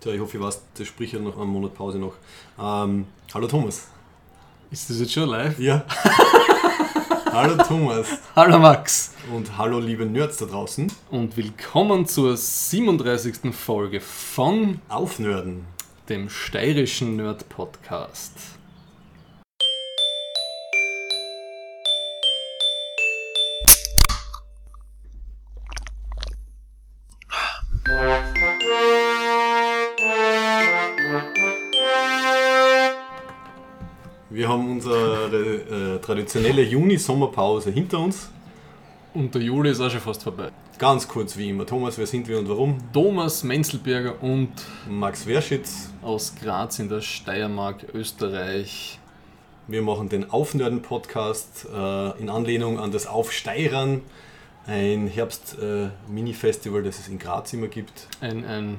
Tja, ich hoffe, ich weiß, das spricht ja noch einen Monat Pause noch. Ähm, hallo Thomas. Ist das jetzt schon live? Ja. hallo Thomas. Hallo Max. Und hallo liebe Nerds da draußen. Und willkommen zur 37. Folge von Aufnörden, dem steirischen Nerd traditionelle Juni-Sommerpause hinter uns. Und der Juli ist auch schon fast vorbei. Ganz kurz wie immer. Thomas, wer sind wir und warum? Thomas Menzelberger und Max Werschitz. aus Graz in der Steiermark, Österreich. Wir machen den Aufnörden-Podcast äh, in Anlehnung an das Aufsteirern, ein Herbst-Mini-Festival, das es in Graz immer gibt. Ein, ein,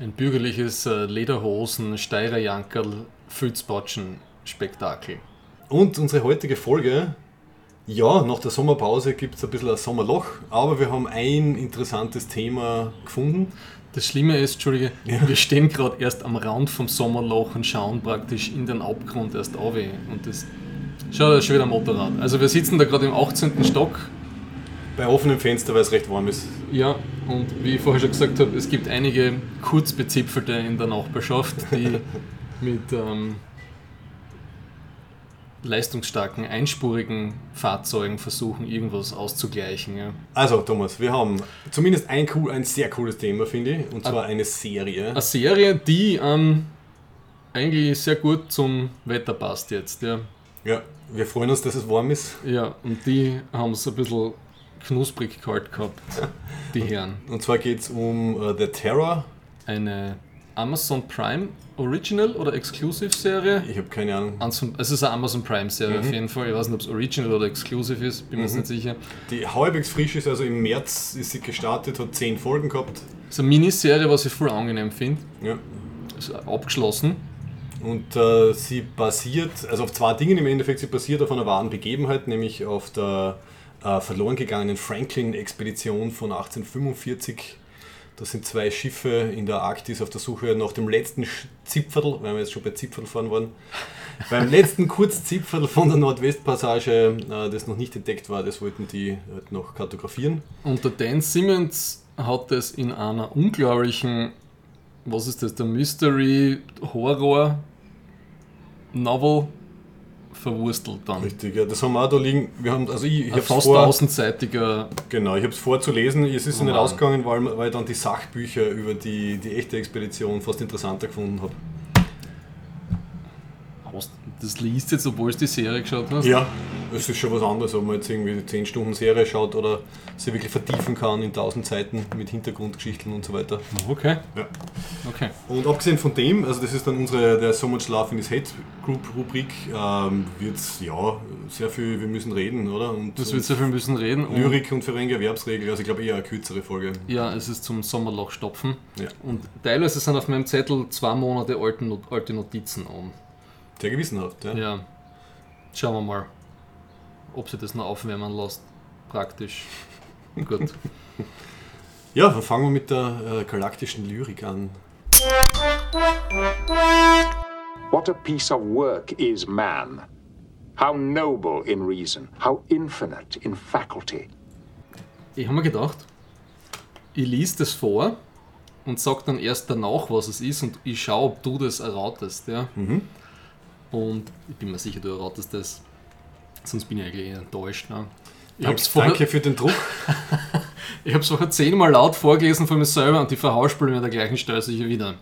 ein bürgerliches äh, Lederhosen, Steirerjankerl, Filzbotschen Spektakel. Und unsere heutige Folge, ja, nach der Sommerpause gibt es ein bisschen ein Sommerloch, aber wir haben ein interessantes Thema gefunden. Das Schlimme ist, Entschuldige, wir stehen gerade erst am Rand vom Sommerloch und schauen praktisch in den Abgrund erst auf. Und das schaut das ist schon wieder ein Motorrad. Also wir sitzen da gerade im 18. Stock. Bei offenem Fenster, weil es recht warm ist. Ja, und wie ich vorher schon gesagt habe, es gibt einige Kurzbezipfelte in der Nachbarschaft, die mit ähm, leistungsstarken, einspurigen Fahrzeugen versuchen, irgendwas auszugleichen. Ja. Also, Thomas, wir haben zumindest ein, cool, ein sehr cooles Thema, finde ich, und zwar eine Serie. Eine Serie, die ähm, eigentlich sehr gut zum Wetter passt jetzt. Ja. Ja, wir freuen uns, dass es warm ist. Ja, und die haben es ein bisschen knusprig kalt gehabt, die Herren. Und zwar geht es um äh, The Terror. Eine Amazon Prime Original oder Exclusive Serie. Ich habe keine Ahnung. Es ist eine Amazon Prime Serie auf jeden Fall. Ich weiß nicht, ob es Original oder Exclusive ist, bin mir jetzt nicht sicher. Die halbwegs frisch ist, also im März ist sie gestartet, hat zehn Folgen gehabt. Es ist eine Miniserie, was ich voll angenehm finde. Ja. Ist abgeschlossen. Und äh, sie basiert, also auf zwei Dingen im Endeffekt, sie basiert auf einer wahren Begebenheit, nämlich auf der äh, verloren gegangenen Franklin-Expedition von 1845. Das sind zwei Schiffe in der Arktis auf der Suche nach dem letzten Zipferl, weil wir jetzt schon bei Zipferl fahren waren, beim letzten Kurzzipferl von der Nordwestpassage, äh, das noch nicht entdeckt war, das wollten die halt noch kartografieren. Und der Dan Simmons hat es in einer unglaublichen, was ist das, der Mystery Horror Novel verwurstelt dann. Richtig, ja, das haben wir auch da liegen. Wir haben, also ich, ich habe fast vor, tausendseitiger Genau, ich habe es vorzulesen. Es ist Oh nicht ausgegangen, weil, weil ich dann die Sachbücher über die, die echte Expedition fast interessanter gefunden habe. Das liest jetzt, obwohl du die Serie geschaut hast. Ja, es ist schon was anderes, ob man jetzt irgendwie eine 10 Stunden Serie schaut oder sie wirklich vertiefen kann in 1000 Seiten mit Hintergrundgeschichten und so weiter. Okay. Ja. Okay. Und abgesehen von dem, also das ist dann unsere der So Much Love in His Head Group Rubrik, ähm, wird ja sehr viel, wir müssen reden, oder? Und, Das wird sehr viel müssen reden. Lyrik und verwenge Erwerbsregel, also ich glaube eher eine kürzere Folge. Ja, es ist zum Sommerloch stopfen. Ja. Und teilweise sind auf meinem Zettel zwei Monate alte, Not alte Notizen um. Sehr gewissenhaft, ja. Ja. Schauen wir mal, ob sie das noch aufwärmen lässt. Praktisch. Gut. Ja, dann fangen wir mit der äh, galaktischen Lyrik an. What a piece of work is man! How noble in reason, how infinite in faculty. Ich habe mir gedacht, ich lese das vor und sag dann erst danach, was es ist und ich schaue, ob du das erratest. Ja? Und ich bin mir sicher, du erratest das. Sonst bin ich eigentlich enttäuscht. Ne? Ich habe es vorher, Danke für den Druck. ich hab's vorher zehnmal laut vorgelesen von mir selber und die verhausspülen mir an der gleichen Stelle sicher wieder.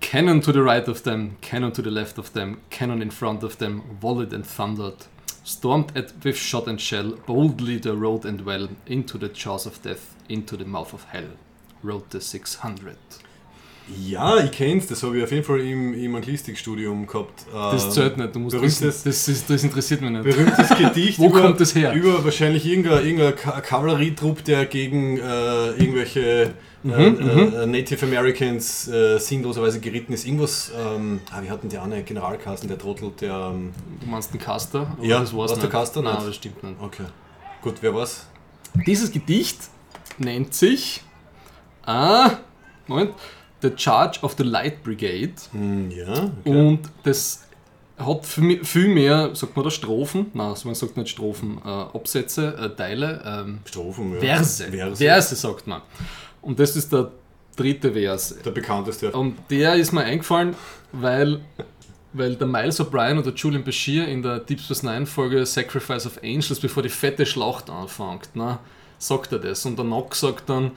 Cannon to the right of them, cannon to the left of them, cannon in front of them, volleyed and thundered. Stormed at with shot and shell, boldly they rode and well, into the jaws of death, into the mouth of hell. Wrote the 600. Ja, ich kenn's, das habe ich auf jeden Fall im, im Anglistikstudium gehabt. Das zählt nicht, du musst berühmtes- das, ist, das interessiert mich nicht. Berühmtes Gedicht Wo über, kommt das her? über wahrscheinlich irgendein, irgendein Ka- Kavallerietrupp, der gegen äh, irgendwelche Mhm, äh, äh, Native Americans äh, sinnloserweise geritten ist. Irgendwas, ähm, ah, wir hatten der eine Generalkassen, der Trottel, der. Ähm, Du meinst den Caster? Ja, das war's war's der nicht. Caster Nein, nicht? das stimmt nicht. okay. Gut, wer war's? Dieses Gedicht nennt sich. Ah, Moment. The Charge of the Light Brigade. Hm, ja. Okay. Und das hat viel mehr, sagt man da Strophen? Nein, man sagt nicht Strophen, äh, Absätze, äh, Teile, ähm, Strophen, ja. Verse. Verse. Verse sagt man. Und das ist der dritte Vers. Der bekannteste. Und der ist mir eingefallen, weil, weil der Miles O'Brien und der Julian Bashir in der Deep Space Nine Folge Sacrifice of Angels, bevor die fette Schlacht anfängt, ne, sagt er das. Und der Nock sagt dann,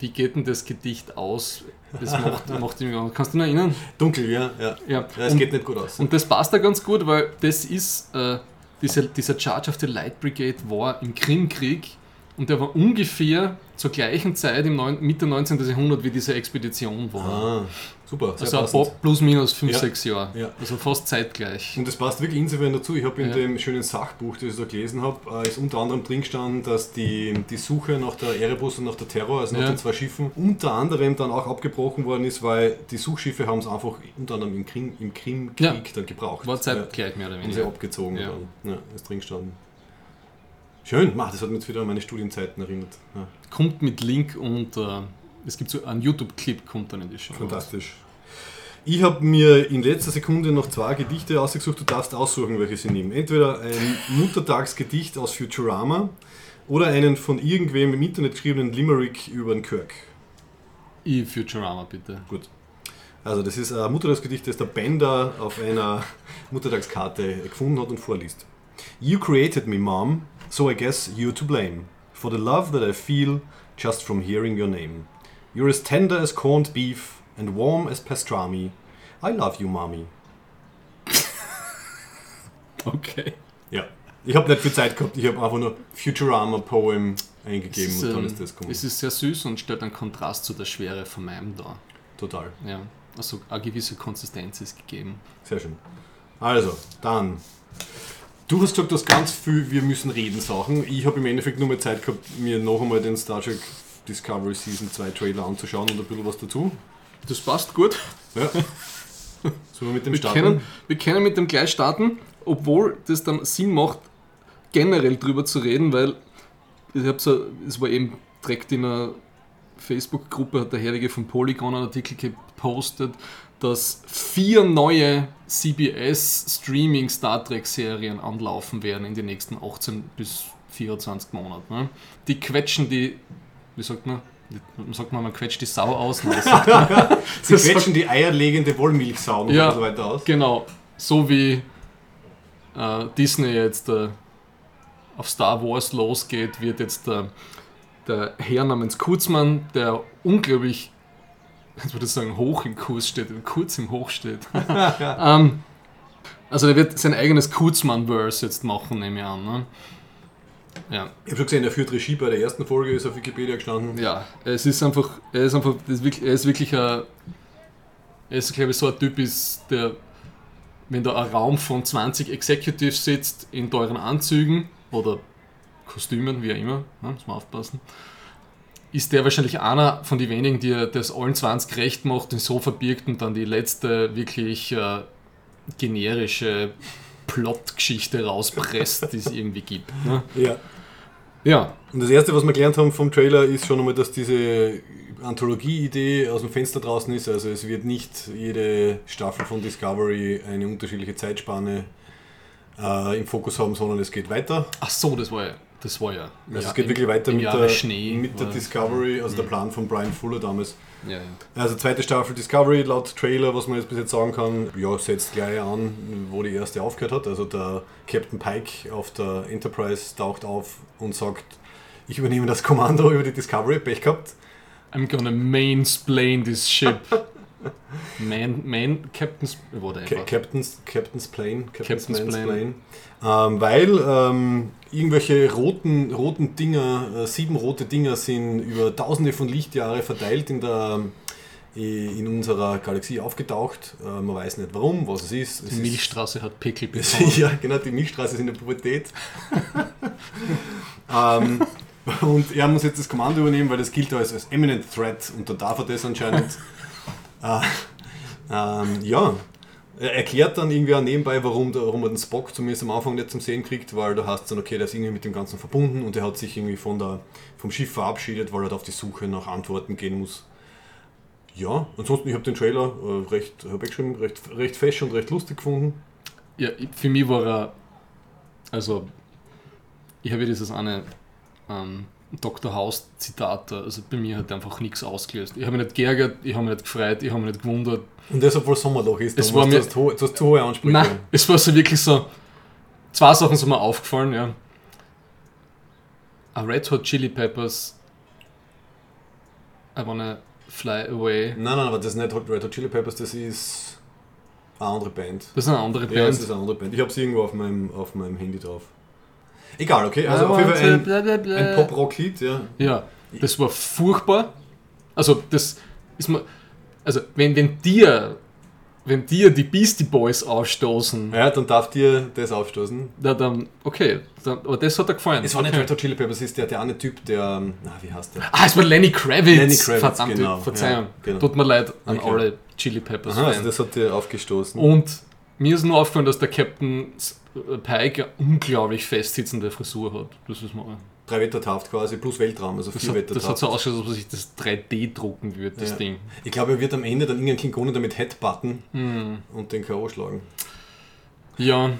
wie geht denn das Gedicht aus? Das macht, macht ihm, kannst du dich noch erinnern? Dunkel, ja. ja. Ja. ja es und, geht nicht gut aus. und das passt da ganz gut, weil das ist, äh, dieser, dieser Charge of the Light Brigade war im Krimkrieg und der war ungefähr zur gleichen Zeit im Mitte 19. Jahrhundert wie diese Expedition war. ah, super. Also paar plus minus 5, Ja. 6 Jahre. Ja. Also fast zeitgleich. Und das passt wirklich insofern dazu. Ich habe in Ja. dem schönen Sachbuch, das ich da gelesen habe, äh, ist unter anderem drin gestanden, dass die, die Suche nach der Erebus und nach der Terror, also nach Ja. den zwei Schiffen, unter anderem dann auch abgebrochen worden ist, weil die Suchschiffe haben es einfach unter anderem im, Krim, im Krimkrieg Ja. dann gebraucht. War Ja. zeitgleich mehr oder Haben sie weniger. abgezogen Ja. dann. Ja, ist drin gestanden. Schön, Mach, das hat mich jetzt wieder an meine Studienzeiten erinnert. Ja, Kommt mit Link und äh, es gibt so einen YouTube-Clip, kommt dann in die Show. fantastisch. Ich habe mir in letzter Sekunde noch zwei Gedichte ausgesucht. Du darfst aussuchen, welche sie nehmen. Entweder ein Muttertagsgedicht aus Futurama oder einen von irgendwem im Internet geschriebenen Limerick über den Kirk. Ich Futurama, bitte. Gut. Also das ist ein Muttertagsgedicht, das der Bender auf einer Muttertagskarte gefunden hat und vorliest. You created me, Mom, so I guess you're to blame for the love that I feel just from hearing your name. You're as tender as corned beef and warm as pastrami. I love you, Mommy. Okay. Ja. Ich habe nicht viel Zeit gehabt, ich habe einfach nur Futurama Poem eingegeben es, und dann ähm, ist das gekommen. es ist sehr süß und stellt einen Kontrast zu der Schwere von meinem da. Total. Ja. Also eine gewisse Konsistenz ist gegeben. Sehr schön. Also, dann. Du hast gesagt, du hast ganz viel Wir müssen reden Sachen. Ich habe im Endeffekt nur mal Zeit gehabt, mir noch einmal den Star Trek Discovery Season 2 Trailer anzuschauen und ein bisschen was dazu. Das passt gut. Ja. Sollen wir mit dem Wir starten? können, wir können mit dem gleich starten, obwohl das dann Sinn macht, generell drüber zu reden, weil ich hab so, es war eben direkt in einer Facebook-Gruppe, hat der Herrige von Polygon einen Artikel gepostet, dass vier neue CBS Streaming Star Trek Serien anlaufen werden in den nächsten 18 bis 24 Monaten. Ne? Die quetschen die, wie sagt man? Sagt man, man quetscht die Sau aus? Nein, Sie quetschen die eierlegende Wollmilchsau Ja. und so weiter aus. Genau, so wie äh, Disney jetzt äh, auf Star Wars losgeht, wird jetzt der, der Herr namens Kurzmann, der unglaublich, ich würde sagen, hoch im Kurs steht, kurz im Hoch steht. ähm, also der wird sein eigenes Kurzmann-Verse jetzt machen, nehme ich an. Ne? Ja. Ich habe schon gesehen, er führt Regie bei der ersten Folge, ist auf Wikipedia gestanden. Ja, es ist einfach, er ist einfach, das ist wirklich, er ist wirklich ein, er ist, glaube ich, so ein Typ ist, der, wenn da ein Raum von 20 Executives sitzt, in teuren Anzügen oder Kostümen, wie auch immer, ne, muss man aufpassen, ist der wahrscheinlich einer von den wenigen, die das allen 20 recht macht und so verbirgt und dann die letzte wirklich äh, generische Plotgeschichte rauspresst, die es irgendwie gibt. Ne? Ja. Ja, Und das erste, was wir gelernt haben vom Trailer, ist schon einmal, dass diese Anthologie-Idee aus dem Fenster draußen ist. Also es wird nicht jede Staffel von Discovery eine unterschiedliche Zeitspanne äh, im Fokus haben, sondern es geht weiter. ach so, das war ja, das war ja. Also ja, es geht im- wirklich weiter mit, Jahre der, Schnee mit der Discovery, also der Plan von Brian Fuller damals. Ja, ja. Also zweite Staffel Discovery, laut Trailer, was man jetzt bis jetzt sagen kann, ja, setzt gleich an, wo die erste aufgehört hat. Also der Captain Pike auf der Enterprise taucht auf und sagt, ich übernehme das Kommando über die Discovery, Pech gehabt. I'm gonna mansplain this ship. Man, man, Captain's, whatever. Ca- Captain's, Captain's Plane, Captain's, Captain's. Plane. Ähm, weil ähm, irgendwelche roten, roten Dinger, äh, sieben rote Dinger sind über tausende von Lichtjahre verteilt in, der, in unserer Galaxie aufgetaucht. Äh, man weiß nicht warum, was es ist. Es Die ist- Milchstraße hat Pickel bekommen. ja, genau, die Milchstraße ist in der Pubertät. ähm, und er muss jetzt das Kommando übernehmen, weil das gilt als, als Eminent Threat und da darf er das anscheinend. äh, ähm, ja, er erklärt dann irgendwie auch nebenbei, warum, warum er den Spock zumindest am Anfang nicht zum Sehen kriegt, weil da heißt es dann, okay, der ist irgendwie mit dem Ganzen verbunden und er hat sich irgendwie von der, vom Schiff verabschiedet, weil er da auf die Suche nach Antworten gehen muss. Ja, ansonsten, ich habe den Trailer äh, recht, hab ich geschrieben, recht, recht fesch und recht lustig gefunden. Ja, für mich war er, also, ich habe ja dieses eine ähm, Dr. House Zitat, da, also bei mir hat einfach nichts ausgelöst. Ich habe mich nicht geärgert, ich habe mich nicht gefreut, ich habe mich nicht gewundert. Und deshalb, weil Sommerloch ist, Es war mir- du hast du hast zu hohe Ansprüche. Nein, es war so wirklich so, zwei Sachen sind mir aufgefallen, ja. A Red Hot Chili Peppers, I Wanna Fly Away, Nein, nein, aber das ist nicht Red Hot Chili Peppers, das ist eine andere Band. das ist eine andere Ja, das Band. ist eine andere Band. Ich habe sie irgendwo auf meinem, auf meinem Handy drauf. Egal, okay. Also auf jeden Fall ein, bla bla bla. ein Pop-Rock-Lied, ja. Ja, das war furchtbar. Also, das ist mir. Also, wenn, wenn dir. Wenn dir die Beastie Boys ausstoßen, Ja, dann darf dir das aufstoßen. da, dann. Okay, dann, aber das hat er gefallen. Es war nicht okay. Red Hot Chili Peppers, es ist der, der eine Typ, der, ähm, na, wie heißt der? Ah, es war Lenny Kravitz. Lenny Kravitz, Verdammt, genau. Verzeihung. Ja, genau. Tut mir leid an Okay. alle Chili Peppers Aha, also das hat dir aufgestoßen. Und mir ist nur aufgefallen, dass der Captain Pike eine unglaublich festsitzende Frisur hat. Das ist mal. Drei Wettertaft quasi, plus Weltraum, also Das vier hat, Wettertaft. das hat so ausgeschaut, als ob sich das 3D drucken würde, das Ja. Ding. Ich glaube, er wird am Ende dann irgendeinen Klingonen damit Headbutton Hm. und den K.O. schlagen. Ja,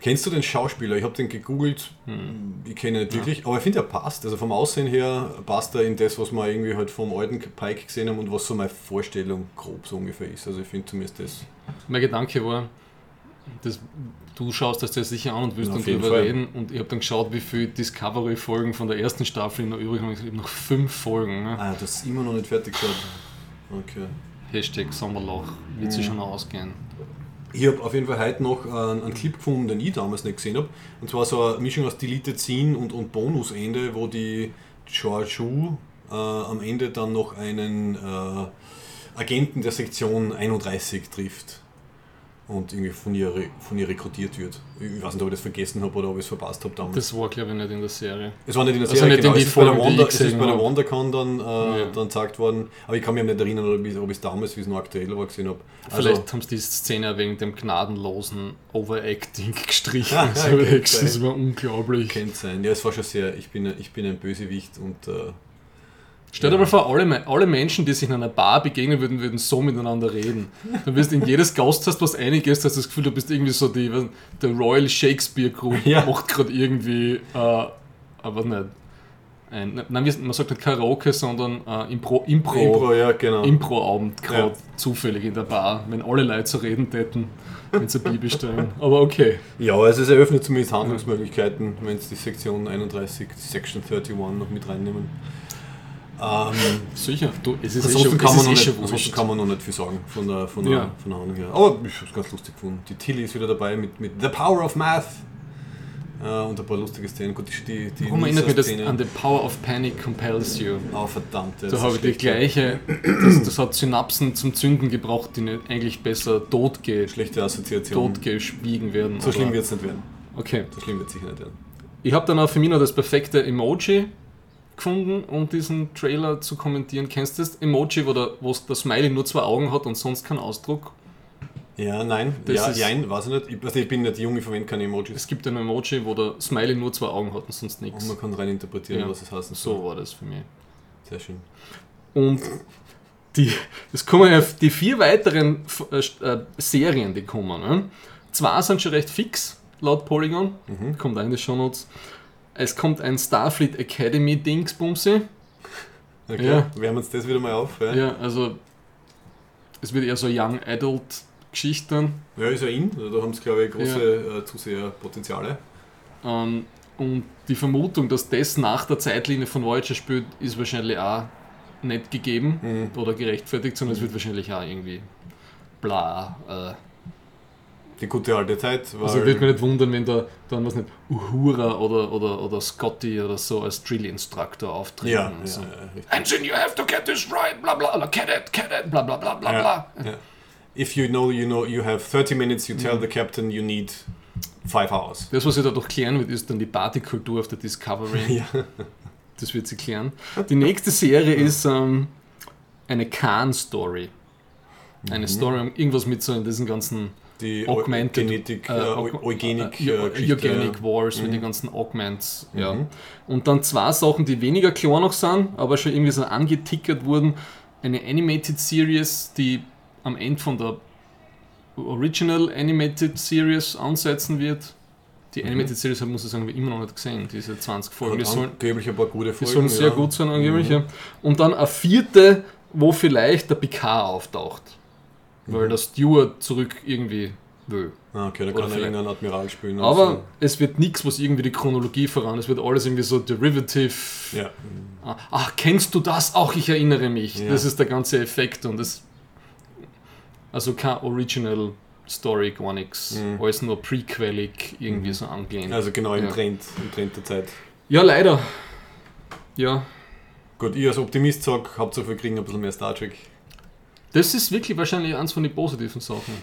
Kennst du den Schauspieler? Ich habe den gegoogelt, Hm. ich kenne ihn nicht wirklich, aber ich finde, er passt. Also vom Aussehen her passt er in das, was wir irgendwie halt vom alten Pike gesehen haben und was so meine Vorstellung grob so ungefähr ist. Also ich finde zumindest das. mein Gedanke war, das, du schaust das dir sicher an und willst Ja, dann drüber reden. Und ich habe dann geschaut, wie viele Discovery-Folgen von der ersten Staffel noch übrig haben. Ich habe noch fünf Folgen. Ne? Ah, das ist immer noch nicht fertig geschaut. Okay. Hashtag Sommerloch. Wird sich Mhm. schon ausgehen. Ich habe auf jeden Fall heute noch einen, einen Clip gefunden, den ich damals nicht gesehen habe. Und zwar so eine Mischung aus Deleted Scene und, und Bonusende, wo die Georgiou äh, am Ende dann noch einen äh, Agenten der Sektion 31 trifft. Und irgendwie von ihr, von ihr rekrutiert wird. Ich weiß nicht, ob ich das vergessen habe oder ob ich es verpasst habe damals. Das war, glaube ich, nicht in der Serie. es war nicht in der also Serie, nicht in genau. die es ist bei der Folgen, die Wanda, ich es ist bei der. WandaCon dann, äh, Ja. dann gesagt worden. Aber ich kann mich nicht erinnern, ob ich es damals, wie es noch aktuell war, gesehen habe. Also, Vielleicht haben sie die Szene wegen dem gnadenlosen Overacting gestrichen. Ja, Also, könnte das war unglaublich. Kennt sein. Ja, es war schon sehr, ich bin, ich bin ein Bösewicht und äh, Stell dir mal vor, alle, alle Menschen, die sich in einer Bar begegnen würden, würden so miteinander reden. Du wirst in jedes Gast hast was einiges, hast das Gefühl, du bist irgendwie so die, der Royal Shakespeare Group Ja. macht gerade irgendwie, äh, aber nicht. Ein, nein, wie- man sagt nicht Karaoke, sondern äh, Impro, Impro, Impro, ja, genau. Impro-Abend gerade Ja. zufällig in der Bar, wenn alle Leute so reden täten, wenn sie Bier bestellen. Aber okay. ja, also es eröffnet zumindest Handlungsmöglichkeiten, wenn es die Sektion 31, Section 31 noch mit reinnehmen. Ähm, Sicher, du, es ist eh ansonsten, schon, kann man ist noch eh nicht, ansonsten kann man noch nicht viel sagen von der, von der, Ja. von der Handlung her. Aber ich habe es ganz lustig gefunden. Die Tilly ist wieder dabei mit, mit The Power of Math äh, und ein paar lustige Szenen. Gut, die, die, Warum erinnert mich das an The Power of Panic Compels You? Oh, verdammt. Da habe ich die gleiche, das, das hat Synapsen zum Zünden gebracht, die nicht eigentlich besser totge, Schlechte Assoziation. totgeschwiegen werden. So schlimm wird es nicht werden. Okay. So schlimm wird es sicher nicht werden. Ich habe dann auch für mich noch das perfekte Emoji gefunden, um diesen Trailer zu kommentieren. Kennst du das Emoji, wo der, wo der Smiley nur zwei Augen hat und sonst keinen Ausdruck? Ja, nein, Das ja, ist- jein, weiß ich nicht. Ich, also ich bin nicht jung, ich verwende keine Emojis. Es gibt ein Emoji, wo der Smiley nur zwei Augen hat und sonst Und nichts. man kann rein interpretieren, Ja. was es soll. So war das für mich. Sehr schön. Und die, es kommen ja die vier weiteren äh, äh, Serien, die kommen. Ne? Zwei sind schon recht fix, laut Polygon. Mhm. Kommt auch in die Shownotes. Es kommt ein Starfleet Academy Dingsbumse. Okay, Ja. wärmen uns das wieder mal auf. Ja, Ja, also es wird eher so Young Adult Geschichten. ja ist ja in. Also Da haben sie, glaube ich, große äh, Zuseherpotenziale. Ähm, und die Vermutung, dass das nach der Zeitlinie von Voyager spielt, ist wahrscheinlich auch nicht gegeben Mhm. oder gerechtfertigt, sondern es wird wahrscheinlich auch irgendwie bla. Äh, Die gute alte Zeit. Weil Also würde mich nicht wundern, wenn da dann was nicht Uhura oder, oder, oder Scotty oder so als Drill-Instructor auftreten. ja, und ja, so. ja, richtig. Engine, you have to get this right, bla bla, bla cadet, cadet, bla bla bla bla Ja, bla. ja. If you know, you know, you have 30 minutes, you Mhm. tell the captain you need 5 hours. Das, was sie dadurch klären wird, ist dann die Partykultur auf der Discovery. Ja. Das wird sie klären. Die nächste Serie ist ähm, eine Khan-Story. Mhm. Eine Story um irgendwas mit so diesen ganzen Die Augmented, Genetik, äh, äh, Eugenik, äh, Eu- äh, Eugenic ja. Wars mit Mhm. den ganzen Augments. Ja. Mhm. Und dann zwei Sachen, die weniger klar noch sind, aber schon irgendwie so angetickert wurden. eine Animated Series, die am Ende von der Original Animated Series ansetzen wird. Die Animated Series habe, muss ich sagen, ich immer noch nicht gesehen, diese 20 Folgen. Die sollen, angeblich ein paar gute die Folgen. sollen sehr ja. gut sein, angeblich. Mhm. Und dann eine vierte, wo vielleicht der Picard auftaucht. Weil Mhm. der Steward zurück irgendwie will. Ah, okay, da kann er irgendeinen Admiral spielen. Aber so. es wird nichts, was irgendwie die Chronologie voran. Es wird alles irgendwie so derivative. Ja. Ah, Ach, kennst du das? Auch ich erinnere mich. Ja. Das ist der ganze Effekt und das. Also kein Original Story, gar nichts. Mhm. Alles nur prequelig irgendwie so angelehnt. Also genau im Ja. Trend, im Trend der Zeit. Ja, leider. Ja, Gut, ich als Optimist sage, Hauptsache wir kriegen ein bisschen mehr Star Trek. Das ist wirklich wahrscheinlich eins von den positiven Sachen.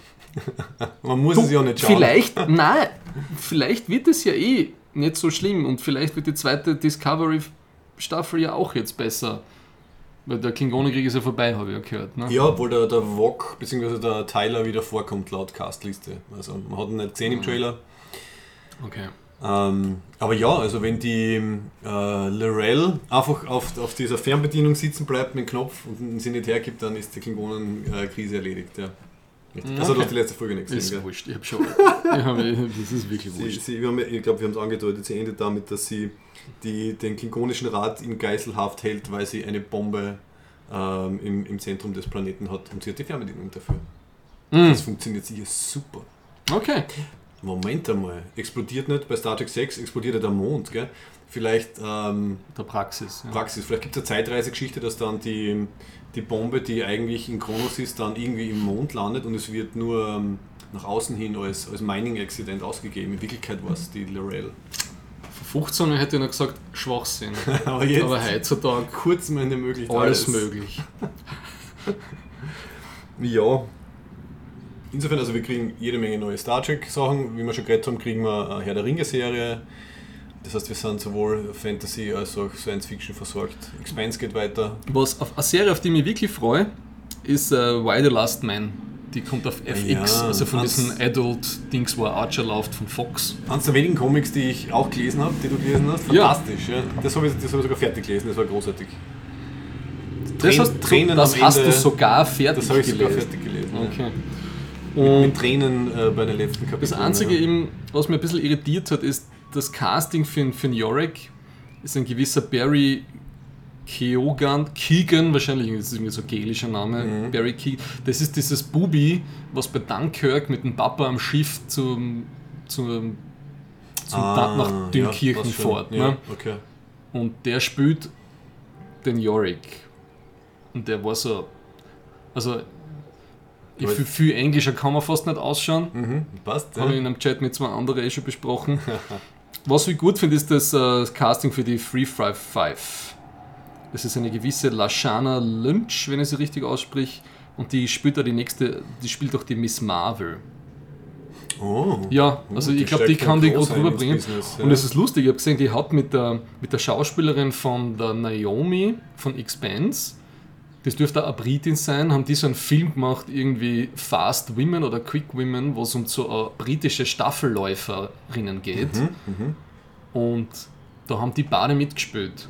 Man muss Du, es ja nicht schauen. Vielleicht, nein, vielleicht wird es ja eh nicht so schlimm und vielleicht wird die zweite Discovery-Staffel ja auch jetzt besser. Weil der Klingonenkrieg ist ja vorbei, habe ich ja gehört. Ne? Ja, obwohl der, der Wok bzw. der Tyler wieder vorkommt laut Castliste. Also man hat ihn nicht gesehen im Mhm. Trailer. Okay. Ähm, aber ja, also wenn die äh, Lorel einfach auf, auf dieser Fernbedienung sitzen bleibt mit dem Knopf und sie nicht hergibt, dann ist die Klingonen-Krise erledigt. Ja. Also du Okay. hast die letzte Folge nicht gesehen. Ist gell? wurscht, ich habe schon. ich hab, das ist wirklich Sie, wurscht. sie, wir haben, ich glaube, wir haben es angedeutet, sie endet damit, dass sie die, den klingonischen Rat in Geiselhaft hält, weil sie eine Bombe ähm, im, im Zentrum des Planeten hat und sie hat die Fernbedienung dafür. Mhm. Das funktioniert sicher super. Okay. Moment einmal, explodiert nicht bei Star Trek 6, explodiert ja der Mond, gell? Vielleicht ähm, Der Praxis. Ja. Praxis, vielleicht gibt es eine Zeitreisegeschichte, dass dann die, die Bombe, die eigentlich in Kronos ist, dann irgendwie im Mond landet und es wird nur ähm, nach außen hin als, als Mining-Accident ausgegeben. In Wirklichkeit war es die Lorel. Vor 15 hätte ich noch gesagt, Schwachsinn. Aber jetzt Aber heutzutage kurz mal eine Möglichkeit. alles möglich. Ja. Insofern, also wir kriegen jede Menge neue Star Trek-Sachen. Wie wir schon geredet haben, kriegen wir eine Herr der Ringe-Serie. Das heißt, wir sind sowohl Fantasy als auch Science Fiction versorgt. Expanse geht weiter. Was auf, eine Serie, auf die ich mich wirklich freue, ist äh, Why the Last Man. Die kommt auf FX, Ja, also von diesen Adult-Dings, wo Archer läuft von Fox. Eines der wenigen Comics, die ich auch gelesen habe, die du gelesen hast. Ja. Fantastisch. Ja. Das habe ich, das hab ich sogar fertig gelesen, das war großartig. Das, Tränen- hast, Tränen das hast Ende- du sogar fertig Das habe ich sogar gelesen. fertig gelesen. ja. Okay. Mit, Und mit Tränen äh, bei den letzten Kapiteln. das Einzige, ja. eben, was mir ein bisschen irritiert hat, ist das Casting für, für den Yorick. Ist ein gewisser Barry Keoghan, Keegan, wahrscheinlich ist das irgendwie so ein gälischer Name, Mhm. Barry Keegan. Das ist dieses Bubi, was bei Dunkirk mit dem Papa am Schiff zum, zum, zum Ah, nach Dünkirchen schon. fährt. Ja, Ne? okay. Und der spielt den Yorick. Und der war so. Also, ich, für, für Englischer kann man fast nicht ausschauen. Mhm, passt. Habe ich Ja. in einem Chat mit zwei anderen eh schon besprochen. Was ich gut finde, ist das äh, Casting für die Free Fry 5. Das ist eine gewisse Lashana Lynch, wenn ich sie richtig aussprich. Und die spielt da die nächste, die spielt auch die Miss Marvel. Oh. Ja, also Uh, ich glaube, die kann die gut rüberbringen. Business, ja. Und es ist lustig, ich habe gesehen, die hat mit der, mit der Schauspielerin von der Naomi von Expanse, das dürfte eine Britin sein, haben die so einen Film gemacht, irgendwie Fast Women oder Quick Women, wo es um so britische Staffelläuferinnen geht. Mhm, mhm. Und da haben die beide mitgespielt.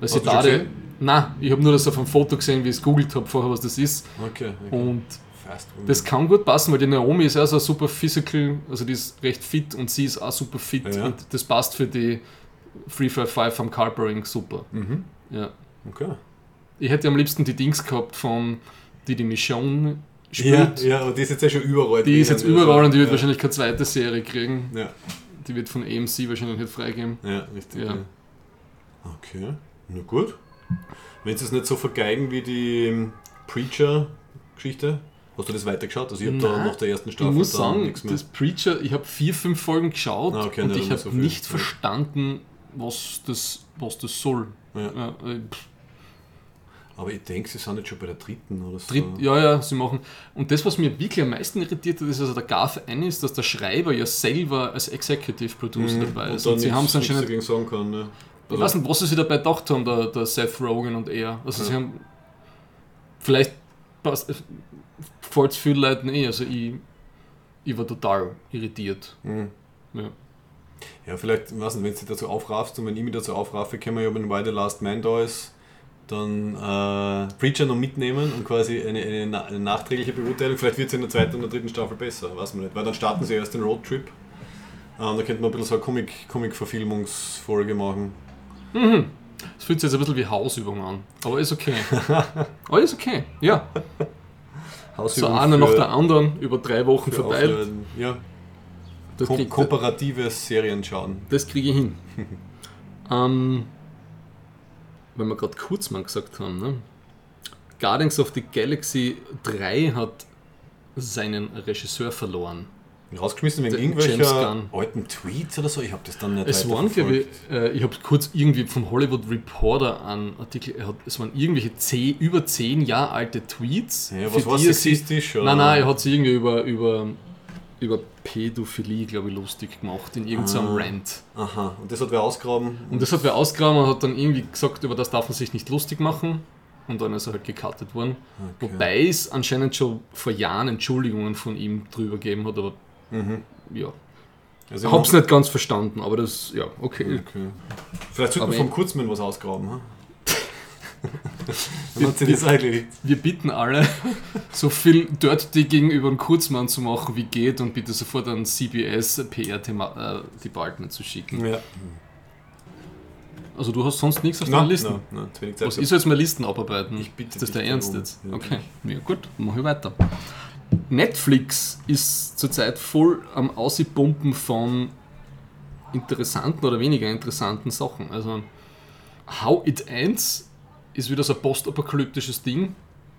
Weil Hast sie gesehen? Nein, ich habe nur das auf einem Foto gesehen, wie ich es googelt habe vorher, was das ist. Okay. okay. Und Fast das kann gut passen, weil die Naomi ist ja so super physical, also die ist recht fit und sie ist auch super fit Ja. und das passt für die Free Fire 5 am Carpering super. Mhm. Ja. Okay. Ich hätte am liebsten die Dings gehabt von die die Michonne Ja, spielt. ja, aber die ist jetzt ja schon überall. Die ist jetzt überall also, und die wird ja. wahrscheinlich keine zweite Serie kriegen. Ja, Die wird von AMC wahrscheinlich nicht freigeben. ja, richtig. Ja. Ja. Okay, na gut. Wenn sie es nicht so vergeigen wie die ähm, Preacher-Geschichte, hast du das weitergeschaut? Also ich habe da nach der ersten Ich Staffel muss dann sagen, nichts mehr. das Preacher, ich habe vier, fünf Folgen geschaut Ah, okay, und ich habe so nicht Ja. verstanden, was das, was das soll. Ja. Ja, äh, pff, Aber ich denke, sie sind jetzt schon bei der dritten oder so. Dritt, ja, ja, sie machen. Und das, was mir wirklich am meisten irritiert hat, ist, also der Garth Ennis, dass der Schreiber ja selber als Executive Producer Mhm. dabei Und ist. dann Und sie haben es anscheinend. dagegen sagen kann. Ne? Ich weiß nicht, was sie dabei gedacht haben, der, der Seth Rogen und er. Also, Ja. sie haben. Vielleicht fällt es vielen Leuten eh. Also, ich, ich war total irritiert. Mhm. Ja. Ja, vielleicht, ich weiß nicht, wenn du dich dazu aufraffst und wenn ich mich dazu aufraffe, können wir ja, wenn Why the Last Man da ist, dann äh, Preacher noch mitnehmen und quasi eine, eine, eine nachträgliche Beurteilung. Vielleicht wird es in der zweiten und der dritten Staffel besser, weiß man nicht. Weil dann starten sie erst den Roadtrip. Ähm, da könnte man ein bisschen so eine Comic- Comic-Verfilmungsfolge machen. Das fühlt sich jetzt ein bisschen wie Hausübung an. Aber ist okay. Aber ist okay, ja. So Hausübung einer nach der anderen über drei Wochen verteilt. Aufleuten. Ja, Das Kom krieg, komparatives Serien schauen. das kriege ich hin. ähm, wenn wir gerade Kurzmann gesagt haben, ne? Guardians of the Galaxy 3 hat seinen Regisseur verloren. Rausgeschmissen wegen irgendwelcher Gunn. alten Tweets oder so. Ich habe das dann nicht Es waren, glaube ich, äh, ich habe kurz irgendwie vom Hollywood Reporter einen Artikel, hat, es waren irgendwelche zehn, über zehn Jahre alte Tweets. Ja, was war sexistisch? oder? Nein, nein, er hat sich irgendwie über, über, über Pädophilie, glaube ich, lustig gemacht in irgendeinem Ah. Rant. Aha, und das hat wer ausgraben. Und das hat wer ausgegraben und hat dann irgendwie gesagt, über das darf man sich nicht lustig machen. Und dann ist er halt gecuttet worden. Okay. Wobei es anscheinend schon vor Jahren Entschuldigungen von ihm drüber gegeben hat, aber Mhm. ja. Also Ich hab's nicht ganz verstanden, aber das, ja, okay. Okay. Vielleicht sollte Aber man vom Kurzmann was ausgraben. Ha? Das erledigt. Wir bitten alle, so viel Dirty gegenüber dem Kurzmann zu machen, wie geht und bitte sofort an CBS PR-Department zu schicken. Ja. Also du hast sonst nichts auf deiner Liste? nein, wenig Zeit Was, ich soll jetzt mal Listen abarbeiten? Ich bitte ist das der Ernst darum. jetzt? Okay, ja, gut, mach ich weiter. Netflix ist zurzeit voll am Aussipumpen von interessanten oder weniger interessanten Sachen. Also How It Ends ist wieder so ein postapokalyptisches Ding.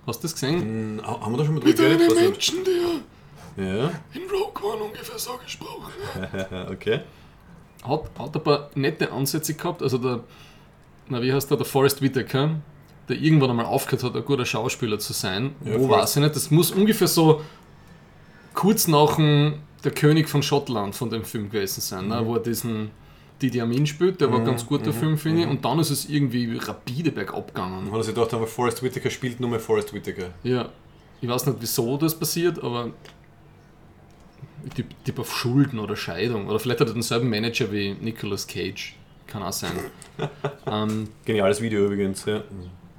Hast du das gesehen? Hm, ha- Haben wir da schon mal drüber geredet? Was Menschen, der ja, in Rogue One ungefähr so gesprochen okay. hat, hat ein paar nette Ansätze gehabt. Also der, na wie heißt der, der Forrest Whitaker, der irgendwann einmal aufgehört hat, ein guter Schauspieler zu sein. Ja, Wo weiß ich nicht. Das muss ungefähr so kurz nach dem Der König von Schottland von dem Film gewesen sein, ne? wo er diesen Didi Amin spielt. Der war Mhm, ganz guter mhm, Film, finde ich. mhm. Und dann ist es irgendwie rapide bergab gegangen. Hat er sich gedacht, aber Forrest Whitaker spielt nur mehr Forrest Whitaker. Ja, ich weiß nicht, wieso das passiert, aber ich tippe tipp auf Schulden oder Scheidung. Oder vielleicht hat er denselben Manager wie Nicolas Cage. Kann auch sein. ähm, Geniales Video übrigens, ja.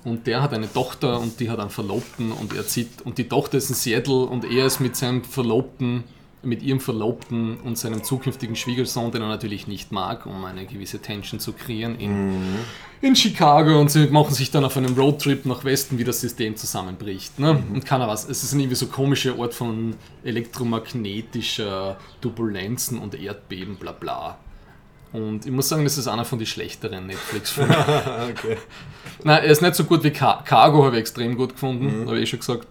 und der hat eine Tochter und die hat einen Verlobten und er zieht und die Tochter ist in Seattle und er ist mit seinem Verlobten, mit ihrem Verlobten und seinem zukünftigen Schwiegersohn, den er natürlich nicht mag, um eine gewisse Tension zu kreieren, in, in Chicago und sie machen sich dann auf einem Roadtrip nach Westen, wie das System zusammenbricht. Ne? Und keiner was. Es ist ein irgendwie so komischer Ort von elektromagnetischer Turbulenzen und Erdbeben, bla bla. Und ich muss sagen, das ist einer von den schlechteren Netflix-Filmen. okay. Nein, er ist nicht so gut wie Car Cargo, habe ich extrem gut gefunden, habe ich eh schon gesagt.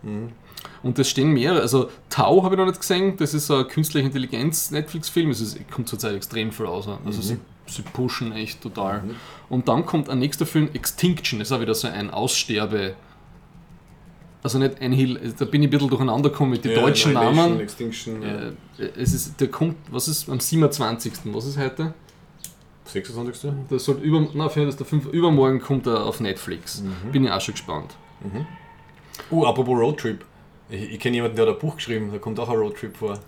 Und das stehen mehrere. Also Tau habe ich noch nicht gesehen, das ist ein künstliche Intelligenz-Netflix-Film. Es ist- kommt zurzeit extrem viel raus. Also sie, sie pushen echt total. Und dann kommt ein nächster Film, Extinction, das ist auch wieder so ein Aussterbe. Also nicht ein Hill, da bin ich ein bisschen durcheinander gekommen mit den Ja, deutschen Namen. Extinction, ja. Äh, es ist, der kommt, was ist am 27. Was ist heute? 26. Das soll über, na, für das der 5, übermorgen kommt er auf Netflix. Bin ich auch schon gespannt. Uh, apropos Roadtrip. Ich, ich kenne jemanden, der hat ein Buch geschrieben, da kommt auch ein Roadtrip vor.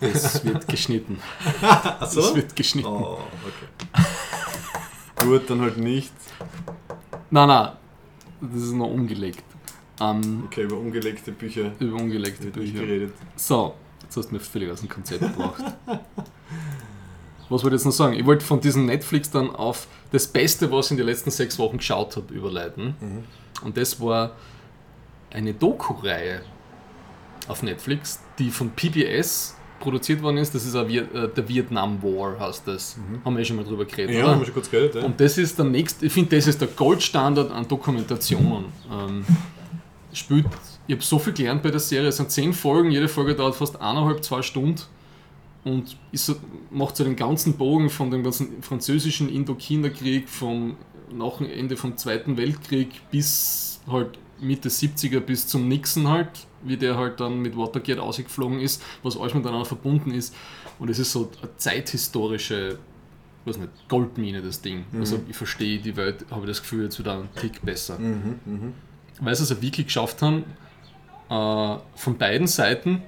Es wird geschnitten. Achso? Es wird geschnitten. Oh, okay. Gut, dann halt nicht. Nein, nein, das ist noch umgelegt. Ähm, Okay, über ungelegte Bücher über ungelegte wird Bücher. geredet. So, jetzt hast du mir völlig aus dem Konzept gebracht. Was wollte ich jetzt noch sagen? Ich wollte von diesem Netflix dann auf das Beste, was ich in den letzten sechs Wochen geschaut habe, überleiten. Und das war eine Doku-Reihe auf Netflix, die von PBS produziert worden ist. Das ist Viet äh, der Vietnam War, heißt das. Haben wir eh schon mal drüber geredet, Ja, oder? haben wir schon kurz geredet, ja. Und das ist der nächste, ich finde, das ist der Goldstandard an Dokumentationen. Ähm, spielt, ich habe so viel gelernt bei der Serie, es sind zehn Folgen, jede Folge dauert fast eineinhalb, zwei Stunden und so, macht so den ganzen Bogen von dem ganzen französischen Indochina-Krieg, vom nach dem Ende vom Zweiten Weltkrieg bis halt Mitte 70er bis zum Nixon halt, wie der halt dann mit Watergate ausgeflogen ist, was alles miteinander verbunden ist. Und es ist so eine zeithistorische weiß nicht, Goldmine, das Ding. Also ich verstehe die Welt, habe das Gefühl, jetzt wieder einen Tick besser. Mhm, mhm. Weil sie es ja wirklich geschafft haben, äh, von beiden Seiten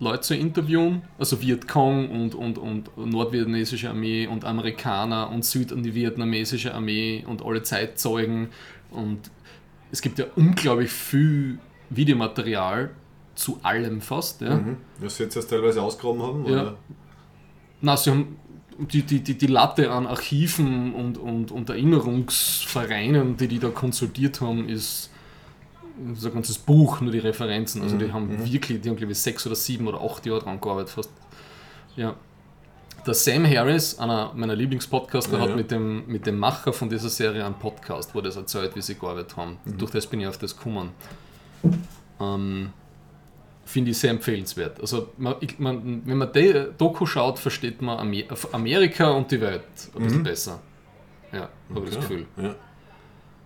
Leute zu interviewen, also Vietcong und, und, und nordvietnamesische Armee und Amerikaner und südvietnamesische Armee und alle Zeitzeugen. Und es gibt ja unglaublich viel Videomaterial zu allem fast. Ja. Mhm. Was sie jetzt erst teilweise ausgraben haben? Ja. Oder? Na, sie haben die, die, die, die Latte an Archiven und, und, und Erinnerungsvereinen, die die da konsultiert haben, ist so ein ganzes Buch, nur die Referenzen. Also die haben wirklich, die haben glaube ich sechs oder sieben oder acht Jahre dran gearbeitet fast. Ja. Der Sam Harris, einer meiner Lieblingspodcaster, Ja, hat ja. Mit, dem, mit dem Macher von dieser Serie einen Podcast, wo das erzählt, wie sie gearbeitet haben. Durch das bin ich auf das gekommen. Ähm, Finde ich sehr empfehlenswert. Also, man, ich, man, wenn man die Doku schaut, versteht man Amer Amerika und die Welt ein bisschen besser. Ja, habe ich das Gefühl Ja.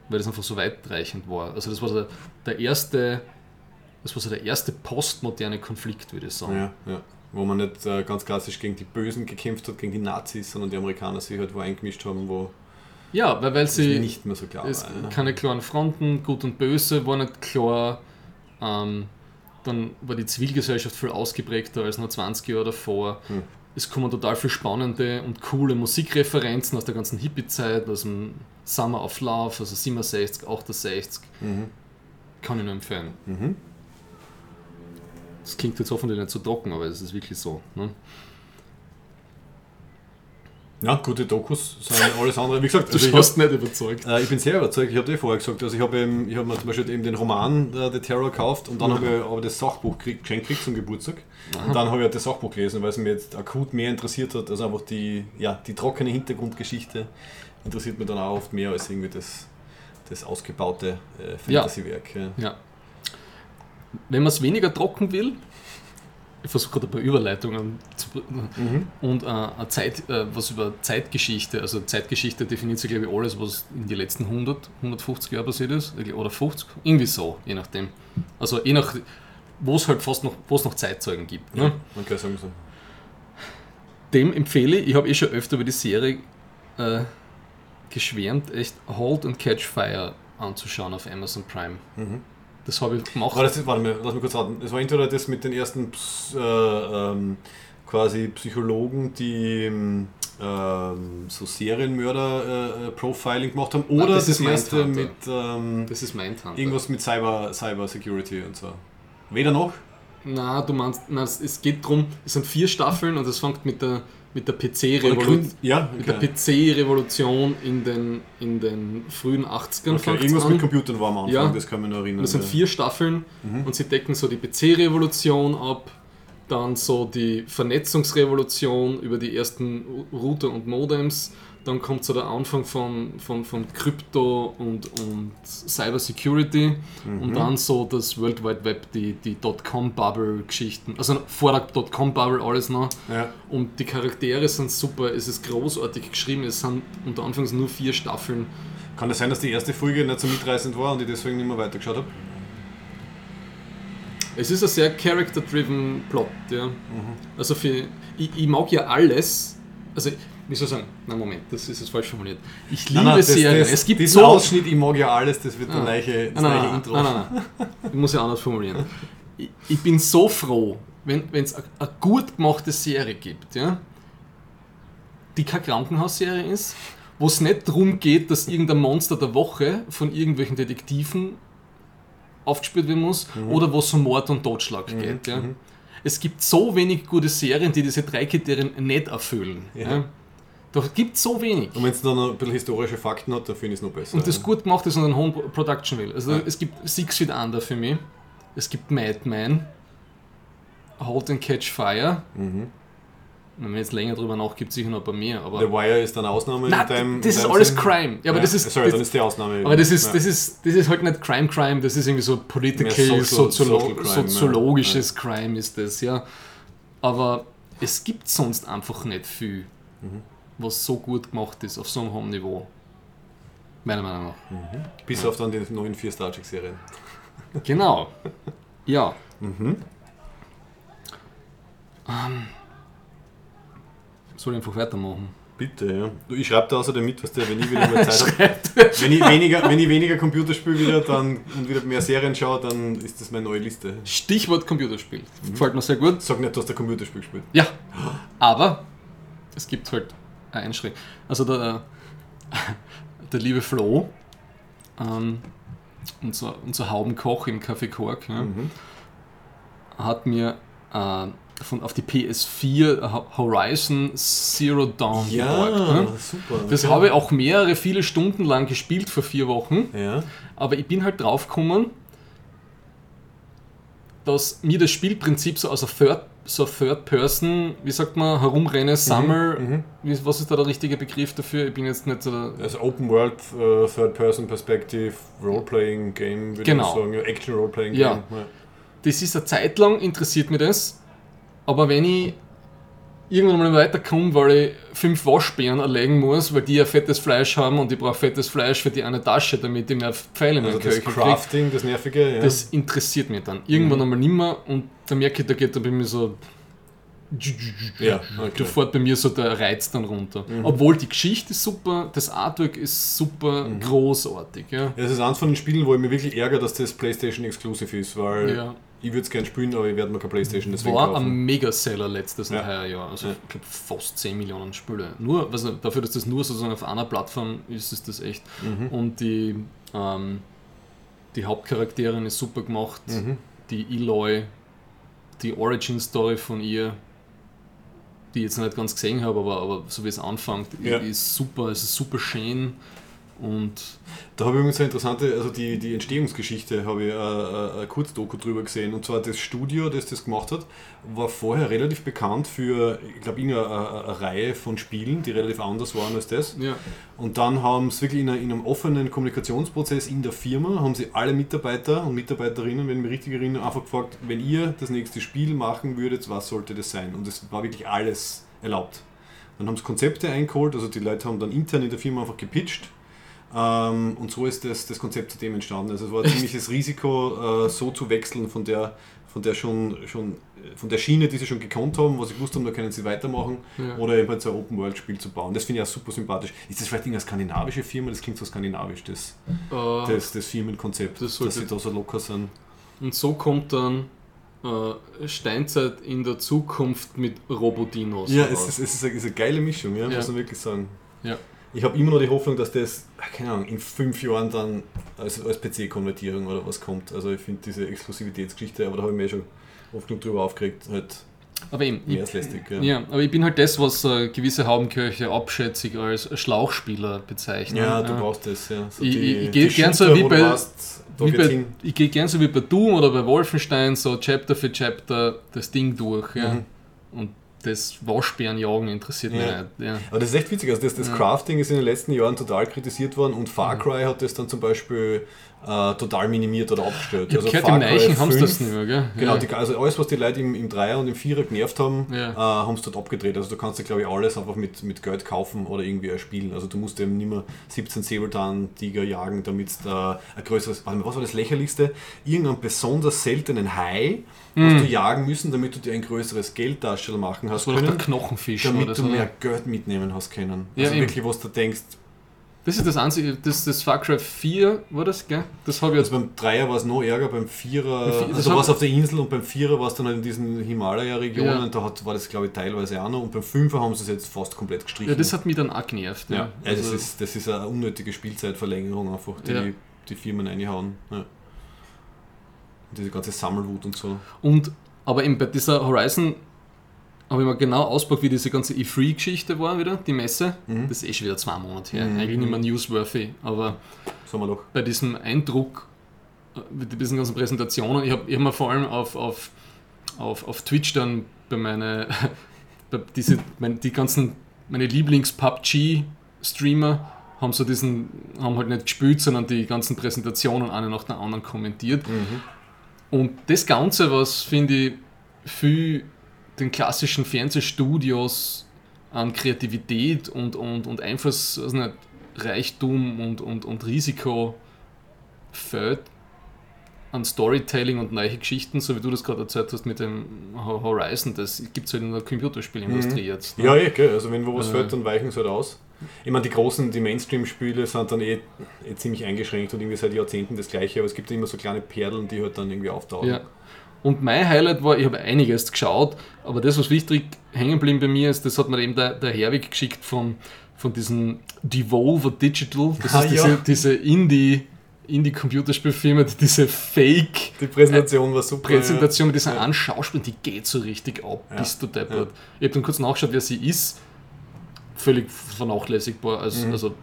weil das einfach so weitreichend war. Also das war so der, der erste, das war so der erste postmoderne Konflikt, würde ich sagen. Ja, ja. Wo man nicht äh, ganz klassisch gegen die Bösen gekämpft hat, gegen die Nazis, sondern die Amerikaner sich halt wo eingemischt haben, wo Ja, weil, weil sie nicht mehr so klar es, war. ja. keine klaren Fronten, gut und böse war nicht klar. Ähm, dann war die Zivilgesellschaft viel ausgeprägter als noch 20 Jahre davor. Hm. Es kommen total viele spannende und coole Musikreferenzen aus der ganzen Hippie-Zeit, aus dem Summer of Love, also 67, 68. Mhm. Kann ich nur empfehlen. Mhm. Das klingt jetzt hoffentlich nicht so trocken, aber es ist wirklich so. Ne? Ja, gute Dokus sind alles andere. Wie gesagt, Du also schaust nicht überzeugt. äh, ich bin sehr überzeugt, ich habe dir vorher gesagt, also ich habe ich hab mir zum Beispiel eben den Roman äh, The Terror gekauft und dann habe ich aber das Sachbuch gekriegt, geschenkt gekriegt zum Geburtstag. Und dann habe ich halt das Sachbuch gelesen, weil es mir jetzt akut mehr interessiert hat, also einfach die, ja, die trockene Hintergrundgeschichte interessiert mich dann auch oft mehr als irgendwie das, das ausgebaute äh, Fantasy-Werk. Ja. Ja. Wenn man es weniger trocken will, ich versuche gerade ein paar Überleitungen zu, Mhm. und äh, Zeit, äh, was über Zeitgeschichte, also Zeitgeschichte definiert sich glaube ich alles, was in den letzten 100, 150 Jahren passiert ist, oder 50, irgendwie so, je nachdem. Also je nach, wo es halt fast noch, wo es noch Zeitzeugen gibt. Ne? Ja, man kann sagen so. Dem empfehle ich, ich habe eh schon öfter über die Serie äh, geschwärmt, echt Hold and Catch Fire anzuschauen auf Amazon Prime. Mhm. Das habe ich gemacht. War das, warte mal, lass mich kurz raten. Es war entweder das mit den ersten Ps- äh, ähm, quasi Psychologen, die ähm, ähm, so Serienmörder-Profiling gemacht haben, oder das das, ist erste mit ähm, Das ist Mindhunter. irgendwas mit Cyber, Cyber Security und so. Weder noch? Na, du meinst, na, es- es geht darum, es sind vier Staffeln und es fängt mit der, mit der PC-Revolution. Ja, okay. PC-Revolution in den, in den frühen 80ern okay. Irgendwas an. mit Computern war am Anfang, Ja. das kann mich noch erinnern. Das sind vier Staffeln Mhm. und sie decken so die PC-Revolution ab, dann so die Vernetzungsrevolution über die ersten Router und Modems, dann kommt so der Anfang von, von, von Krypto und, und Cyber Security Mhm. und dann so das World Wide Web, die, die Dotcom-Bubble-Geschichten. Also vor der Dotcom-Bubble alles noch. Ja. Und die Charaktere sind super, es ist großartig geschrieben, es sind unter Anfangs nur vier Staffeln. Kann das sein, dass die erste Folge nicht so mitreißend war und ich deswegen nicht mehr weitergeschaut habe? Es ist ein sehr character-driven Plot, ja. Also für, ich, ich mag ja alles, also wie soll ich sagen, na Moment, das ist jetzt falsch formuliert. Ich liebe Nein, nein, Serien, das- es gibt diesen so... Ausschnitt, ich mag ja alles, das wird der Ah. gleiche, das Nein, nein, gleiche nein, Intro. nein, nein, nein. Ich muss ja anders formulieren. Ich, ich bin so froh, wenn es eine gut gemachte Serie gibt, ja, die keine Krankenhausserie ist, wo es nicht darum geht, dass irgendein Monster der Woche von irgendwelchen Detektiven aufgespielt werden muss oder wo es um Mord und Totschlag geht. Ja. Es gibt so wenig gute Serien, die diese drei Kriterien nicht erfüllen. Ja. Ja. Da gibt es so wenig. Und wenn es dann noch ein bisschen historische Fakten hat, dann finde ich es noch besser. Und das ja. gut gemacht ist und einen hohen Production will. Also Ja. es gibt Six Feet Under für mich. Es gibt Madman. Halt and Catch Fire. Mhm. Wenn man jetzt länger drüber nach, gibt es sicher noch ein paar mehr. Aber The Wire ist dann eine Ausnahme Nein, in deinem das ist alles Sinn? Crime. Ja, aber das ist- Sorry, das- dann ist die Ausnahme. aber das ist, ja. das, ist, das ist halt nicht Crime Crime, das ist irgendwie so political, Social- soziolo Social Crime, ja. soziologisches Crime ist das, ja. Aber es gibt sonst einfach nicht viel, Mhm. Was so gut gemacht ist auf so einem hohen Niveau. Meiner Meinung nach. Bis auf dann die neuen vier Star Trek-Serien. Genau. Ja. Mhm. Ähm, soll ich einfach weitermachen? Bitte, ja. Du, ich schreibe da außerdem mit, was der, wenn ich wieder mehr Zeit habe. wenn, ich weniger, wenn ich weniger Computerspiel wieder dann, und wieder mehr Serien schaue, dann ist das meine neue Liste. Stichwort Computerspiel. Gefällt mir sehr gut. Sag nicht, du hast ein Computerspiel gespielt. Ja, aber es gibt halt eine Einschränkung. Also der, der liebe Flo, ähm, unser, unser Haubenkoch im Café Kork, ja, Mhm. hat mir äh, von, auf die PS4 Ho- Horizon Zero Dawn geborgt. Ja, Ne? super. Das okay. habe ich auch mehrere, viele Stunden lang gespielt vor vier Wochen. Ja. Aber ich bin halt draufgekommen, dass mir das Spielprinzip so aus einer Third, so Third Person, wie sagt man, herumrenne, sammel, mhm. wie, was ist da der richtige Begriff dafür? Ich bin jetzt nicht so der, Also Open World, äh, Third Person Perspective, Role-Playing Game, würde Genau. ich sagen. Ja, Action Role-Playing Ja. Game. Ja. Das ist eine Zeit lang interessiert mich das, aber wenn ich irgendwann mal weiterkomme, weil ich fünf Waschbären erlegen muss, weil die ja fettes Fleisch haben und ich brauche fettes Fleisch für die eine Tasche, damit ich mehr Pfeile Also meinen das. Crafting, das Nervige, ja. Das interessiert mich dann. Irgendwann Mhm. einmal nimmer und da merke ich, da geht da bei mir so. ja, okay. Da fährt bei mir so der Reiz dann runter. Mhm. Obwohl die Geschichte ist super, das Artwork ist super Mhm. großartig. Ja. Ja, Es ist eins von den Spielen, wo ich mich wirklich ärgere, dass das PlayStation Exclusive ist, weil Ja. Ich würde es gerne spielen, aber ich werde mir keine PlayStation deswegen War ein kaufen. Megaseller letztes Ja. Jahr. Also Ja. ich glaube fast 10 Millionen Spiele. Nur, also dafür, dass das nur sozusagen auf einer Plattform ist, ist das echt. Mhm. Und die, ähm, die Hauptcharakterin ist super gemacht. Mhm. Die Eloy, die Origin Story von ihr, die ich jetzt nicht ganz gesehen habe, aber, aber so wie es anfängt, Ja. ist super, es ist super schön und Da habe ich übrigens eine interessante, also die, die Entstehungsgeschichte habe ich äh, äh, eine Kurzdoku drüber gesehen. Und zwar das Studio, das das gemacht hat, war vorher relativ bekannt für, ich glaube, eine, eine, eine Reihe von Spielen, die relativ anders waren als das. ja, Und dann haben sie wirklich in, einer- in einem offenen Kommunikationsprozess in der Firma, haben sie alle Mitarbeiter und Mitarbeiterinnen, wenn ich mich richtig erinnere, einfach gefragt, wenn ihr das nächste Spiel machen würdet, was sollte das sein? Und es war wirklich alles erlaubt. Dann haben sie Konzepte eingeholt, also die Leute haben dann intern in der Firma einfach gepitcht. Ähm, und so ist das, das Konzept seitdem entstanden. Also es war ein ziemliches Risiko, äh, so zu wechseln von der, von der schon, schon äh, von der Schiene, die sie schon gekonnt haben, wo sie gewusst haben, da können sie weitermachen, Ja. oder eben halt so ein Open-World-Spiel zu bauen. Das finde ich auch super sympathisch. Ist das vielleicht irgendeine skandinavische Firma? Das klingt so skandinavisch, das, äh, das, das Firmenkonzept, Das dass sie da so locker sind. und so kommt dann äh, Steinzeit in der Zukunft mit Robodinos. Ja, es ist, es ist, eine, ist eine geile Mischung, ja, Ja. muss man wirklich sagen. Ja. Ich habe immer noch die Hoffnung, dass das, ach, keine Ahnung, in fünf Jahren dann als, als PC-Konvertierung oder was kommt. Also ich finde diese Exklusivitätsgeschichte, aber da habe ich mir eh schon oft genug drüber aufgeregt, halt aber eben, mehr ich, als lästig. Ja, ja, aber ich bin halt das, was äh, gewisse Haubenkirche abschätzig als Schlauchspieler bezeichnen. Ja, du brauchst das, ja. So Ich- ich- ich geh die gern so wie bei- da Wie bei, ich gehe gern so wie bei Doom oder bei Wolfenstein so Chapter für Chapter das Ding durch. Ja. Mhm. Und das Waschbärenjagen interessiert mich Ja. nicht. Ja. Aber das ist echt witzig. Also das, das Ja. Crafting ist in den letzten Jahren total kritisiert worden und Far Cry hat das dann zum Beispiel äh, total minimiert oder abgestellt. Ich habe gehört, Far im Cry Neichen haben sie das 5 nicht mehr, gell? Genau, die, also alles, was die Leute im, im Dreier und im Vierer genervt haben, äh, haben sie dort abgedreht. Also du kannst dir, glaube ich, alles einfach mit, mit Geld kaufen oder irgendwie erspielen. Also du musst eben nicht mehr 17 Säbelzahn-Tiger jagen, damit du da ein größeres, warte mal, was war das lächerlichste? Irgendeinen besonders seltenen Hai Mhm. hast du jagen müssen, damit du dir ein größeres Geldtaschel machen hast Das können, Knochenfisch damit du so. mehr Geld mitnehmen hast können. Ja, also eben. wirklich, was du denkst, Das ist das einzige, das, das Far Cry 4 war das, gell? Das habe ich. Also beim Dreier war es noch ärger, beim Vierer, Beim also war es auf der Insel und beim Vierer war es dann halt in diesen Himalaya-Regionen, Ja. da hat, war das glaube ich teilweise auch noch und beim Fünfer haben sie es jetzt fast komplett gestrichen. Ja, das hat mich dann auch genervt. Ja. ja. Ja, das, Also- ist, das ist eine unnötige Spielzeitverlängerung einfach, die Ja. die Firmen reinhauen. Ja. Und diese ganze Sammelwut und so. Und, aber eben bei dieser Horizon habe ich mir genau ausgepackt, wie diese ganze E3-Geschichte war wieder, die Messe. Mhm. Das ist eh schon wieder zwei Monate her. Mhm. Eigentlich nicht mehr newsworthy, aber bei diesem Eindruck, äh, mit diesen ganzen Präsentationen, ich habe ich hab mir vor allem auf, auf, auf, auf Twitch dann bei meine, bei diese, mein, die ganzen, meine Lieblings-PUBG-Streamer haben so diesen, haben halt nicht gespielt, sondern die ganzen Präsentationen eine nach der anderen kommentiert. Mhm. Und das Ganze, was finde ich für den klassischen Fernsehstudios an Kreativität und, und, und Einfluss, also nicht, Reichtum und, und, und Risiko fällt, an Storytelling und neue Geschichten, so wie du das gerade erzählt hast mit dem Horizon, das gibt es halt in der Computerspielindustrie Mhm. jetzt. ne? Ja, eh, gell. Also wenn wo was Äh. fällt, dann weichen sie halt aus. Ich meine, die großen, die Mainstream-Spiele sind dann eh, eh ziemlich eingeschränkt und irgendwie seit Jahrzehnten das gleiche, aber es gibt immer so kleine Perlen, die halt dann irgendwie auftauchen. Ja. Und mein Highlight war, ich habe einiges geschaut, aber das, was wichtig hängen geblieben bei mir ist, das hat mir eben der, der Herwig geschickt von, von diesem Devolver Digital. Das Ah, ist diese, ja. diese Indie, Indie-Computerspielfirma, die diese Fake- Die Präsentation war super. Präsentation mit dieser Ja. einen Schauspielerin, die geht so richtig ab, Ja. bist du deppert. Ich habe dann kurz nachgeschaut, wer sie ist. Völlig vernachlässigbar, als, also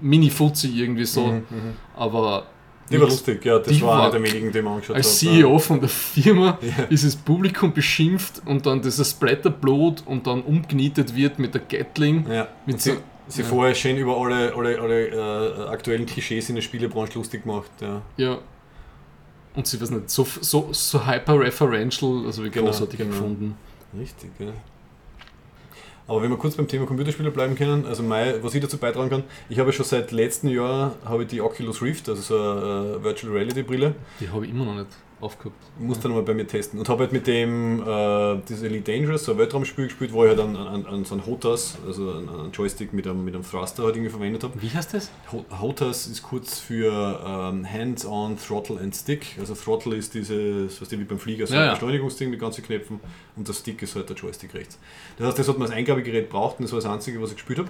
Mini-Fuzzi irgendwie so, Mhm, mhm. aber Die war lustig, ja, das war einer der wenigen, die man angeschaut als hat. CEO von der Firma Ja. ist das Publikum beschimpft und dann dieses Splatterblut und dann umgenietet wird mit der Gatling. Ja, Mit sie, sie vorher schön über alle, alle, alle äh, aktuellen Klischees in der Spielebranche lustig gemacht. Ja. Ja. Und sie weiß nicht, so, so, so hyper-referential, also wie Genau, großartig genau. gefunden. Richtig, ja. Aber wenn wir kurz beim Thema Computerspiele bleiben können, also mein, was ich dazu beitragen kann, ich habe schon seit letztem Jahr habe ich die Oculus Rift, also so eine äh, Virtual Reality Brille, Die habe ich immer noch nicht aufgehabt. muss dann mal bei mir testen und habe halt mit dem äh, dieses Elite Dangerous, so ein Weltraumspiel gespielt, wo ich halt an, an, an so einen HOTAS, also einen, einen Joystick mit einem, mit einem Thruster halt irgendwie verwendet habe. Wie heißt das? Ho- HOTAS ist kurz für ähm, Hands-on Throttle and Stick. Also Throttle ist dieses, was wie beim Flieger, so Ja, ein ja. Beschleunigungsding mit ganzen Knöpfen und der Stick ist halt der Joystick rechts. Das heißt, das hat man als Eingabegerät braucht und das war das einzige, was ich gespielt habe.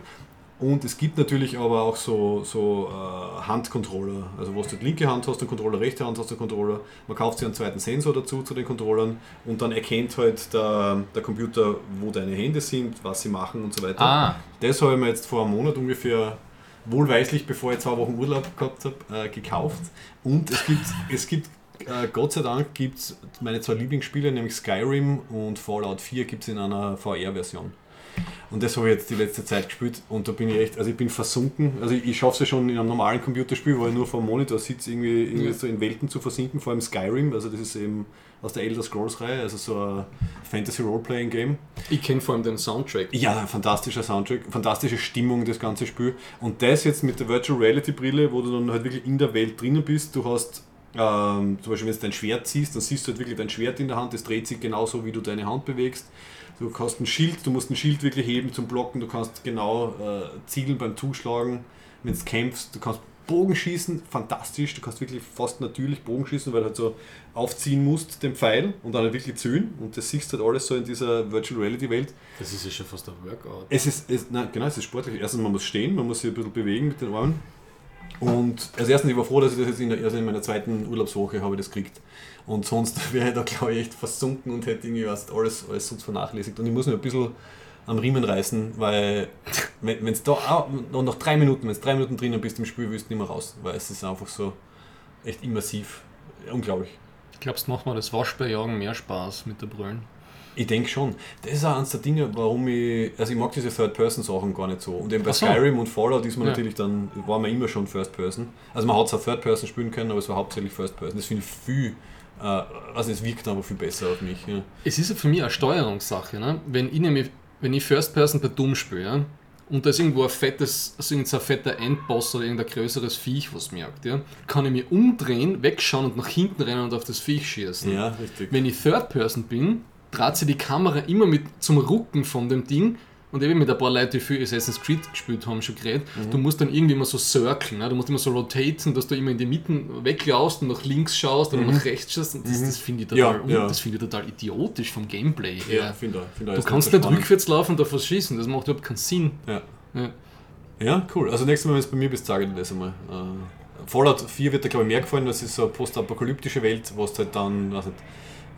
Und es gibt natürlich aber auch so, so äh, Handcontroller, also wo du die linke Hand hast, den Controller, rechte Hand hast, den Controller. Man kauft sich einen zweiten Sensor dazu zu den Controllern und dann erkennt halt der, der Computer, wo deine Hände sind, was sie machen und so weiter. Ah, Das habe ich mir jetzt vor einem Monat ungefähr wohlweislich, bevor ich zwei Wochen Urlaub gehabt habe, äh, gekauft. Und es gibt, es gibt äh, Gott sei Dank gibt meine zwei Lieblingsspiele, nämlich Skyrim und Fallout 4 gibt es in einer VR-Version. Und das habe ich jetzt die letzte Zeit gespielt und da bin ich echt, also ich bin versunken. Also ich, ich schaffe es ja schon in einem normalen Computerspiel, wo ich nur vor dem Monitor sitze, irgendwie, irgendwie Ja. so in Welten zu versinken, vor allem Skyrim, also das ist eben aus der Elder Scrolls Reihe, also so ein Fantasy Role-Playing Game. ich kenne vor allem den Soundtrack. Ja, fantastischer Soundtrack, fantastische Stimmung, das ganze Spiel. Und das jetzt mit der Virtual Reality Brille, wo du dann halt wirklich in der Welt drinnen bist. Du hast ähm, zum Beispiel, wenn du dein Schwert siehst, dann siehst du halt wirklich dein Schwert in der Hand, das dreht sich genauso, wie du deine Hand bewegst. Du hast ein Schild, du musst ein Schild wirklich heben zum Blocken, du kannst genau äh, zielen beim Zuschlagen, wenn du kämpfst, du kannst Bogen schießen, fantastisch, du kannst wirklich fast natürlich Bogen schießen, weil du halt so aufziehen musst, den Pfeil und dann halt wirklich zühlen und das siehst du halt alles so in dieser Virtual Reality Welt. Das ist ja schon fast ein Workout. Es ist, es, nein, genau, es ist sportlich. Erstens, man muss stehen, man muss sich ein bisschen bewegen mit den Armen. Und also erstens, ich war froh, dass ich das jetzt in, der, also in meiner zweiten Urlaubswoche habe das gekriegt. Und sonst wäre ich da, glaube ich, echt versunken und hätte irgendwie was, alles, alles sonst vernachlässigt. Und ich muss mir ein bisschen am Riemen reißen, weil wenn es da auch, noch drei Minuten, wenn es drei Minuten drinnen bist im Spiel, willst du nicht mehr raus, weil es ist einfach so echt immersiv. Unglaublich. Glaubst du, macht mir das Waschbärjagen mehr Spaß mit der Brüllen? Ich denke schon. Das ist auch eines der Dinge, warum ich. Also ich mag diese Third-Person-Sachen gar nicht so. Und eben bei so. Skyrim und Fallout ist man Ja. natürlich dann, war man immer schon First-Person. Also man hat es auch Third-Person spielen können, aber es war hauptsächlich First-Person. Das finde ich viel, äh, also es wirkt aber viel besser auf mich. Ja. Es ist für mich eine Steuerungssache. Ne? Wenn ich nämlich, wenn ich First Person bei Doom spiele ja, und da ist irgendwo ein fettes, also irgendein so ein fetter Endboss oder irgendein größeres Viech, was merkt, ja, kann ich mich umdrehen, wegschauen und nach hinten rennen und auf das Viech schießen. ja, richtig. Wenn ich Third Person bin, dreht sich die Kamera immer mit zum Rucken von dem Ding. Und eben mit ein paar Leuten, die viel Assassin's Creed gespielt haben, schon geredet. Du musst dann irgendwie immer so circlen, ne? du musst immer so rotaten, dass du immer in die Mitten weglaust und nach links schaust oder nach rechts schaust. Und das, das finde ich, Ja, total ja. das finde ich total idiotisch vom Gameplay Ja, her. finde ich. Find ich Du kannst nicht spannend. rückwärts laufen und auf was schießen, das macht überhaupt keinen Sinn. Ja. Ja. ja, cool. Also nächstes Mal, wenn es bei mir bist, sage ich dir das einmal. Äh, Fallout 4 wird dir, glaube ich, mehr gefallen. Das ist so eine postapokalyptische Welt, wo es halt dann, also,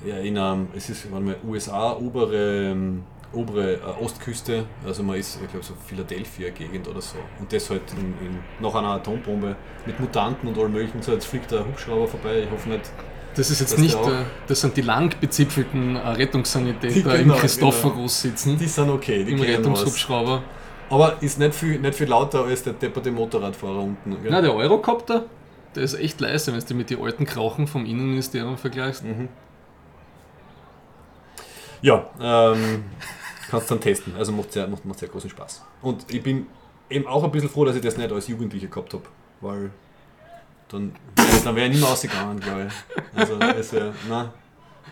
ja, in einem, es ist, warte mal, USA, obere, ähm, obere äh, Ostküste, also man ist, ich glaube, so Philadelphia-Gegend oder so. Und das halt in, in, nach einer Atombombe mit Mutanten und allem möglichen, so jetzt fliegt der Hubschrauber vorbei, ich hoffe nicht. Das ist jetzt nicht, der äh, das sind die lang bezipfelten äh, Rettungssanitäter Genau, im Christophorus sitzen, Die sind okay, die im kennen was. Rettungshubschrauber. Aber ist nicht viel, nicht viel lauter als der depperte Motorradfahrer unten. gell? Na, der Eurocopter, der ist echt leise, wenn du die mit den alten Krauchen vom Innenministerium vergleichst. Mhm. Ja, ähm, kannst dann testen. Also macht sehr, macht, macht sehr großen Spaß. Und ich bin eben auch ein bisschen froh, dass ich das nicht als Jugendlicher gehabt habe, weil dann, dann wäre ich nicht mehr ausgegangen, glaube ich. Also, es wäre, nein.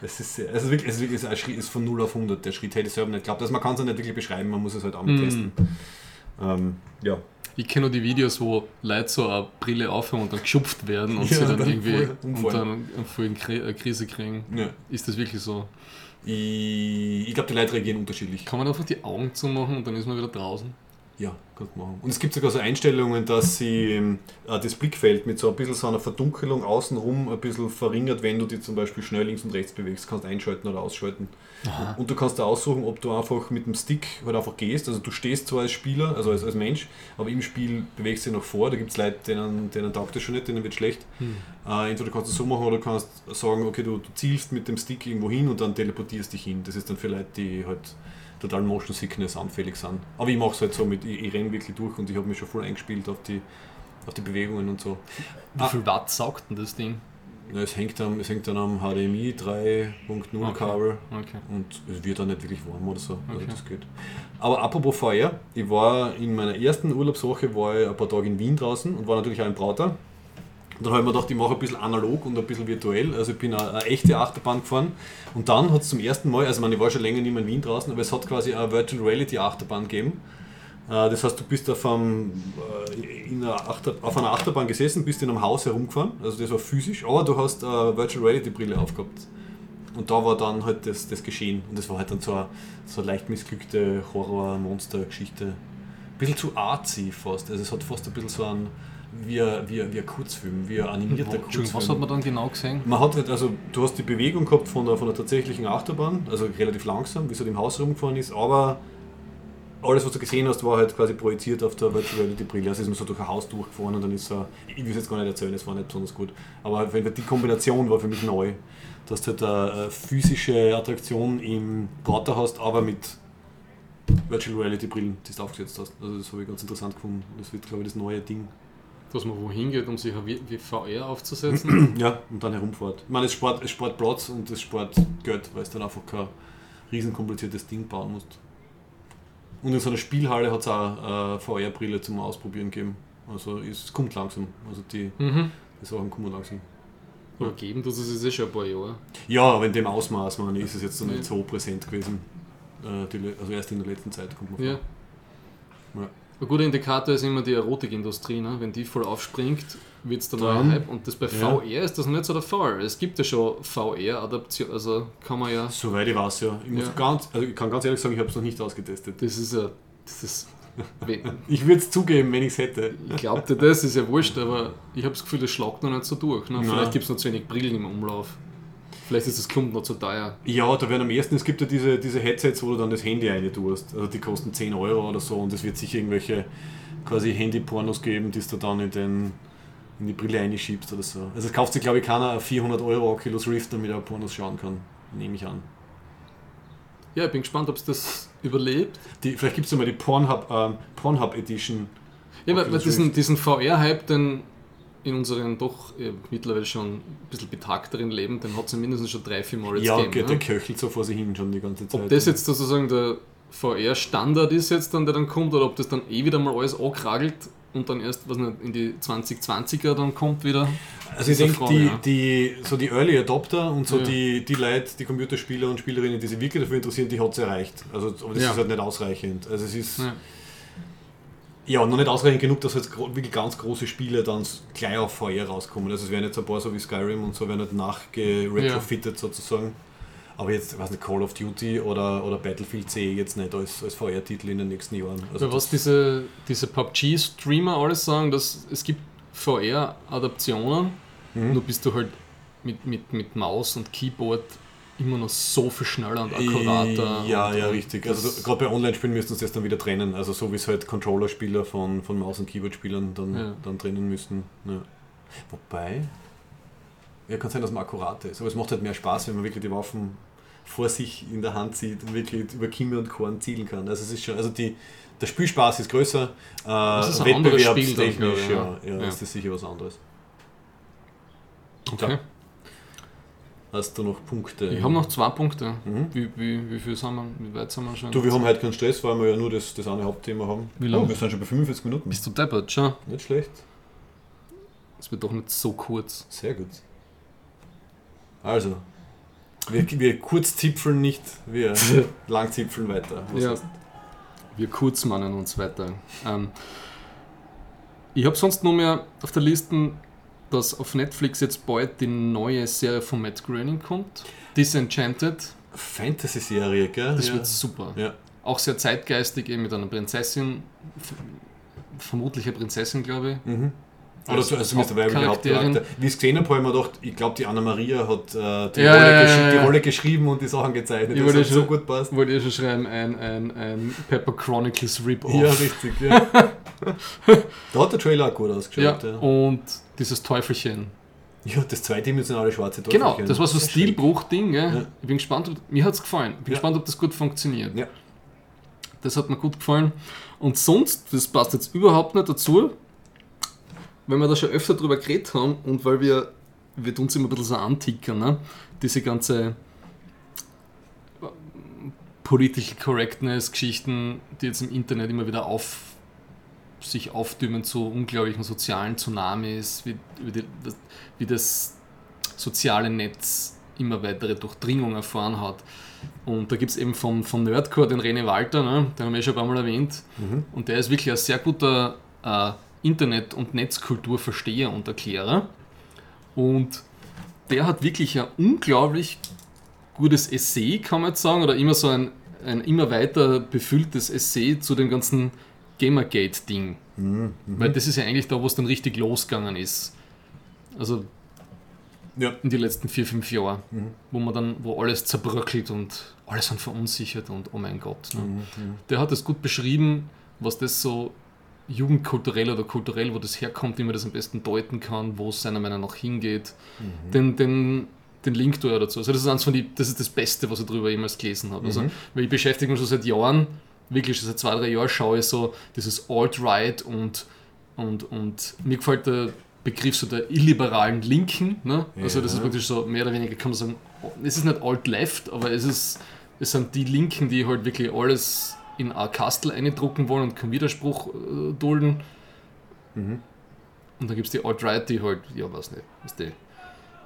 Es ist, sehr, es ist wirklich, es ist wirklich ein Schritt ist von 0 auf 100. Der Schritt hätte ich selber nicht geglaubt. Also man kann es nicht wirklich beschreiben, man muss es halt auch Mhm. testen. Ähm, ja. Ich kenne nur die Videos, wo Leute so eine Brille aufhaben und dann geschupft werden und Ja, sie dann, dann irgendwie voll und dann voll in eine Krise kriegen. ja. Ist das wirklich so? Ich, ich glaube, die Leute reagieren unterschiedlich. Kann man einfach die Augen zumachen und dann ist man wieder draußen? Ja, kannst machen. Und es gibt sogar so Einstellungen, dass sie ähm, äh, das Blickfeld mit so ein bisschen so einer Verdunkelung außenrum ein bisschen verringert, wenn du dich zum Beispiel schnell links und rechts bewegst. Kannst einschalten oder ausschalten. Und du kannst da aussuchen, ob du einfach mit dem Stick halt einfach gehst. Also du stehst zwar als Spieler, also als, als Mensch, aber im Spiel bewegst du dich nach vor. Da gibt es Leute, denen, denen taugt das schon nicht, denen wird schlecht. Äh, entweder kannst du so machen oder du kannst sagen, okay, du, du zielst mit dem Stick irgendwo hin und dann teleportierst dich hin. Das ist dann für Leute, die halt total Motion Sickness anfällig sind. Aber ich mache es halt so mit, ich, ich renne wirklich durch und ich habe mich schon voll eingespielt auf die, auf die Bewegungen und so. Wie Ah. viel Watt saugt denn das Ding? Ja, es, hängt am, es hängt dann am HDMI 3.0 Okay. Kabel Okay. und es wird dann nicht wirklich warm oder so. Also Okay. das geht. Aber apropos VR, ich war in meiner ersten Urlaubswoche war ich ein paar Tage in Wien draußen und war natürlich auch in Brauter. Und dann habe ich mir gedacht, ich mache ein bisschen analog und ein bisschen virtuell. Also ich bin eine, eine echte Achterbahn gefahren. Und dann hat es zum ersten Mal, also ich, meine, ich war schon länger nicht mehr in Wien draußen, aber es hat quasi eine Virtual Reality Achterbahn gegeben. Äh, Das heißt, du bist auf, einem, äh, in einer Achter, auf einer Achterbahn gesessen, bist in einem Haus herumgefahren, also das war physisch, aber du hast eine Virtual Reality Brille aufgehabt. Und da war dann halt das, das Geschehen. Und das war halt dann so eine, so eine leicht missglückte Horror-Monster-Geschichte. Ein bisschen zu artsy fast. Also es hat fast ein bisschen so ein, wie wie ein Kurzfilm, wie ein animierter Entschuldigung, Kurzfilm. was hat man dann genau gesehen? Man hat halt, also du hast die Bewegung gehabt von der, von der tatsächlichen Achterbahn, also relativ langsam, wie es halt im Haus rumgefahren ist, aber alles, was du gesehen hast, war halt quasi projiziert auf der Virtual Reality Brille. Also ist man so durch ein Haus durchgefahren und dann ist so, ich will es jetzt gar nicht erzählen, es war nicht besonders gut, aber die Kombination war für mich neu, dass du halt eine, eine physische Attraktion im Prater hast, aber mit Virtual Reality Brillen, die du aufgesetzt hast. Also das habe ich ganz interessant gefunden. Das wird, glaube ich, das neue Ding. Dass man wohin geht, um sich wie- VR aufzusetzen? Ja, und dann herumfährt. Ich meine, es spart, es spart Platz und es spart Geld, weil es dann einfach kein riesenkompliziertes Ding bauen musst. Und in so einer Spielhalle hat es auch eine VR-Brille zum Ausprobieren gegeben. Also es kommt langsam. Also die, mhm. die Sachen kommen langsam. Aber geben tut es eh schon ein paar Jahre. Ja, aber in dem Ausmaß ich, ist es jetzt noch Ja. nicht so präsent gewesen. Äh, die, also erst in der letzten Zeit kommt man vor. Ja. Ja. Ein guter Indikator ist immer die Erotikindustrie. Ne? Wenn die voll aufspringt, wird es der neue Hype. Und das bei Ja. VR ist das nicht so der Fall. Es gibt ja schon VR-Adaption, also kann man ja. Soweit ich weiß, ja. Ich, muss Ja. Ganz, also ich kann ganz ehrlich sagen, ich habe es noch nicht ausgetestet. Das ist ja. Das ist, Ich würde es zugeben, wenn ich es hätte. ich glaubte, das ist ja wurscht, aber ich habe das Gefühl, das schlagt noch nicht so durch. Ne? Vielleicht gibt es noch zu wenig Brillen im Umlauf. Vielleicht ist das Klump noch zu teuer. Ja, da werden am ersten, es gibt ja diese, diese Headsets, wo du dann das Handy rein tust. Also die kosten 10 Euro oder so und es wird sicher irgendwelche quasi Handy-Pornos geben, die du dann in, den, in die Brille reinschiebst oder so. Also es kauft sich glaube ich keiner ein 400 Euro Oculus Rift, damit er Pornos schauen kann. Nehme ich an. Ja, ich bin gespannt, ob es das überlebt. Die, vielleicht gibt es ja mal die Pornhub, ähm, Pornhub Edition. Ja, weil, diesen, diesen VR-Hype, den in unseren doch äh, mittlerweile schon ein bisschen betagteren Leben, den hat es ja mindestens schon drei, vier Mal jetzt Ja, gegeben. der ne? köchelt so vor sich hin schon die ganze Zeit. Ob das jetzt sozusagen der VR-Standard ist jetzt dann, der dann kommt, oder ob das dann eh wieder mal alles ankragelt und dann erst, was nicht, in die 2020er dann kommt wieder. Also ich denke, Frage, die, ja. die, so die Early Adopter und so Ja. die, die Leute, die Computerspieler und Spielerinnen, die sich wirklich dafür interessieren, die hat es erreicht. Also, aber das Ja. ist halt nicht ausreichend. Also es ist Ja. ja noch nicht ausreichend genug, dass jetzt wirklich ganz große Spiele dann gleich auf VR rauskommen. Also es werden jetzt ein paar so wie Skyrim und so werden nicht nachgeretrofitted sozusagen. Aber jetzt, weiß nicht, Call of Duty oder, oder Battlefield sehe ich jetzt nicht als, als VR-Titel in den nächsten Jahren. Also was diese, diese PUBG-Streamer alles sagen, dass es gibt VR-Adaptionen, Mhm. nur bist du halt mit, mit, mit Maus und Keyboard immer noch so viel schneller und akkurater. Ja, und, ja, richtig. Also gerade bei Online-Spielen müssen sie das dann wieder trennen. Also so wie es halt Controller-Spieler von, von Maus- und Keyboard-Spielern dann, Ja. dann trennen müssen. Ja. Wobei, ja, kann sein, dass man akkurater ist. Aber es macht halt mehr Spaß, wenn man wirklich die Waffen vor sich in der Hand sieht und wirklich über Kimme und Korn zielen kann. Also es ist schon, also die, der Spielspaß ist größer. Äh, Das ist ein anderes Spiel dann, ja. ja, Ja. ist das sicher was anderes. Okay. Hast du noch Punkte? Ich habe noch zwei Punkte. Mhm. Wie, wie, wie viel sind wir? Wie weit sind wir schon? Du, wir haben heute keinen Stress, weil wir ja nur das, das eine Hauptthema haben. Wie lange? Oh, wir sind schon bei 45 Minuten. Bist du deppert, schon? Nicht schlecht. Es wird doch nicht so kurz. Sehr gut. Also, wir, wir kurz zipfeln nicht, wir lang zipfeln weiter. Was Ja. heißt? Wir kurzmannen uns weiter. Ähm, ich habe sonst nur mehr auf der Liste, dass auf Netflix jetzt bald die neue Serie von Matt Groening kommt. Disenchanted. Fantasy-Serie, gell? Das ja. wird super. Ja. Auch sehr zeitgeistig, eben mit einer Prinzessin. Vermutliche Prinzessin, glaube ich. Mhm. Oder so, also mit der. Hauptcharakter. Wie ich es gesehen habe, habe ich mir gedacht, ich glaube, die Anna-Maria hat äh, die, Ja, Rolle ja, ja, die. Rolle geschrieben und die Sachen gezeichnet. Ich Das hat so schon- gut passt. Wollte ich schon schreiben, ein, ein, ein Pepper Chronicles Rip-Off. Ja, richtig. Ja. da hat der Trailer auch gut ausgeschaut. Ja, Ja, und dieses Teufelchen. ja das zweidimensionale schwarze Genau, Teufelchen. das war so ein. Stilbruch-Ding. Ja. Ich bin gespannt, ob, mir hat es gefallen. Ich bin Ja. gespannt, ob das gut funktioniert. Ja. Das hat mir gut gefallen. Und sonst, das passt jetzt überhaupt nicht dazu, weil wir da schon öfter drüber geredet haben und weil wir, wir tun uns immer ein bisschen so antickern, ne? diese ganze äh, Political Correctness-Geschichten, die jetzt im Internet immer wieder auf sich auftürmen zu unglaublichen sozialen Tsunamis, wie, wie, die, das, wie das soziale Netz immer weitere Durchdringung erfahren hat. Und da gibt es eben vom, vom Nerdcore den René Walter, ne? den haben wir schon ein paar Mal erwähnt. Mhm. Und der ist wirklich ein sehr guter äh, Internet- und Netzkulturversteher und Erklärer. Und der hat wirklich ein unglaublich gutes Essay, kann man jetzt sagen, oder immer so ein, ein immer weiter befülltes Essay zu dem ganzen Gamergate-Ding. Mhm. Weil das ist ja eigentlich da, wo es dann richtig losgegangen ist. Also Ja. in die letzten vier, fünf Jahre, Mhm. wo man dann, wo alles zerbröckelt und alles sind verunsichert und oh mein Gott. Ne? Mhm. Der hat es gut beschrieben, was das so jugendkulturell oder kulturell, wo das herkommt, wie man das am besten deuten kann, wo es seiner Meinung nach hingeht. Mhm. Den, den, den Link tue ich dazu. Also das ist eins von die, das ist das Beste, was ich darüber jemals gelesen habe. Also, Mhm. weil ich beschäftige mich schon seit Jahren, wirklich seit zwei, drei Jahren schaue ich so dieses Alt-Right und, und, und mir gefällt der Begriff so der illiberalen Linken. Ne? Also das ist Ja. praktisch so mehr oder weniger, kann man sagen, es ist nicht Alt-Left, aber es, ist, es sind die Linken, die halt wirklich alles in ein Kastel eindrucken wollen und keinen Widerspruch äh, dulden. Mhm. Und dann gibt es die Alt-Right, die halt, ja, weiß nicht, ist die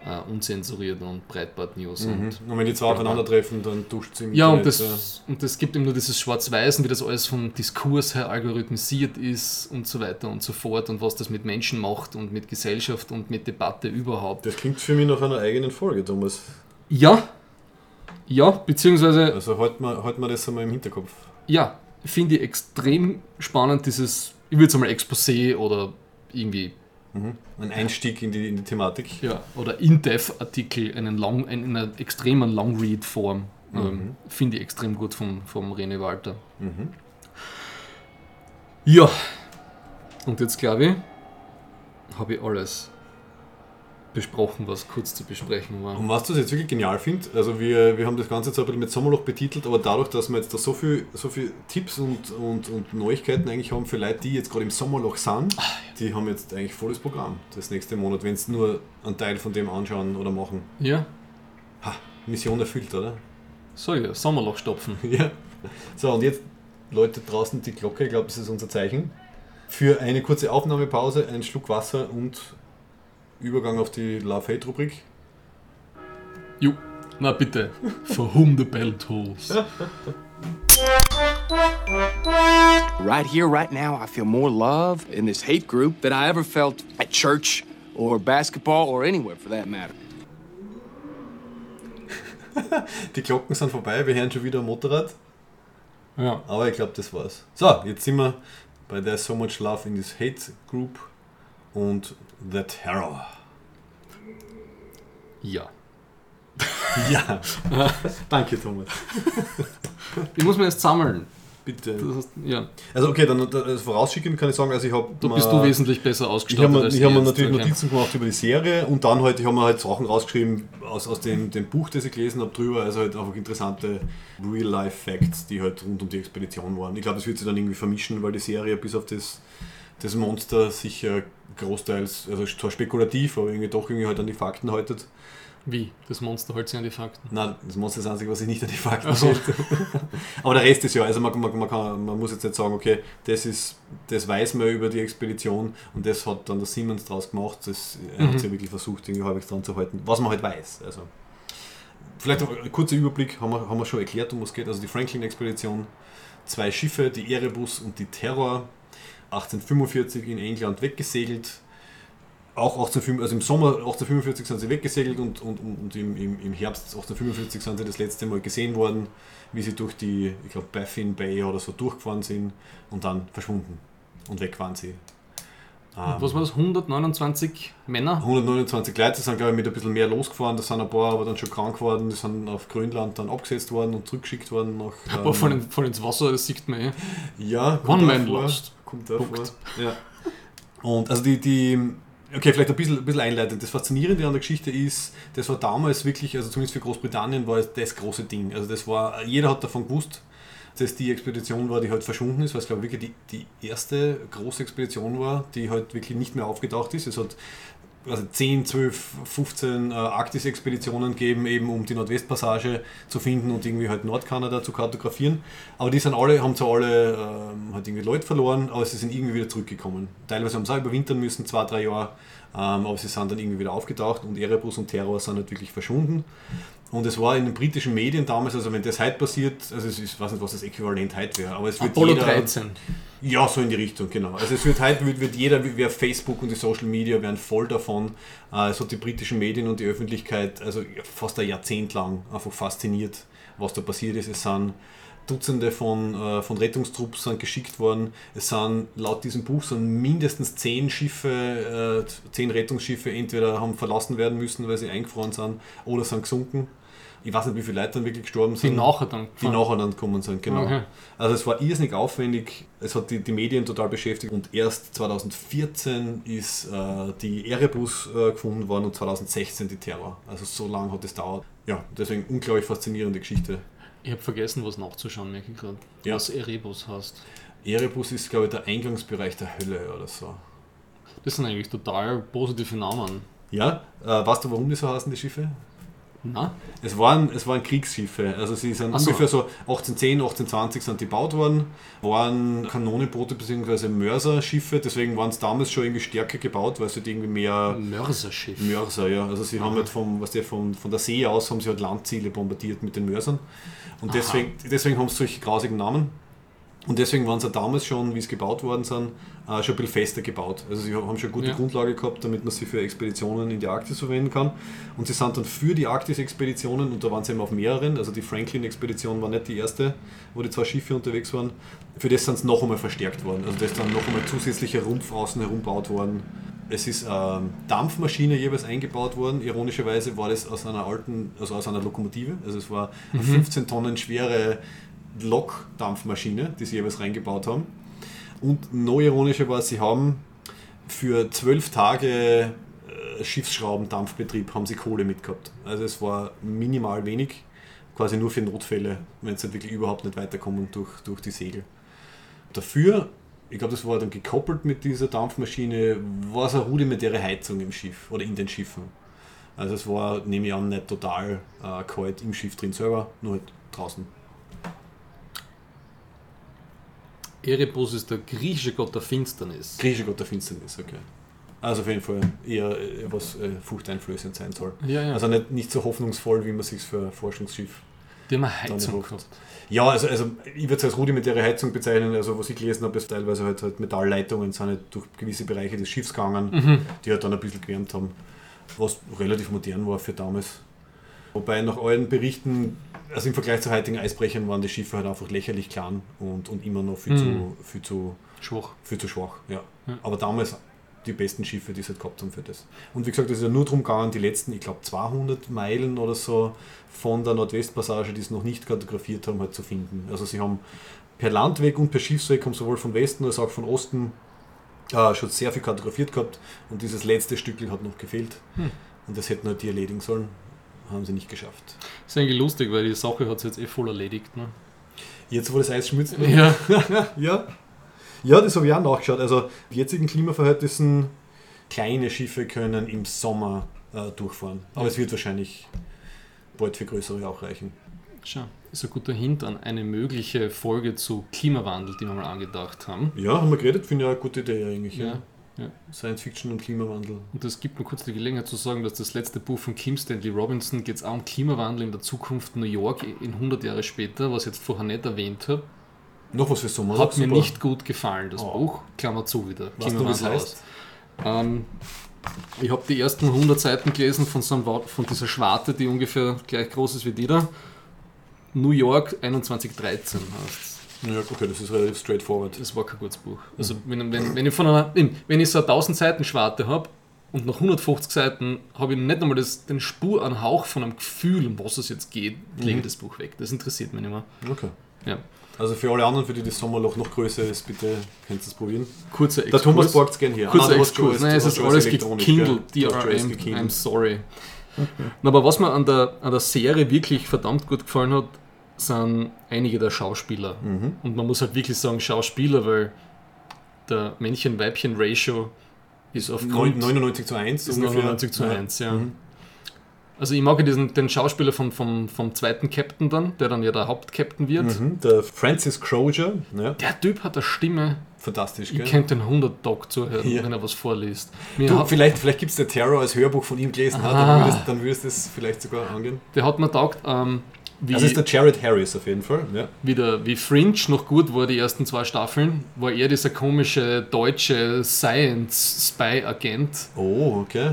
äh, unsensuriert und Breitbart-News Mhm. und Und wenn die zwei aufeinandertreffen, dann duscht sie im ja, und Internet, das, und das gibt eben nur dieses Schwarz-Weiß, wie das alles vom Diskurs her algorithmisiert ist und so weiter und so fort und was das mit Menschen macht und mit Gesellschaft und mit Debatte überhaupt. Das klingt für mich nach einer eigenen Folge, Thomas. Ja, ja, beziehungsweise, Also halt mal, halt mal das einmal im Hinterkopf. ja, finde ich extrem spannend, dieses, ich würde es einmal Exposé oder irgendwie, Mhm. Ein Einstieg in die, in die Thematik. ja, oder In-Depth-Artikel einen long, in einer extremen Long-Read-Form. Ähm, finde ich extrem gut vom, vom René Walter. Mhm. Ja, und jetzt glaube ich, habe ich alles besprochen, was kurz zu besprechen war. Und was du jetzt wirklich genial finde, also wir, wir haben das Ganze jetzt ein bisschen mit Sommerloch betitelt, aber dadurch, dass wir jetzt da so viel, so viel Tipps und, und, und Neuigkeiten eigentlich haben für Leute, die jetzt gerade im Sommerloch sind, die haben jetzt eigentlich volles Programm das nächste Monat, wenn sie nur einen Teil von dem anschauen oder machen. Ja, Ha, Mission erfüllt, oder? so ja, Sommerloch stopfen. Ja. So, und jetzt Leute draußen die Glocke, ich glaube, das ist unser Zeichen. Für eine kurze Aufnahmepause, einen Schluck Wasser und Übergang auf die Love-Hate-Rubrik. Jo, na bitte, for whom the bell tolls. Right here, right now, I feel more love in this hate group than I ever felt at church or basketball or anywhere for that matter. Die Glocken sind vorbei, wir hören schon wieder ein Motorrad, Ja, aber ich glaube, das war's. So, jetzt sind wir bei There's So Much Love in this Hate Group und The Terror. Ja. Ja, danke Thomas. Ich muss mir jetzt sammeln. Bitte. Das heißt, ja, Also okay, dann äh, vorausschickend kann ich sagen, also ich habe... da bist du wesentlich besser Ich ausgestattet habe mir, ich hab mir natürlich okay. Notizen gemacht über die Serie und dann halt, ich habe mir halt Sachen rausgeschrieben aus, aus dem, dem Buch, das ich gelesen habe drüber, also halt einfach interessante Real-Life-Facts, die halt rund um die Expedition waren. Ich glaube, das wird sich dann irgendwie vermischen, weil die Serie bis auf das, das Monster sich äh, großteils, also zwar spekulativ, aber irgendwie doch irgendwie halt an die Fakten haltet. Wie? Das Monster hält sich an die Fakten. Nein, das Monster ist das Einzige, was sich nicht an die Fakten Ach so. hält. Aber der Rest ist ja, also man, man, man, kann, man muss jetzt nicht sagen, okay, das, ist, das weiß man über die Expedition und das hat dann der Siemens draus gemacht. Das, er hat Mhm. es ja wirklich versucht, irgendwie halbwegs dran zu halten, was man halt weiß. Also, vielleicht noch ein kurzer Überblick, haben wir, haben wir schon erklärt, um was es geht. Also die Franklin-Expedition, zwei Schiffe, die Erebus und die Terror, 1845 in England weggesegelt. Auch 1845, also im Sommer 1845 sind sie weggesegelt und, und, und und im, im, im Herbst 1845 sind sie das letzte Mal gesehen worden, wie sie durch die, ich glaube, Baffin Bay oder so durchgefahren sind und dann verschwunden. Und weg waren sie. Ähm, Was war das? 129 Männer? 129 Leute sind, glaube ich, mit ein bisschen mehr losgefahren. Da sind ein paar aber dann schon krank geworden. Die sind auf Grönland dann abgesetzt worden und zurückgeschickt worden. Nach, Aber voll, in, voll ins Wasser, das sieht man eh. Ja, One man lost. Kommt Punkt. vor. Ja. Und also die, die, okay, vielleicht ein bisschen, ein bisschen einleitend. Das Faszinierende an der Geschichte ist, das war damals wirklich, also zumindest für Großbritannien war es das große Ding. Also das war, jeder hat davon gewusst, dass die Expedition war, die halt verschwunden ist, weil es glaube ich wirklich die, die erste große Expedition war, die halt wirklich nicht mehr aufgetaucht ist. Es hat also 10, 12, 15 äh, Arktis-Expeditionen gegeben, eben um die Nordwestpassage zu finden und irgendwie halt Nordkanada zu kartografieren. Aber die sind alle, haben zwar alle ähm, halt irgendwie Leute verloren, aber sie sind irgendwie wieder zurückgekommen. Teilweise haben sie auch überwintern müssen, zwei, drei Jahre, ähm, aber sie sind dann irgendwie wieder aufgetaucht und Erebus und Terror sind halt wirklich verschwunden. Und es war in den britischen Medien damals, also wenn das heute passiert, also es ist, ich weiß nicht, was das Äquivalent heute wäre, aber es wird Apollo jeder, 13. ja, so in die Richtung, genau. Also es wird heute wird, wird jeder, wer Facebook und die Social Media werden voll davon. Äh, Es hat die britischen Medien und die Öffentlichkeit also fast ein Jahrzehnt lang einfach fasziniert, was da passiert ist. Es sind Dutzende von, äh, von Rettungstrupps sind geschickt worden. Es sind laut diesem Buch sind mindestens zehn Schiffe, äh, zehn Rettungsschiffe entweder haben verlassen werden müssen, weil sie eingefroren sind, oder sind gesunken. Ich weiß nicht, wie viele Leute dann wirklich gestorben Die sind. nachher dann. Die nachher dann gekommen sind, genau. Okay. Also es war irrsinnig aufwendig, es hat die, die Medien total beschäftigt und erst 2014 ist äh, die Erebus äh, gefunden worden und 2016 die Terror. Also so lange hat es dauert. Ja, deswegen unglaublich faszinierende Geschichte. Ich habe vergessen, was nachzuschauen, merke ich gerade. Ja. Was Erebus heißt. Erebus ist, glaube ich, der Eingangsbereich der Hölle oder so. Das sind eigentlich total positive Namen. Ja, äh, weißt du, warum die so heißen, die Schiffe? Na? Es waren, es waren Kriegsschiffe, also sie sind so. ungefähr so 1810, 1820 sind die gebaut worden, waren Kanonenboote bzw. Mörserschiffe, deswegen waren es damals schon irgendwie stärker gebaut, weil sie halt irgendwie mehr Mörserschiff. Mörser, ja. Also sie haben halt vom, was der von, von der See aus haben sie halt Landziele bombardiert mit den Mörsern. Und Aha. deswegen, deswegen haben sie solche grausigen Namen. Und deswegen waren sie damals schon, wie es gebaut worden sind, äh, schon ein bisschen fester gebaut. Also sie haben schon eine gute Ja. Grundlage gehabt, damit man sie für Expeditionen in die Arktis verwenden kann. Und sie sind dann für die Arktis-Expeditionen, und da waren sie eben auf mehreren, also die Franklin-Expedition war nicht die erste, wo die zwei Schiffe unterwegs waren, für das sind sie noch einmal verstärkt worden. Also da ist dann noch einmal zusätzlicher Rumpf außen herum gebaut worden. Es ist eine Dampfmaschine jeweils eingebaut worden. Ironischerweise war das aus einer alten, also aus einer Lokomotive. Also es war eine 15 Tonnen schwere Lokdampfmaschine, die sie jeweils reingebaut haben. Und noch ironischer war, sie haben für zwölf Tage äh, Schiffsschraubendampfbetrieb haben sie Kohle mitgehabt. Also es war minimal wenig, quasi nur für Notfälle, wenn sie wirklich überhaupt nicht weiterkommen durch, durch die Segel. Dafür, ich glaube, das war dann gekoppelt mit dieser Dampfmaschine, war es eine rudimentäre Heizung im Schiff oder in den Schiffen. Also es war, nehme ich an, nicht total äh, kalt im Schiff drin selber, nur halt draußen. Erebus ist der griechische Gott der Finsternis. Griechische Gott der Finsternis, okay. Also auf jeden Fall eher äh, was äh, furchteinflößend sein soll. Ja, ja. Also nicht, nicht so hoffnungsvoll, wie man sich für ein Forschungsschiff. die haben eine Heizung gehabt. Ja, also, also ich würde es als rudimentäre Heizung bezeichnen. Also was ich gelesen habe, ist teilweise halt, halt Metallleitungen sind halt durch gewisse Bereiche des Schiffs gegangen, Mhm. die halt dann ein bisschen gewärmt haben. Was relativ modern war für damals. Wobei nach allen Berichten, also im Vergleich zu heutigen Eisbrechern, waren die Schiffe halt einfach lächerlich klein und, und immer noch viel, Mhm. zu, viel, zu, Schwach. viel zu schwach. Ja. Ja. Aber damals die besten Schiffe, die sie halt gehabt haben für das. Und wie gesagt, es ist ja nur darum gegangen, die letzten, ich glaube 200 Meilen oder so von der Nordwestpassage, die sie noch nicht kartografiert haben, halt zu finden. Also sie haben per Landweg und per Schiffsweg haben sowohl von Westen als auch von Osten äh, schon sehr viel kartografiert gehabt und dieses letzte Stückel hat noch gefehlt. Hm. Und das hätten halt die erledigen sollen. Haben sie nicht geschafft. ist eigentlich lustig, weil die Sache hat sich jetzt eh voll erledigt. Ne? Jetzt, wo das Eis schmilzt, Ja. Ja. Ja, das habe ich auch nachgeschaut. Also, die jetzigen Klimaverhältnissen, kleine Schiffe können im Sommer äh, durchfahren. Aber es wird wahrscheinlich bald für größere auch reichen. Schau, ist ein guter Hint an eine mögliche Folge zu Klimawandel, die wir mal angedacht haben. Ja, haben wir geredet, finde ich eine gute Idee eigentlich. Ja. Ja. Science Fiction und Klimawandel. Und das gibt mir kurz die Gelegenheit zu sagen, dass das letzte Buch von Kim Stanley Robinson geht es auch um Klimawandel in der Zukunft New York in 100 Jahre später, was ich jetzt vorher nicht erwähnt habe. Noch was für Sommer. Hat mir Super. nicht gut gefallen, das Oh. Buch. Klammer zu wieder. Weißt du, es Klimawandel heißt? Ähm, ich habe die ersten 100 Seiten gelesen von, so einem, von dieser Schwarte, die ungefähr gleich groß ist wie die da. New York 2113 heißt Ja, okay, das ist relativ straightforward. Das war kein gutes Buch. Also wenn, wenn, wenn, ich von einer, wenn ich so eine 1000 Seiten Schwarte habe und nach 150 Seiten habe ich nicht einmal das, den Spur an Hauch von einem Gefühl, um was es jetzt geht, lege ich das Buch weg. Das interessiert mich nicht mehr. Okay. Ja. Also für alle anderen, für die das Sommerloch noch größer ist, bitte könnt ihr es probieren. Kurzer Der Thomas Exkurs. borgt es gern hier. Kurzer Ah, Exkurs. Nein, es ist alles gekindelt. DRM. I'm sorry. Na, aber was mir an der, an der Serie wirklich verdammt gut gefallen hat, sind einige der Schauspieler. Mhm. Und man muss halt wirklich sagen Schauspieler, weil der Männchen-Weibchen-Ratio ist aufgrund 99 zu 1 ist ungefähr. 99 zu 1, ja. Mhm. Also ich mag diesen, den Schauspieler vom, vom, vom zweiten Captain dann, der dann ja der Hauptcaptain wird. Mhm. Der Francis Crozier, ja, Der Typ hat eine Stimme, fantastisch, ich gell? könnte den 100 Tag zuhören, Ja. wenn er was vorliest. Mir Du, hat, vielleicht vielleicht gibt es der Terror als Hörbuch von ihm gelesen, hat, Ah. dann würdest, dann würdest du es vielleicht sogar angehen. der hat mir taugt, ähm, Das ist der Jared Harris auf jeden Fall. Ja. wie, der, wie Fringe noch gut war, die ersten zwei Staffeln, war er dieser komische deutsche Science-Spy-Agent. Oh, okay.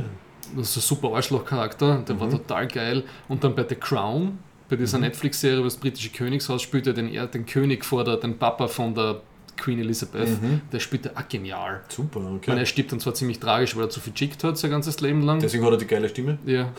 Das ist ein super Arschloch-Charakter, der war total geil. Und dann bei The Crown, bei dieser Netflix-Serie über das britische Königshaus, spielt er den, er den König vor der, den Papa von der Queen Elizabeth. Der spielt er auch genial. Super, okay. er stirbt dann zwar ziemlich tragisch, weil er zu viel chickt hat, sein ganzes Leben lang. Deswegen hat er die geile Stimme. ja.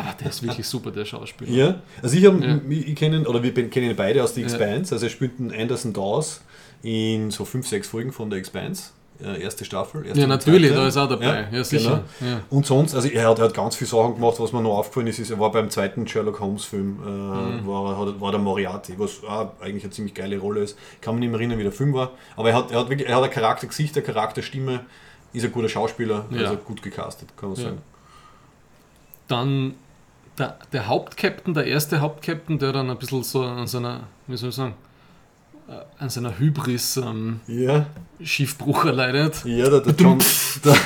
Aber der ist wirklich super, der Schauspieler. Ja, also ich, hab, Ja. ich, kenne ihn, oder wir kennen ihn beide aus The Ja. Expanse. Also er spielt einen Anderson Dawes in so fünf, sechs Folgen von The Expanse. Äh, erste Staffel. Erste Ja, natürlich, da ist er auch dabei. Ja, sicher. Ja. Und sonst, also er hat, er hat ganz viele Sachen gemacht, was mir noch aufgefallen ist, ist er war beim zweiten Sherlock Holmes Film, äh, Mhm. war, war der Moriarty, was eigentlich eine ziemlich geile Rolle ist. Kann man nicht mehr erinnern, wie der Film war. Aber er hat, er hat wirklich, er hat ein Charaktergesicht, eine Charakterstimme, ist ein guter Schauspieler, Ja. also gut gecastet, kann man Ja. sagen. Dann der, der Hauptcaptain, der erste Hauptcaptain, der dann ein bisschen so an seiner, wie soll ich sagen, äh, an seiner Hybris ähm, Ja, Schiffbruch erleidet. ja der, der, John, der,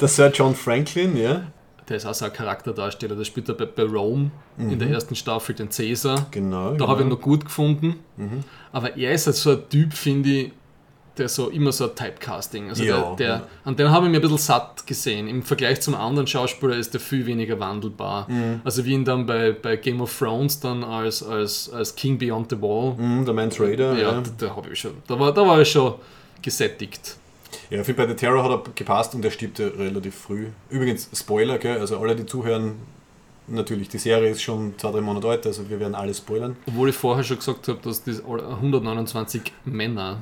der Sir John Franklin, ja, Der ist auch so ein Charakterdarsteller, der spielt er bei, bei Rome in der ersten Staffel den Cäsar. genau. Da genau. habe ich ihn noch gut gefunden. Aber er ist halt so ein Typ, finde ich, der so immer so ein Typecasting. Also Ja, der, der, ja. An den habe ich mir ein bisschen satt gesehen. Im Vergleich zum anderen Schauspieler ist der viel weniger wandelbar. Mhm. Also wie ihn dann bei, bei Game of Thrones dann als, als, als King Beyond the Wall. Mhm, der Man Trader, Ja, ja. da, da habe ich schon. Da war, da war ich schon gesättigt. Ja, ich finde, bei The Terror hat er gepasst und er stirbt ja relativ früh. Übrigens, Spoiler, gell? also alle, die zuhören, natürlich, die Serie ist schon zwei, drei Monate alt, also wir werden alles spoilern. Obwohl ich vorher schon gesagt habe, dass die 129 Männer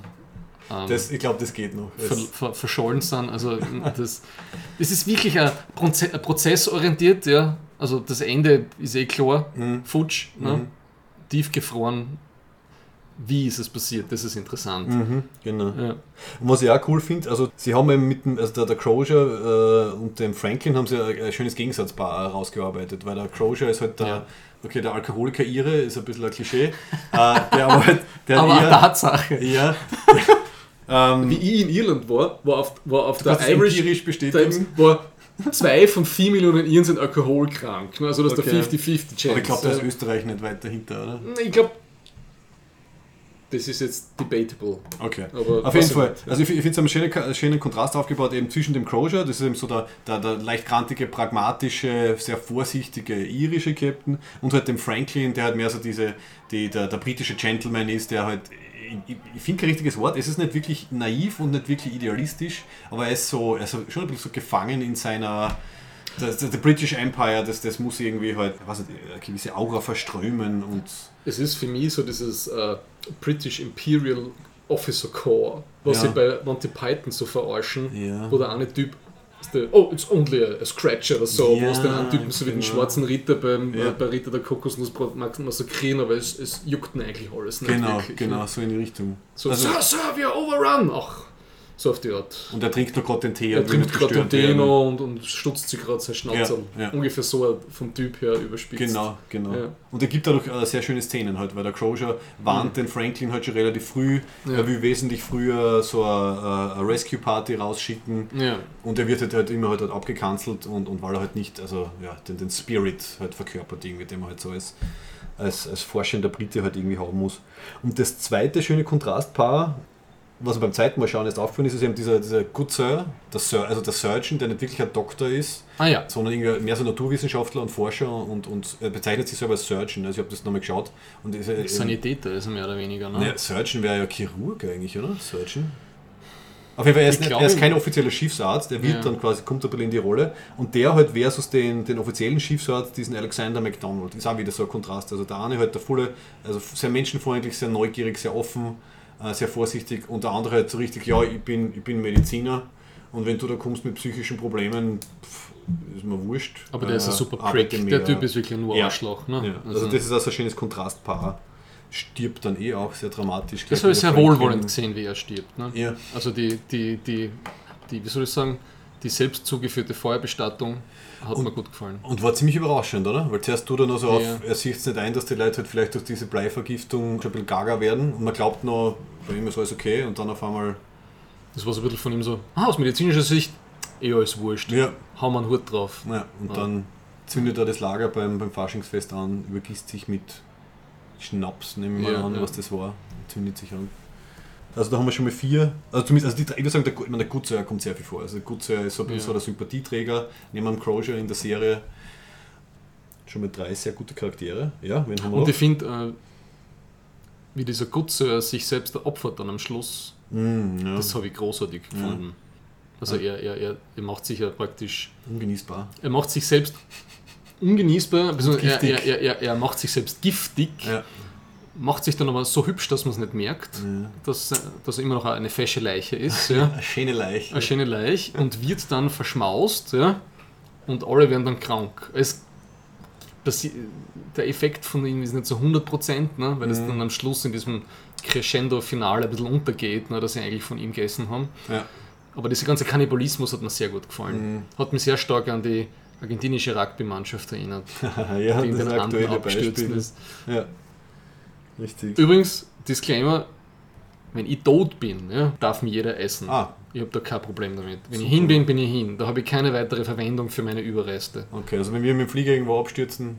ähm, Das, ich glaube, das geht noch. ver, ver, verschollen sind. Also das, das ist wirklich ein, Proze prozessorientiert, ja. Also das Ende ist eh klar, Mhm. futsch, ne? tiefgefroren. Wie ist es passiert? Das ist interessant. mhm, genau. Ja. Und was ich auch cool finde, also sie haben eben mit dem, also der, der Crozier äh, und dem Franklin haben sie ein, ein schönes Gegensatzpaar rausgearbeitet, weil der Crozier ist halt der, Ja. okay, der Alkoholiker Ire, ist ein bisschen ein Klischee, äh, der aber halt, der Aber eine eher, Tatsache. eher ähm, Wie ich in Irland war, war auf, war auf der Irish? Times, war zwei von vier Millionen Iren sind alkoholkrank. ne? Also das ist Okay. der 50-50 Chance. aber ich glaube, da ist ja. Österreich nicht weit dahinter, oder? Ich glaube, das ist jetzt debatable. Okay. Aber Auf jeden Fall. Also ich, ich finde es einen schönen, schönen Kontrast aufgebaut, eben zwischen dem Crozier, das ist eben so der, der, der leicht grantige, pragmatische, sehr vorsichtige irische Captain und halt dem Franklin, der halt mehr so diese, die, der, der britische Gentleman ist, der halt, ich, ich- finde kein richtiges Wort, es ist nicht wirklich naiv und nicht wirklich idealistisch, aber er ist so, er ist so schon ein bisschen so gefangen in seiner, das, das, der British Empire, das, das muss irgendwie halt, ich weiß nicht, eine gewisse Aura verströmen und Es ist für mich so dieses äh, British Imperial Officer Corps, was Ja. sie bei Monty Python so verarschen, Ja. wo der eine Typ oh, it's only a, scratch oder so, Ja, wo es den einen Typen so wie den genau. schwarzen Ritter beim, Ja. äh, bei Ritter der Kokosnuss massakrieren, aber es, es juckt ihn eigentlich alles nicht genau, wirklich. genau, Ne? so in die Richtung. So, Also- Sir, Sir, we are overrun! Ach, So auf die Art. Und er trinkt noch gerade den Tee. Er trinkt gerade den Tee noch und, und stutzt sich gerade sein Schnauzer. Ja, ja. Ungefähr so vom Typ her überspitzt. Genau, genau. Ja. Und er gibt dadurch äh, sehr schöne Szenen halt, weil der Crozier warnt den Franklin halt schon relativ früh. Er will wesentlich früher so eine, eine Rescue-Party rausschicken. Und er wird halt, halt immer halt, halt abgekanzelt und, und weil er halt nicht, also ja, den, den Spirit halt verkörpert, irgendwie, den man halt so als, als, als forschender Brite halt irgendwie haben muss. Und das zweite schöne Kontrastpaar, was mir beim zweiten Mal schauen erst aufgefallen ist, ist eben dieser, dieser Good Sir, der Sir, also der Surgeon, der nicht wirklich ein Doktor ist, Ah ja. sondern irgendwie mehr so Naturwissenschaftler und Forscher und, und er bezeichnet sich selber als Surgeon. Also ich habe das nochmal geschaut. Und ist, äh, Sanitäter ist er mehr oder weniger. Ne? Ne, Surgeon wäre ja Chirurg eigentlich, oder? Surgeon. Auf jeden Fall, er ist, Ich nicht, er ist kein offizieller Schiffsarzt, er wird Ja. dann quasi, kommt ein bisschen in die Rolle. Und der halt versus den, den offiziellen Schiffsarzt, diesen Alexander McDonald, ist auch wieder so ein Kontrast. Also der eine halt der volle, also sehr menschenfreundlich, sehr neugierig, sehr offen, äh, sehr vorsichtig und der andere halt so richtig, ja, ich bin, ich bin Mediziner und wenn du da kommst mit psychischen Problemen, pff, ist mir wurscht. Aber der ist ein Äh, super Prick. Der Typ ist wirklich nur Ja. Arschloch. Ne? Ja, also, das ist auch so ein schönes Kontrastpaar. Stirbt dann eh auch sehr dramatisch. Das habe ich sehr wohlwollend gesehen, wie er stirbt. Ne? Ja. Also die, die, die, die, wie soll ich sagen, die selbst zugeführte Feuerbestattung hat mir gut gefallen. Und war ziemlich überraschend, oder? Weil zuerst tut er noch so auf, Ja. er sieht es nicht ein, dass die Leute halt vielleicht durch diese Bleivergiftung schon ein bisschen gaga werden und man glaubt noch, bei ihm ist alles okay und dann auf einmal, Das war so ein bisschen von ihm so, ah, aus medizinischer Sicht, eh alles wurscht. ja, Hau mal einen Hut drauf. ja und Ja. dann zündet er das Lager beim, beim Faschingsfest an, übergießt sich mit Schnaps, nehmen wir mal Ja, an, was das war, und zündet sich an. Also da haben wir schon mal vier, also zumindest, also die, ich würde sagen, der, ich meine, der Gutzeuer kommt sehr viel vor. Also der Gutzeuer ist so ein bisschen Ja. so der Sympathieträger, neben dem Crozier in der Serie. Schon mal drei sehr gute Charaktere. Ja, wen haben wir Und noch? ich finde, äh, wie dieser Gutzeuer sich selbst opfert dann am Schluss, Mm, ja. das habe ich großartig gefunden. Also er, er, er, er macht sich ja praktisch, Ungenießbar. er macht sich selbst ungenießbar, er, er, er macht sich selbst giftig, Ja. Macht sich dann aber so hübsch, dass man es nicht merkt, dass, dass er immer noch eine fesche Leiche ist. Ja. Eine schöne Leiche. eine schöne Leich und wird dann verschmaust ja, und alle werden dann krank. Es, das, der Effekt von ihm ist nicht so 100%, ne, weil es dann am Schluss in diesem Crescendo-Finale ein bisschen untergeht, ne, dass sie eigentlich von ihm gegessen haben. Ja. Aber dieser ganze Kannibalismus hat mir sehr gut gefallen. Hat mich sehr stark an die argentinische Rugby-Mannschaft erinnert, ja, die in das den Anden abgestürzt Beispiel. ist. Ja. Richtig. Übrigens, Disclaimer, wenn ich tot bin, ja, darf mich jeder essen. Ah. Ich habe da kein Problem damit. Wenn ich hin bin, bin ich hin. Da habe ich keine weitere Verwendung für meine Überreste. Okay, also wenn wir mit dem Flieger irgendwo abstürzen,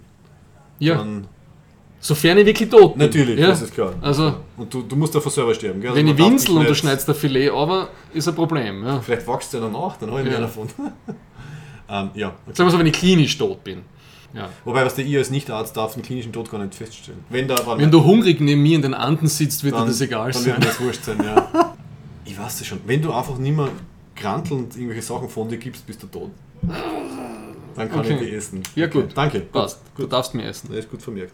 Ja, dann sofern ich wirklich tot bin. natürlich, ja. das ist klar. Also, Und du, du musst davon selber sterben, gell? Also wenn ich winsel und du schneidest ein Filet, aber ist ein Problem. Ja. Vielleicht wachst du ja danach, dann habe ich Ja. mehr davon. ähm, ja. Okay. Sagen wir so, wenn ich klinisch tot bin. Ja. Wobei, was der ich als Nichtarzt darf den klinischen Tod gar nicht feststellen. Wenn da Wenn du hungrig neben mir in den Anden sitzt, wird dir dann, das egal dann sein. wird mir das wurscht sein, ja. Ich weiß das schon. Wenn du einfach nicht mehr grantelnd irgendwelche Sachen von dir gibst, bist du tot. Dann kann Okay. ich die essen. Ja, Okay, gut. Danke. Passt. Du darfst mir essen. Das ist gut vermerkt.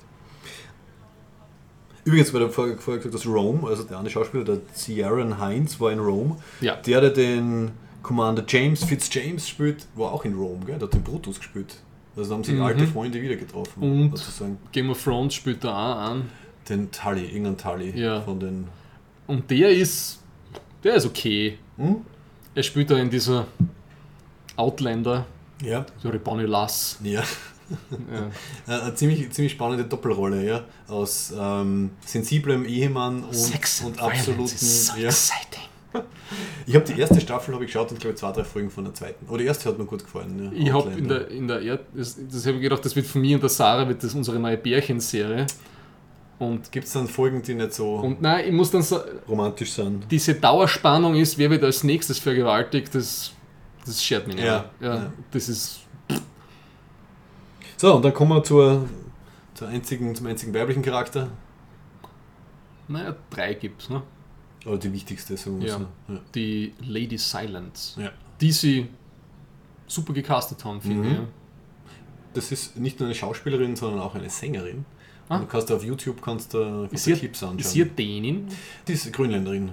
Übrigens, weil du vorher, vorher gesagt hast, Rome, also der eine Schauspieler, der Ciaran Heinz, war in Rome. Ja. Der, der den Commander James Fitzjames spielt, war auch in Rome, gell? Der hat den Brutus gespielt. Also da haben sich alte Freunde wieder getroffen, Mhm. Und? sozusagen. Game of Thrones spielt da auch an. Den Tully, irgendein Tully Ja. von den. Und der ist, der ist okay. Hm? Er spielt da in dieser Outlander, Ja. so Bonnie Lass. Ja. Ja. Eine ziemlich, ziemlich spannende Doppelrolle, ja. Aus ähm, sensiblem Ehemann und, und absoluten. Ja. exciting. Ich habe die erste Staffel habe ich geschaut und glaube zwei, drei Folgen von der zweiten. Oder die erste hat mir gut gefallen. Ja. Ich habe in der, in der Erd, das, das habe ich gedacht, das wird von mir und der Sarah wird das unsere neue Bärchenserie. Und, Gibt es dann Folgen, die nicht so und nein, ich muss dann sagen, romantisch sind? diese Dauerspannung ist, wer wird als nächstes vergewaltigt, das, das schert mich nicht. Ja, ja, ja. Das ist, So, und dann kommen wir zur, zur einzigen, zum einzigen weiblichen Charakter. naja, drei gibt es, ne? Oder die wichtigste, sagen wir Ja. so. Ja. Die Lady Silence, ja. die sie super gecastet haben, finde Mhm. ich. ja. Das ist nicht nur eine Schauspielerin, sondern auch eine Sängerin. Ah. Du kannst auf YouTube kannst du Ist sie, Clips anschauen. ist sie Dänin? die ist Grünländerin.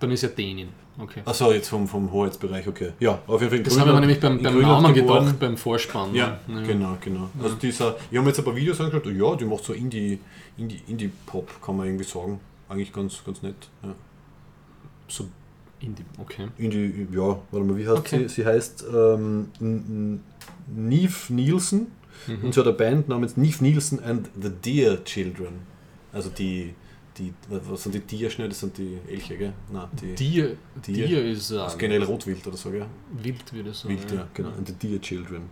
Dann ist eine Dänin. Okay. Achso, jetzt vom, vom Hoheitsbereich, okay. Ja, auf jeden Fall Das habe ich mir nämlich beim, beim Namen geboren. gedacht, beim Vorspann. Ja, ne? genau, genau. Also dieser, ich habe jetzt ein paar Videos angeschaut, ja, die macht so Indie, Indie, Indie-Pop, kann man irgendwie sagen. Eigentlich ganz, ganz nett. Ja. So In die, okay. In die, ja, warte mal, wie heißt Okay. sie? Sie heißt ähm, Neve Nielsen Mhm. und sie hat eine Band namens Neve Nielsen and the Deer Children. Also die, die was sind die Tierschnell? Das sind die Elche, gell? Nein, die, Dier, Dier. Dier ist, äh, das ist generell Rotwild oder so, gell? wild, würde ich sagen. Wild, ja, genau. And the Deer Children.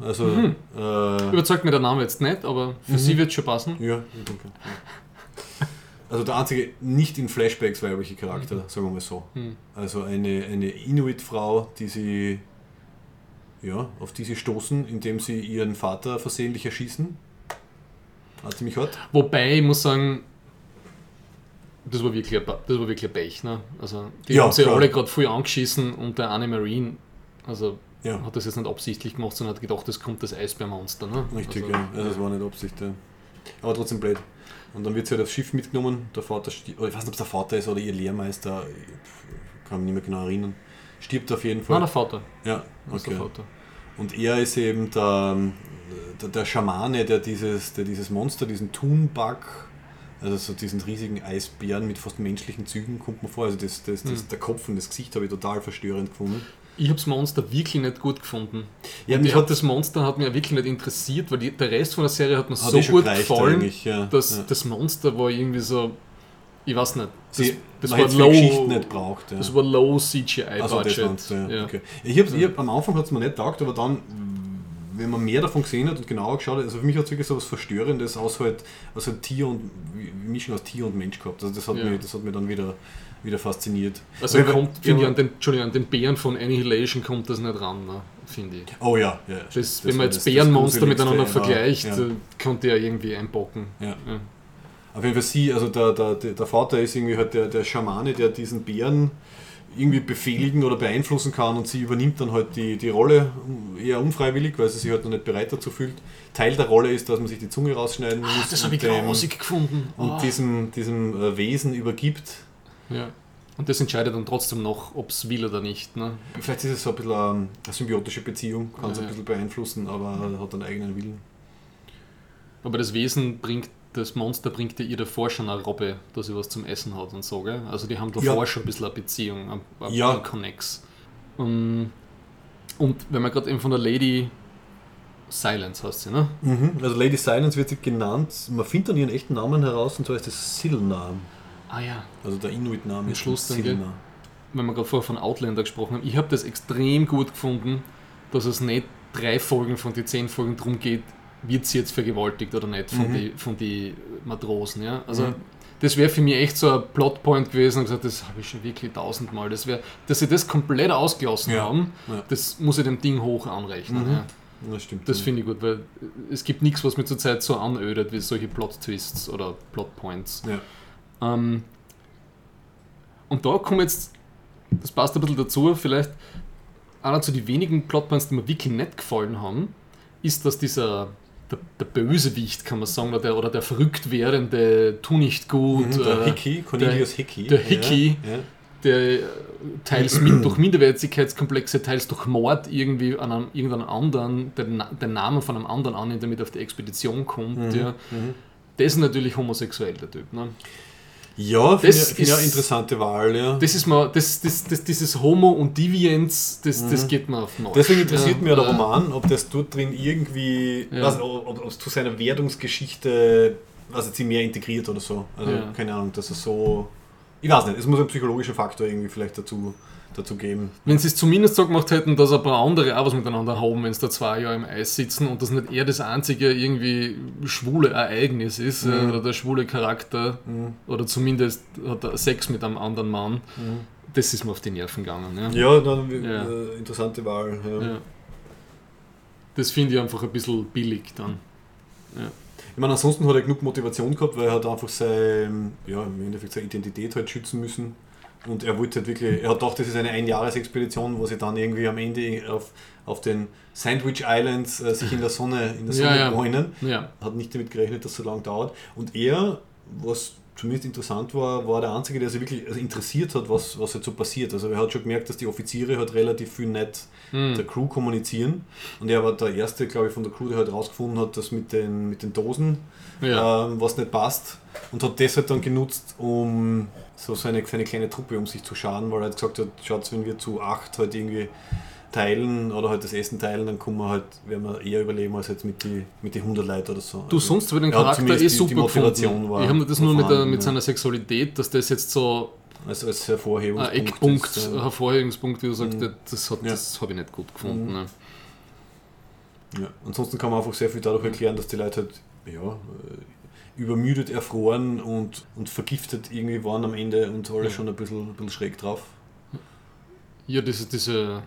Also, Mhm. äh, Überzeugt mir der Name jetzt nicht, aber für Mhm. sie wird es schon passen. Ja, ich denke. ja. Also der einzige nicht in Flashbacks weibliche Charakter, sagen wir mal so. Hm. Also eine, eine Inuit-Frau, die sie, ja, auf die sie stoßen, indem sie ihren Vater versehentlich erschießen. War ziemlich hart. Wobei, ich muss sagen, das war wirklich, ein das war wirklich ein Pech. Ne? Also, die Ja, haben sich klar. alle gerade voll angeschissen und der Anne Marine, also Ja, hat das jetzt nicht absichtlich gemacht, sondern hat gedacht, es kommt das Eisbärmonster. Ne? richtig, also, ja. ja. Das war nicht Absicht, ja. Aber trotzdem blöd. Und dann wird sie halt aufs Schiff mitgenommen. Der Vater stirbt, oder ich weiß nicht, ob es der Vater ist oder ihr Lehrmeister, ich kann mich nicht mehr genau erinnern. Stirbt auf jeden Fall. Nein, der Vater. ja, ist der okay. Vater. Und er ist eben der, der, der Schamane, der dieses, der dieses Monster, diesen Thunbug, also so diesen riesigen Eisbären mit fast menschlichen Zügen, kommt mir vor. Also das, das, das, Mhm. der Kopf und das Gesicht habe ich total verstörend gefunden. Ich habe das Monster wirklich nicht gut gefunden. Ja, mich hat das Monster hat mir wirklich nicht interessiert, weil die, der Rest von der Serie hat mir hat so gut gefallen, ja. dass ja. das Monster war irgendwie so, ich weiß nicht, das, Sie, das war low, nicht braucht. Ja. das war low CGI Also Budget. ja. Okay. Ich hab's, ich hab, am Anfang hat es mir nicht taugt, aber dann, wenn man mehr davon gesehen hat und genauer geschaut hat, also für mich hat es wirklich so was Verstörendes aus halt, aus halt Tier und Mischung aus Tier und Mensch gehabt. Also das hat, Ja. mich, das hat mich dann wieder, wieder fasziniert. Also Aber- kommt, finde ich, an den, Entschuldigung, an den Bären von Annihilation kommt das nicht ran, ne, finde ich. Oh ja, ja. Das, das wenn man jetzt Bärenmonster miteinander vergleicht, ja. äh, konnte er irgendwie einbocken. Ja. Ja. Auf jeden Fall sie, also der, der, der Vater ist irgendwie halt der, der Schamane, der diesen Bären irgendwie befehligen oder beeinflussen kann und sie übernimmt dann halt die, die Rolle eher unfreiwillig, weil sie sich halt noch nicht bereit dazu fühlt. Teil der Rolle ist, dass man sich die Zunge rausschneiden muss Ah, das habe ich grausig gefunden. und Oh. diesem, diesem äh, Wesen übergibt. Ja. Und das entscheidet dann trotzdem noch, ob es will oder nicht. Ne? Vielleicht ist es so ein bisschen ähm, eine symbiotische Beziehung, kann es Ja, ein bisschen beeinflussen, aber hat einen eigenen Willen. Aber das Wesen bringt, das Monster bringt ja ihr davor schon eine Robbe, dass sie was zum Essen hat und so, gell? Also die haben davor Ja. schon ein bisschen eine Beziehung, ein, ein Ja. Connex. Um, und wenn man gerade eben von der Lady Silence heißt sie, ne? Also Lady Silence wird sie genannt, man findet dann ihren echten Namen heraus und zwar ist das Silna, Ah ja, also der Inuit-Name Am ist Schluss dann, Silna. wenn wir gerade vorher von Outlander gesprochen haben, ich habe das extrem gut gefunden, dass es nicht drei Folgen von den zehn Folgen darum geht, wird sie jetzt vergewaltigt oder nicht von Mhm. die von die Matrosen. Ja? Also Mhm. das wäre für mich echt so ein Plotpoint gewesen und gesagt, das habe ich schon wirklich tausendmal. Das wäre, dass sie das komplett ausgelassen Ja. haben, Ja. das muss ich dem Ding hoch anrechnen. Mhm. Ja. Das stimmt. Das finde ich gut, weil es gibt nichts, was mir zurzeit so anödet wie solche Plot-Twists oder Plotpoints. ja. Ähm, und da kommt jetzt, das passt ein bisschen dazu, vielleicht einer zu den wenigen Plotpoints, die mir wirklich nicht gefallen haben, ist, dass dieser, der, der Bösewicht, kann man sagen, oder der, oder der verrückt werdende, tu nicht gut, Mhm, der äh, Hickey, Cornelius Hickey. der Hickey. Ja, ja. der teils mit, durch Minderwertigkeitskomplexe, teils durch Mord irgendwie an einem, irgendeinen anderen, den, den Namen von einem anderen annimmt, damit auf die Expedition kommt. Mhm, Ja. Das ist natürlich homosexuell, der Typ. Ne? Ja, finde ich, find eine interessante Wahl, ja. Das ist mal, das, das, das, dieses Homo und Deviance, das, das geht mir auf den. Mhm. Deswegen interessiert Ja, mich ja der äh, Roman, ob das dort drin irgendwie, Ja. weiß, ob, es zu seiner Wertungsgeschichte, was jetzt sie mehr integriert oder so. Also Ja. keine Ahnung, dass es so. Ich weiß nicht, es muss einen psychologischen Faktor irgendwie vielleicht dazu, dazu geben. Wenn sie es zumindest so gemacht hätten, dass ein paar andere auch was miteinander haben, wenn sie da zwei Jahre im Eis sitzen und das nicht eher das einzige irgendwie schwule Ereignis ist Mhm. äh, oder der schwule Charakter oder zumindest hat er Sex mit einem anderen Mann, das ist mir auf die Nerven gegangen. Ja. Mhm. Ja, dann Ja. Äh, interessante Wahl. Ja. Das finde ich einfach ein bisschen billig dann. Ich meine, ansonsten hat er genug Motivation gehabt, weil er hat einfach sein, ja, im Endeffekt seine Identität halt schützen müssen. Und er wollte halt wirklich, er hat gedacht, das ist eine Einjahresexpedition, wo sie dann irgendwie am Ende auf, auf den Sandwich Islands äh, sich in der Sonne, in der Sonne Ja, bräunen. Ja. Hat nicht damit gerechnet, dass es so lange dauert. Und er, was zumindest interessant war, war der Einzige, der sich wirklich also interessiert hat, was, was jetzt so passiert. Also er hat schon gemerkt, dass die Offiziere halt relativ viel nicht Hm. der Crew kommunizieren. Und er war der Erste, glaube ich, von der Crew, der halt rausgefunden hat, dass mit den, mit den Dosen Ja. ähm, was nicht passt. Und hat das halt dann genutzt, um so seine, seine kleine Truppe um sich zu schauen, weil er halt gesagt hat, schaut, wenn wir zu acht halt irgendwie teilen oder halt das Essen teilen, dann kommen wir halt, werden wir eher überleben als jetzt mit die, mit die 100 Leuten oder so. Du, Also, sonst ich den er Charakter eh die- super die Motivation gefunden. war- ich habe das nur mit, der, mit ja. seiner Sexualität, dass das jetzt so als, als ein Hervorhebungspunkt. Eckpunkt, ist, ein ja. Hervorhebungspunkt, wie du sagst, Mhm. das, hat- Ja. das habe ich nicht gut gefunden. Mhm. Ne. Ja. Ansonsten kann man einfach sehr viel dadurch erklären, dass die Leute halt ja, äh, übermüdet, erfroren und, und vergiftet irgendwie waren am Ende und alle schon ein bisschen, ein bisschen schräg drauf. Ja, diese, diese äh,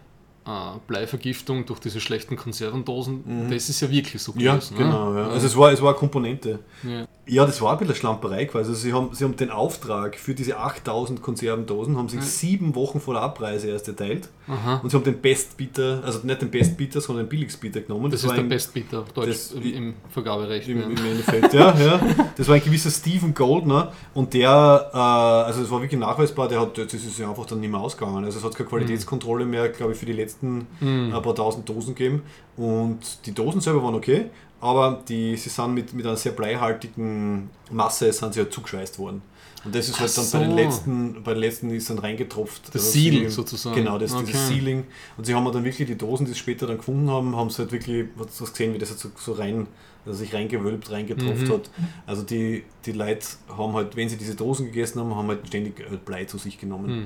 Bleivergiftung durch diese schlechten Konservendosen, Mhm. das ist ja wirklich so Ja, gewesen. genau. Ne? Ja. Also es war, es war eine Komponente. ja. Ja, das war ein bisschen Schlamperei quasi. Also sie, haben, sie haben den Auftrag für diese 8000 Konservendosen haben sich Ja. sieben Wochen vor der Abreise erst erteilt Aha. und sie haben den Bestbieter, also nicht den Bestbieter, sondern den Billigstbieter genommen. Das, ist war der ein- Bestbieter Deutsch das- im, Vergaberecht. Im. Im Endeffekt, ja, ja. Das war ein gewisser Stephen Goldner und der, äh, also es war wirklich nachweisbar, der hat, das ist ja einfach dann nicht mehr ausgegangen. Also es hat keine Qualitätskontrolle mehr, glaube ich, für die letzten Mhm. ein paar tausend Dosen gegeben. Und die Dosen selber waren okay, aber die, sie sind mit, mit einer sehr bleihaltigen Masse sind sie halt zugeschweißt worden. Und das ist halt Ach dann bei den so. letzten, bei den letzten ist dann reingetropft. Das Also Seal sie- sozusagen. Genau, das, Okay. dieses Sealing. Und sie haben dann wirklich die Dosen, die sie später dann gefunden haben, haben sie halt wirklich, was was gesehen, wie das halt so, so rein, also sich reingewölbt, reingetropft Mhm. hat. Also die, die Leute haben halt, wenn sie diese Dosen gegessen haben, haben halt ständig äh, Blei zu sich genommen. Hm.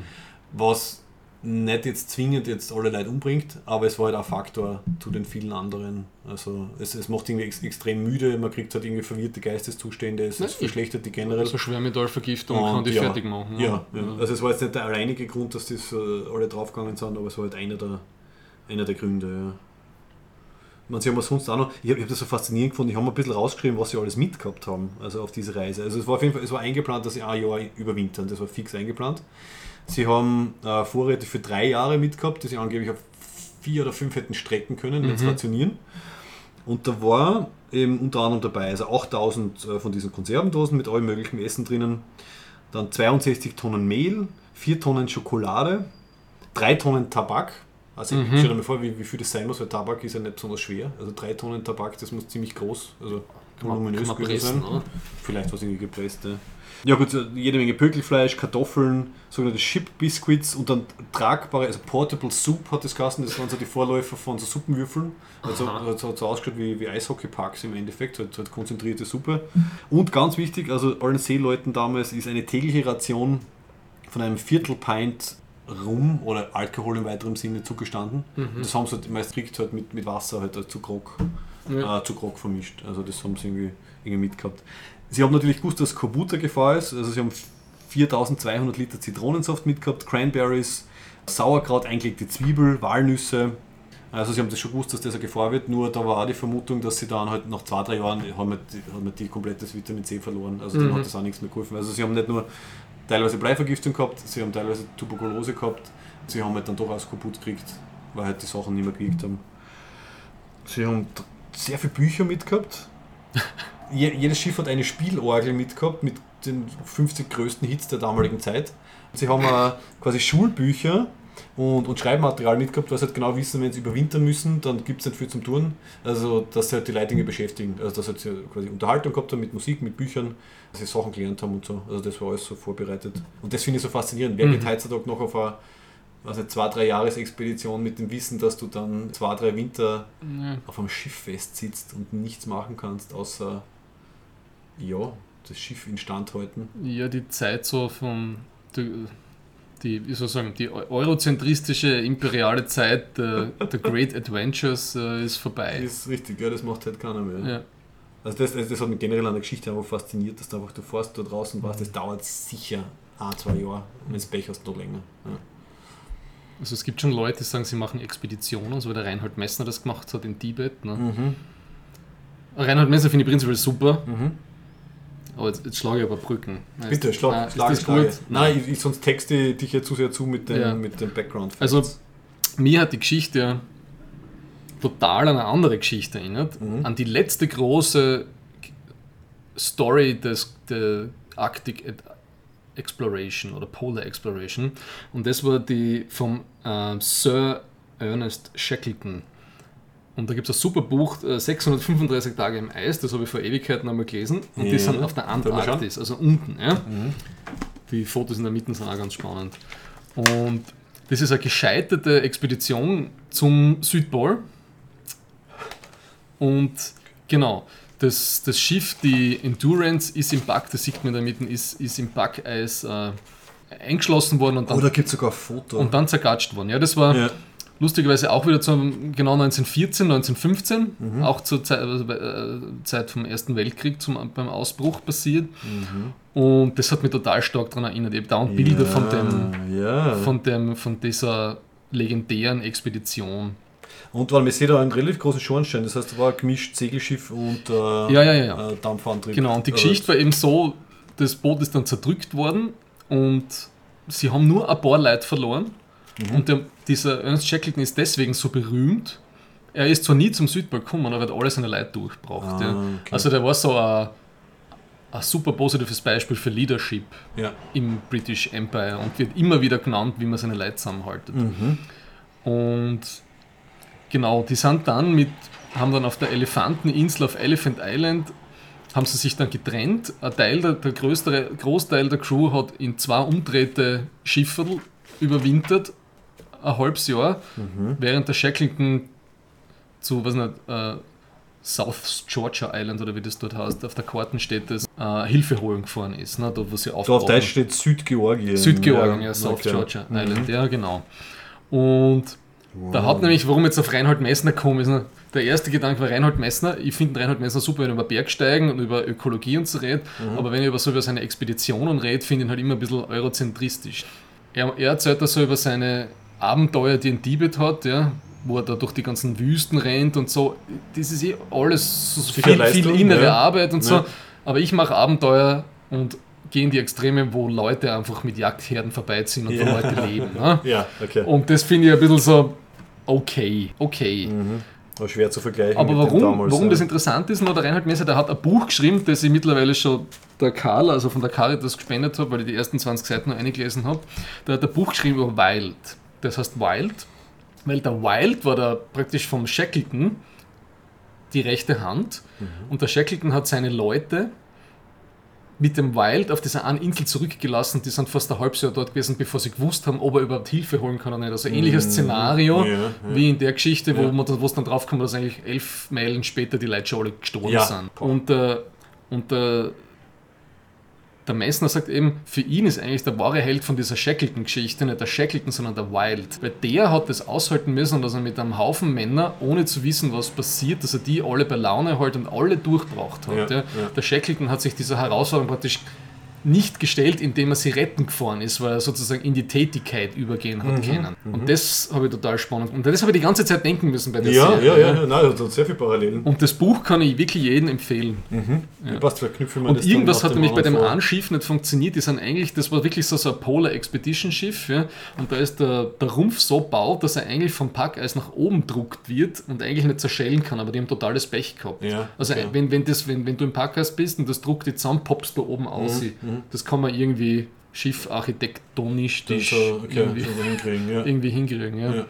Was nicht jetzt zwingend jetzt alle Leute umbringt, aber es war halt ein Faktor zu den vielen anderen. Also es, es macht irgendwie ex extrem müde, man kriegt halt irgendwie verwirrte Geisteszustände, es, es verschlechtert die generell. So Schwermetallvergiftung Und kann die ja, fertig machen. Ja, ja. also es war jetzt nicht der alleinige Grund, dass das äh, alle draufgegangen sind, aber es war halt einer der, einer der Gründe. Ja. Man, sie haben sonst auch noch, ich habe hab das so faszinierend gefunden, ich habe ein bisschen rausgeschrieben, was sie alles mitgehabt haben, also auf diese Reise. Also es war auf jeden Fall, es war eingeplant, dass sie ein Jahr überwintern, das war fix eingeplant. Sie haben äh, Vorräte für drei Jahre mitgehabt, die sie angeblich auf vier oder fünf hätten strecken können, wenn sie Mhm. rationieren. Und da war eben unter anderem dabei, also 8000 äh, von diesen Konservendosen mit allem möglichen Essen drinnen, dann 62 Tonnen Mehl, 4 Tonnen Schokolade, 3 Tonnen Tabak. Also Mhm. stell dir mal vor, wie, wie viel das sein muss, weil Tabak ist ja nicht besonders schwer. Also 3 Tonnen Tabak, das muss ziemlich groß, also Kann man, voluminös kann man gewesen pressen, sein. oder? Vielleicht was irgendwie gepresst. Ja. Ja gut, jede Menge Pökelfleisch, Kartoffeln, sogenannte Ship Biscuits und dann tragbare, also Portable Soup hat das geheißen, das waren so die Vorläufer von so Suppenwürfeln. Also hat so, so ausgeschaut wie, wie Eishockeyparks im Endeffekt, halt, halt konzentrierte Suppe. Und ganz wichtig, also allen Seeleuten damals ist eine tägliche Ration von einem Viertel Pint Rum oder Alkohol im weiteren Sinne zugestanden. Mhm. Das haben sie halt meist kriegt halt mit, mit Wasser halt als zu Grog Ja. äh, zu Grog vermischt. Also das haben sie irgendwie, irgendwie mitgehabt. Sie haben natürlich gewusst, dass Kombucha-Gefahr ist. Also sie haben 4200 Liter Zitronensaft mitgehabt, Cranberries, Sauerkraut, eingelegte Zwiebel, Walnüsse. Also sie haben das schon gewusst, dass das eine Gefahr wird, nur da war auch die Vermutung, dass sie dann halt nach zwei, drei Jahren haben wir die, haben wir die komplettes Vitamin C verloren. Also dann Mhm. hat das auch nichts mehr geholfen. Also sie haben nicht nur teilweise Bleivergiftung gehabt, sie haben teilweise Tuberkulose gehabt, sie haben halt dann doch aus kaputt gekriegt, weil halt die Sachen nicht mehr gewirkt haben. Sie haben sehr viele Bücher mitgehabt. Je, jedes Schiff hat eine Spielorgel mitgehabt mit den 50 größten Hits der damaligen Zeit. Sie haben auch quasi Schulbücher und, und Schreibmaterial mitgehabt, was halt genau wissen, wenn sie überwintern müssen, dann gibt es nicht viel zum Tun. Also, dass sie halt die irgendwie beschäftigen. Also, dass halt sie quasi Unterhaltung gehabt haben mit Musik, mit Büchern, dass sie Sachen gelernt haben und so. Also, das war alles so vorbereitet. Und das finde ich so faszinierend. Wer Mhm. geht heutzutage noch auf eine nicht, zwei, drei Jahresexpedition mit dem Wissen, dass du dann zwei, drei Winter Ja. auf einem Schiff festsitzt und nichts machen kannst, außer ja, das Schiff instand halten. Ja, die Zeit so von die, wie soll ich sagen, die eurozentristische imperiale Zeit der, der Great Adventures äh, ist vorbei. Das ist richtig, ja, das macht halt keiner mehr. Ja. Also das, das hat mich generell an der Geschichte einfach fasziniert, dass du einfach, du fährst da draußen warst, das dauert sicher ein, zwei Jahre, wenn es Pech hast, noch länger. Ja. Also es gibt schon Leute, die sagen, sie machen Expeditionen, so wie der Reinhold Messner das gemacht hat in Tibet. Ne? Mhm. Reinhold Messner finde ich prinzipiell super, Mhm. Aber jetzt, jetzt schlage ich aber Brücken. Bitte, Nein, schlag, ist schlag, schlag. gut? Nein, ich, ich, sonst texte ich dich ja zu sehr zu mit dem, Ja. mit dem Background. Also mir hat die Geschichte total an eine andere Geschichte erinnert. Mhm. An die letzte große Story des, der Arctic Exploration oder Polar Exploration. Und das war die vom ähm, Sir Ernest Shackleton. Und da gibt es ein super Buch, äh, 635 Tage im Eis, das habe ich vor Ewigkeiten einmal gelesen. Und die Ja. sind auf der Antarktis, also unten. Ja? Die Fotos in der Mitte sind auch ganz spannend. Und das ist eine gescheiterte Expedition zum Südpol. Und genau, das, das Schiff, die Endurance, ist im Pack, das sieht man in der Mitte, ist, ist im Packeis äh, eingeschlossen worden und dann, Oh, da gibt es sogar ein Foto. und dann zergatscht worden. Ja, das war ja. Lustigerweise auch wieder zum, genau 1914, 1915, Mhm. auch zur Zeit, also bei, äh, Zeit vom Ersten Weltkrieg zum, beim Ausbruch passiert. Mhm. Und das hat mich total stark daran erinnert. Ich habe dauernd Bilder von, dem, Ja. von, dem, von dieser legendären Expedition. Und weil man sieht da einen relativ großen Schornstein, das heißt, da war gemischt Segelschiff und äh, Ja, ja, ja, ja. Äh, Dampfantrieb. Genau, und die Geschichte war eben so, das Boot ist dann zerdrückt worden und sie haben nur ein paar Leute verloren. Mhm. Und der, dieser Ernst Shackleton ist deswegen so berühmt. Er ist zwar nie zum Südpol gekommen, aber er hat alle seine Leute durchgebracht. Ah, okay. Also der war so ein, ein super positives Beispiel für Leadership Ja. im British Empire und wird immer wieder genannt, wie man seine Leute zusammenhaltet. Mhm. Und genau, die sind dann mit, haben dann auf der Elefanteninsel auf Elephant Island, haben sie sich dann getrennt. Ein Teil der, der größere, Großteil der Crew hat in zwei umdrehte Schifferl überwintert, ein halbes Jahr, während der Shackleton zu, was nicht, äh, South Georgia Island oder wie das dort heißt, auf der Karten steht das, äh, Hilfe holen gefahren ist, ne, dort wo sie So auf. Deutsch steht Südgeorgien. Südgeorgien, ja, South okay. Georgia Mhm. Island, ja, genau. Und da hat nämlich, warum jetzt auf Reinhold Messner gekommen ist, ne, der erste Gedanke war Reinhold Messner. Ich finde Reinhold Messner super, wenn er über Bergsteigen und über Ökologie und so redet, Mhm. aber wenn er über so über seine Expeditionen redet, finde ich ihn halt immer ein bisschen eurozentristisch. Er, er erzählt da so über seine Abenteuer, die er in Tibet hat, ja, wo er da durch die ganzen Wüsten rennt und so. Das ist eh alles so viel, Leistung, viel innere ja. Arbeit und so. Ja. Aber ich mache Abenteuer und gehe in die Extreme, wo Leute einfach mit Jagdherden vorbeiziehen und Ja. wo Leute leben. Ne? Ja, okay. Und das finde ich ein bisschen so, okay, okay. Aber schwer zu vergleichen. Aber warum, damals, warum ja. das interessant ist, noch der Reinhard Messer, der hat ein Buch geschrieben, das ich mittlerweile schon der Karl, also von der Caritas gespendet habe, weil ich die ersten 20 Seiten noch eingelesen habe. Der hat ein Buch geschrieben über Wild. Das heißt Wild, weil der Wild war da praktisch vom Shackleton die rechte Hand und der Shackleton hat seine Leute mit dem Wild auf dieser einen Insel zurückgelassen. Die sind fast ein halbes Jahr dort gewesen, bevor sie gewusst haben, ob er überhaupt Hilfe holen kann oder nicht. Also ähnliches Szenario ja, ja. wie in der Geschichte, wo Ja. man dann, wo es dann draufkommt, dass eigentlich elf Meilen später die Leute schon alle gestorben sind. Und, äh, und äh, der Messner sagt eben, für ihn ist eigentlich der wahre Held von dieser Shackleton-Geschichte nicht der Shackleton, sondern der Wild. Weil der hat das aushalten müssen, dass er mit einem Haufen Männer, ohne zu wissen, was passiert, dass er die alle bei Laune hält und alle durchbraucht hat. Ja, Ja. Der Shackleton hat sich dieser Herausforderung praktisch nicht gestellt, indem er sie retten gefahren ist, weil er sozusagen in die Tätigkeit übergehen Mhm, hat können. Und das habe ich total spannend. Und das habe ich die ganze Zeit denken müssen bei der Ja, Serie. ja, ja, ja, nein, das hat sehr viele Parallelen. Und das Buch kann ich wirklich jedem empfehlen. Ja. Passt, verknüpfen wir Und irgendwas hat nämlich bei dem einen Schiff nicht funktioniert. Die sind eigentlich, das war wirklich so, so ein Polar Expedition Schiff. Ja? Und da ist der, der Rumpf so baut, dass er eigentlich vom Packeis nach oben druckt wird und eigentlich nicht zerschellen kann. Aber die haben totales Pech gehabt. Ja, also ja. wenn, wenn, das, wenn, wenn du im Packeis bist und das druckt dich zusammen, poppst du oben aus. Mhm, Das kann man irgendwie schiffarchitektonisch so, okay, irgendwie, so hinkriegen, ja. irgendwie hinkriegen. Ja. Ja.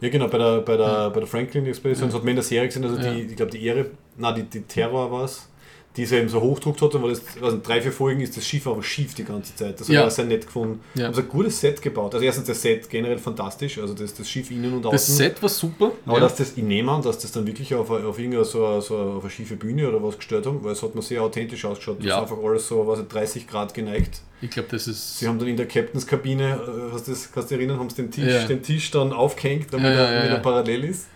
Ja, genau, bei der, bei der, bei der Franklin Expedition, das hat man in der Serie gesehen, also Ja. die, ich glaube, die Ehre, nein, die, die Terror war es, die sie eben so hochdruckt hat, und war das, also drei, vier Folgen ist das Schiff aber schief die ganze Zeit. Das Ja. habe ich sehr nett gefunden. Ja. Haben sie ein gutes Set gebaut. Also erstens das Set generell fantastisch, also das, das Schiff innen und außen. Das Set war super. Aber ja. dass das, ich nehme an, dass das dann wirklich auf, auf irgendeine so, eine- so eine- auf eine schiefe Bühne oder was gestellt haben, weil es hat mir sehr authentisch ausgeschaut. Das Ja. ist einfach alles so was 30 Grad geneigt. ich glaube, das ist. Sie haben dann in der Captains Kabine, äh, das, kannst du dich erinnern, haben sie den Tisch, den Tisch dann aufgehängt, damit er wieder ja. parallel ist.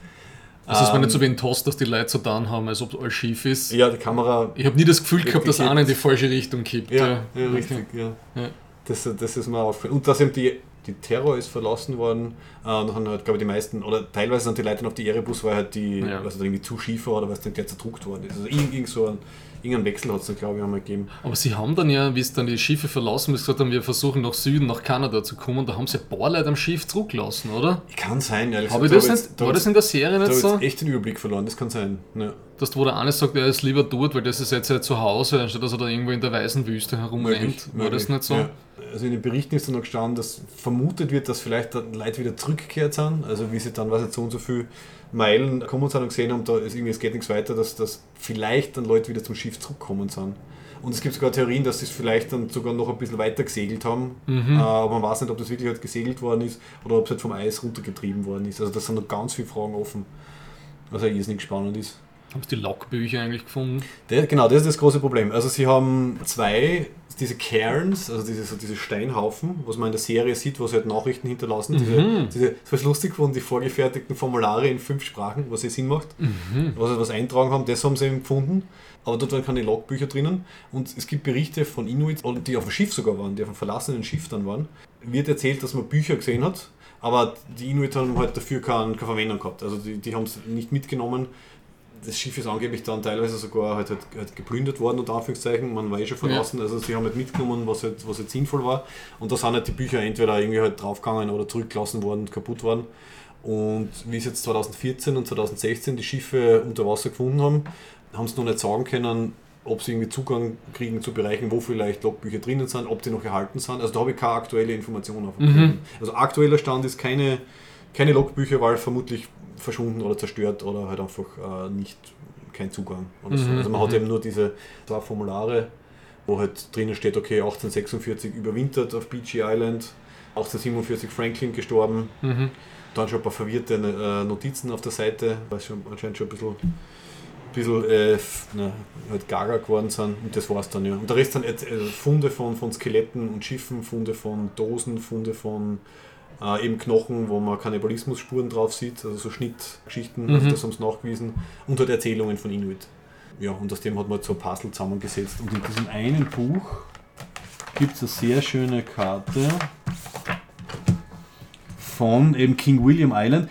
Also es war Ähm, nicht so wie ein Toast, dass die Leute so da haben, als ob alles schief ist. Ja, die Kamera. Ich habe nie das Gefühl gehabt, dass einer in die falsche Richtung kippt. Ja, ja, Okay. richtig. Ja. Ja. Das, das ist mir aufgefallen. Und dass eben die, die Terror ist verlassen worden. Äh, und dann haben halt, glaube ich, die meisten, oder teilweise sind die Leute dann auf die Erebus, weil halt die, Ja. also irgendwie zu schief war oder weil es dann gleich zerdruckt worden ist. Also irgend, irgend so ein, irgendeinen Wechsel hat es dann, glaube ich, einmal gegeben. Aber sie haben dann ja, wie es dann die Schiffe verlassen, sie gesagt haben, wir versuchen nach Süden, nach Kanada zu kommen, da haben sie ein paar Leute am Schiff zurückgelassen, oder? Kann sein, ehrlich Habe ich gesagt. das Da nicht, war das jetzt- in der Serie nicht habe ich so? jetzt echt den Überblick verloren, das kann sein. Ja. dass wo der eine sagt, er ist lieber dort, weil das ist jetzt ja zu Hause, anstatt dass er da irgendwo in der weißen Wüste herumrennt. War das nicht so? Ja. Also in den Berichten ist dann noch gestanden, dass vermutet wird, dass vielleicht dann Leute wieder zurückgekehrt sind, also wie sie dann, was jetzt so und so viel Meilen kommen sind und gesehen haben, da ist irgendwie, es geht nichts weiter, dass, dass vielleicht dann Leute wieder zum Schiff zurückkommen sind. Und es gibt sogar Theorien, dass sie es vielleicht dann sogar noch ein bisschen weiter gesegelt haben. Mhm. Äh, aber man weiß nicht, ob das wirklich halt gesegelt worden ist oder ob es halt vom Eis runtergetrieben worden ist. Also da sind noch ganz viele Fragen offen. Was ja irrsinnig spannend ist. Haben Sie die Logbücher eigentlich gefunden? Der, genau, das ist das große Problem. Also sie haben zwei, diese Cairns, also diese, so diese Steinhaufen, was man in der Serie sieht, wo sie halt Nachrichten hinterlassen. Mhm. Diese, diese, das war lustig gefunden, die vorgefertigten Formulare in fünf Sprachen, was eh Sinn macht, Mhm. was sie was eintragen haben, das haben sie eben gefunden. Aber dort waren keine Logbücher drinnen. Und es gibt Berichte von Inuits, die auf dem Schiff sogar waren, die auf einem verlassenen Schiff dann waren. Wird erzählt, dass man Bücher gesehen hat, aber die Inuit haben halt dafür keine, keine Verwendung gehabt. Also die, die haben es nicht mitgenommen. Das Schiff ist angeblich dann teilweise sogar halt, halt, halt geplündert worden, unter Anführungszeichen. Man war eh schon verlassen. Also sie haben halt mitgenommen, was halt, was halt sinnvoll war. Und da sind halt die Bücher entweder irgendwie halt draufgegangen oder zurückgelassen worden, kaputt worden. Und wie es jetzt 2014 und 2016 die Schiffe unter Wasser gefunden haben, haben sie noch nicht sagen können, ob sie irgendwie Zugang kriegen zu Bereichen, wo vielleicht Logbücher drinnen sind, ob die noch erhalten sind. Also da habe ich keine aktuelle Information auf. Mhm. Also aktueller Stand ist keine, keine Logbücher, weil vermutlich verschwunden oder zerstört oder halt einfach äh, nicht kein Zugang. Oder so. Mhm, Also man hat mhm. eben nur diese zwei Formulare, wo halt drinnen steht, okay, 1846 überwintert auf Beachy Island, 1847 Franklin gestorben, Mhm. dann schon ein paar verwirrte äh, Notizen auf der Seite, weil schon anscheinend schon ein bisschen, bisschen äh, na, halt gaga geworden sind und das war's dann ja. Und der Rest sind jetzt, äh, Funde von, von Skeletten und Schiffen, Funde von Dosen, Funde von äh, eben Knochen, wo man Kannibalismusspuren drauf sieht, also so Schnittgeschichten, Mhm. das haben sie nachgewiesen und halt Erzählungen von Inuit. Ja, und aus dem hat man so ein Puzzle zusammengesetzt. Und in diesem einen Buch gibt es eine sehr schöne Karte von eben King William Island.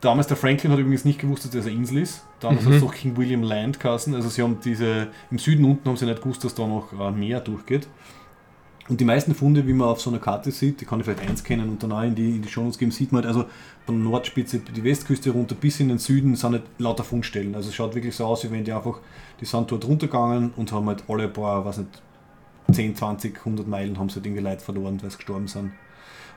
Damals der Franklin hat übrigens nicht gewusst, dass das eine Insel ist. Damals Mhm. hat es doch King William Land geheißen. Also sie haben diese, im Süden unten haben sie nicht gewusst, dass da noch ein Meer durchgeht. Und die meisten Funde, wie man auf so einer Karte sieht, die kann ich vielleicht eins kennen und dann auch in die, in die Shownotes geben, sieht man halt, also von der Nordspitze, die Westküste runter bis in den Süden sind halt lauter Fundstellen. Also es schaut wirklich so aus, wie wenn die einfach, die sind dort runtergegangen und haben halt alle paar, was nicht, 10, 20, 100 Meilen haben sie halt irgendwie Leute verloren, weil sie gestorben sind.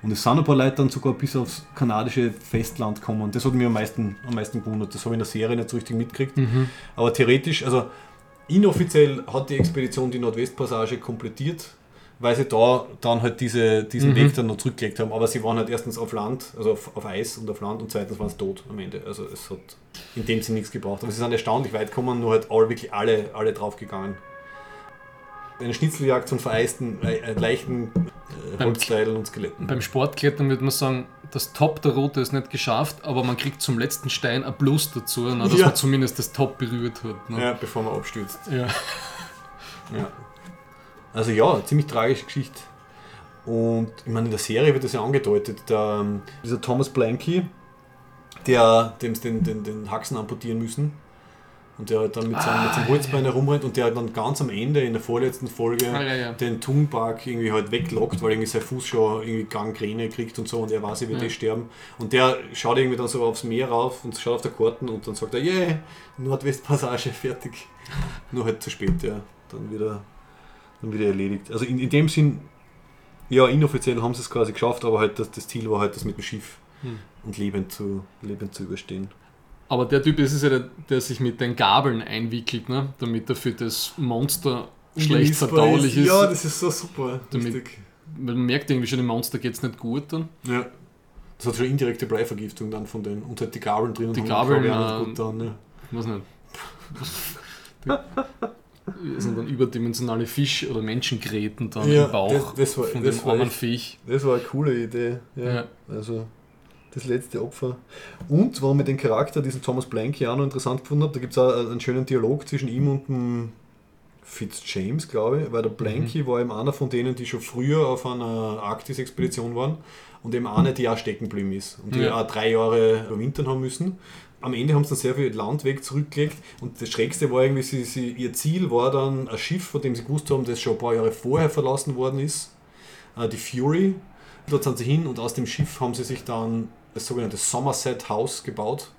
Und es sind ein paar Leute dann sogar bis aufs kanadische Festland gekommen. Und das hat mich am meisten, am meisten gewundert. Das habe ich in der Serie nicht so richtig mitgekriegt. Mhm. Aber theoretisch, also inoffiziell hat die Expedition die Nordwestpassage komplettiert, weil sie da dann halt diese, diesen Mhm. Weg dann noch zurückgelegt haben. Aber sie waren halt erstens auf Land, also auf, auf Eis und auf Land und zweitens waren sie tot am Ende. Also es hat in dem Sinne nichts gebraucht. Aber sie sind erstaunlich weit gekommen, nur halt all, wirklich alle, alle draufgegangen. Eine Schnitzeljagd von vereisten, äh, äh, leichten äh, Beim- Holzteilen und Skeletten. Beim Sportklettern würde man sagen, das Top der Route ist nicht geschafft, aber man kriegt zum letzten Stein ein Plus dazu, ne, dass Ja. man zumindest das Top berührt hat. Ne? Ja, bevor man abstürzt. Ja. Ja. Also ja, ziemlich tragische Geschichte. Und ich meine, in der Serie wird das ja angedeutet. Der, ähm, dieser Thomas Blanky, der dem den, den, den Haxen amputieren müssen. Und der halt dann mit seinem, mit seinem Holzbein herumrennt und der halt dann ganz am Ende in der vorletzten Folge Ah, ja, ja. den Thunberg irgendwie halt weglockt, weil irgendwie sein Fuß schon irgendwie Gangrene kriegt und so und er weiß, er wird Ja. eh sterben. Und der schaut irgendwie dann so aufs Meer rauf und schaut auf der Karten und dann sagt er, yeah, Nordwestpassage, fertig. Nur halt zu spät, ja. Dann wieder, dann wieder erledigt. Also in, in dem Sinn, ja, inoffiziell haben sie es quasi geschafft, aber halt das, das Ziel war halt, das mit dem Schiff Hm. und lebend zu, lebend zu überstehen. Aber der Typ ist es ja, der, der sich mit den Gabeln einwickelt, ne? damit er für das Monster schlecht verdaulich ist. Ja, das ist so super. Damit- Lustig. Man merkt irgendwie schon, dem Monster geht es nicht gut dann. Ja. Das hat schon indirekte Bleivergiftung dann von den. Und halt die Gabeln drin. und Die Gabeln, glaube ich, auch nicht ähm, gut dann, ja. Ich weiß nicht. Das sind dann überdimensionale Fisch- oder Menschengräten dann Ja, im Bauch das- das war- von das dem war echt- Viech. Das war eine coole Idee. Ja. Ja. Also das letzte Opfer. Und warum ich den Charakter, diesen Thomas Blanky, auch noch interessant gefunden habe, da gibt es auch einen schönen Dialog zwischen ihm und dem Fitzjames, glaube ich, weil der Blanky war eben einer von denen, die schon früher auf einer Arktis-Expedition waren und eben eine, die auch stecken geblieben ist und die Ja. auch drei Jahre überwintern haben müssen. Am Ende haben sie dann sehr viel Landweg zurückgelegt und das Schrägste war irgendwie, sie, sie, ihr Ziel war dann ein Schiff, von dem sie gewusst haben, das schon ein paar Jahre vorher verlassen worden ist, äh, die Fury. Dort sind sie hin und aus dem Schiff haben sie sich dann das sogenannte Somerset House gebaut.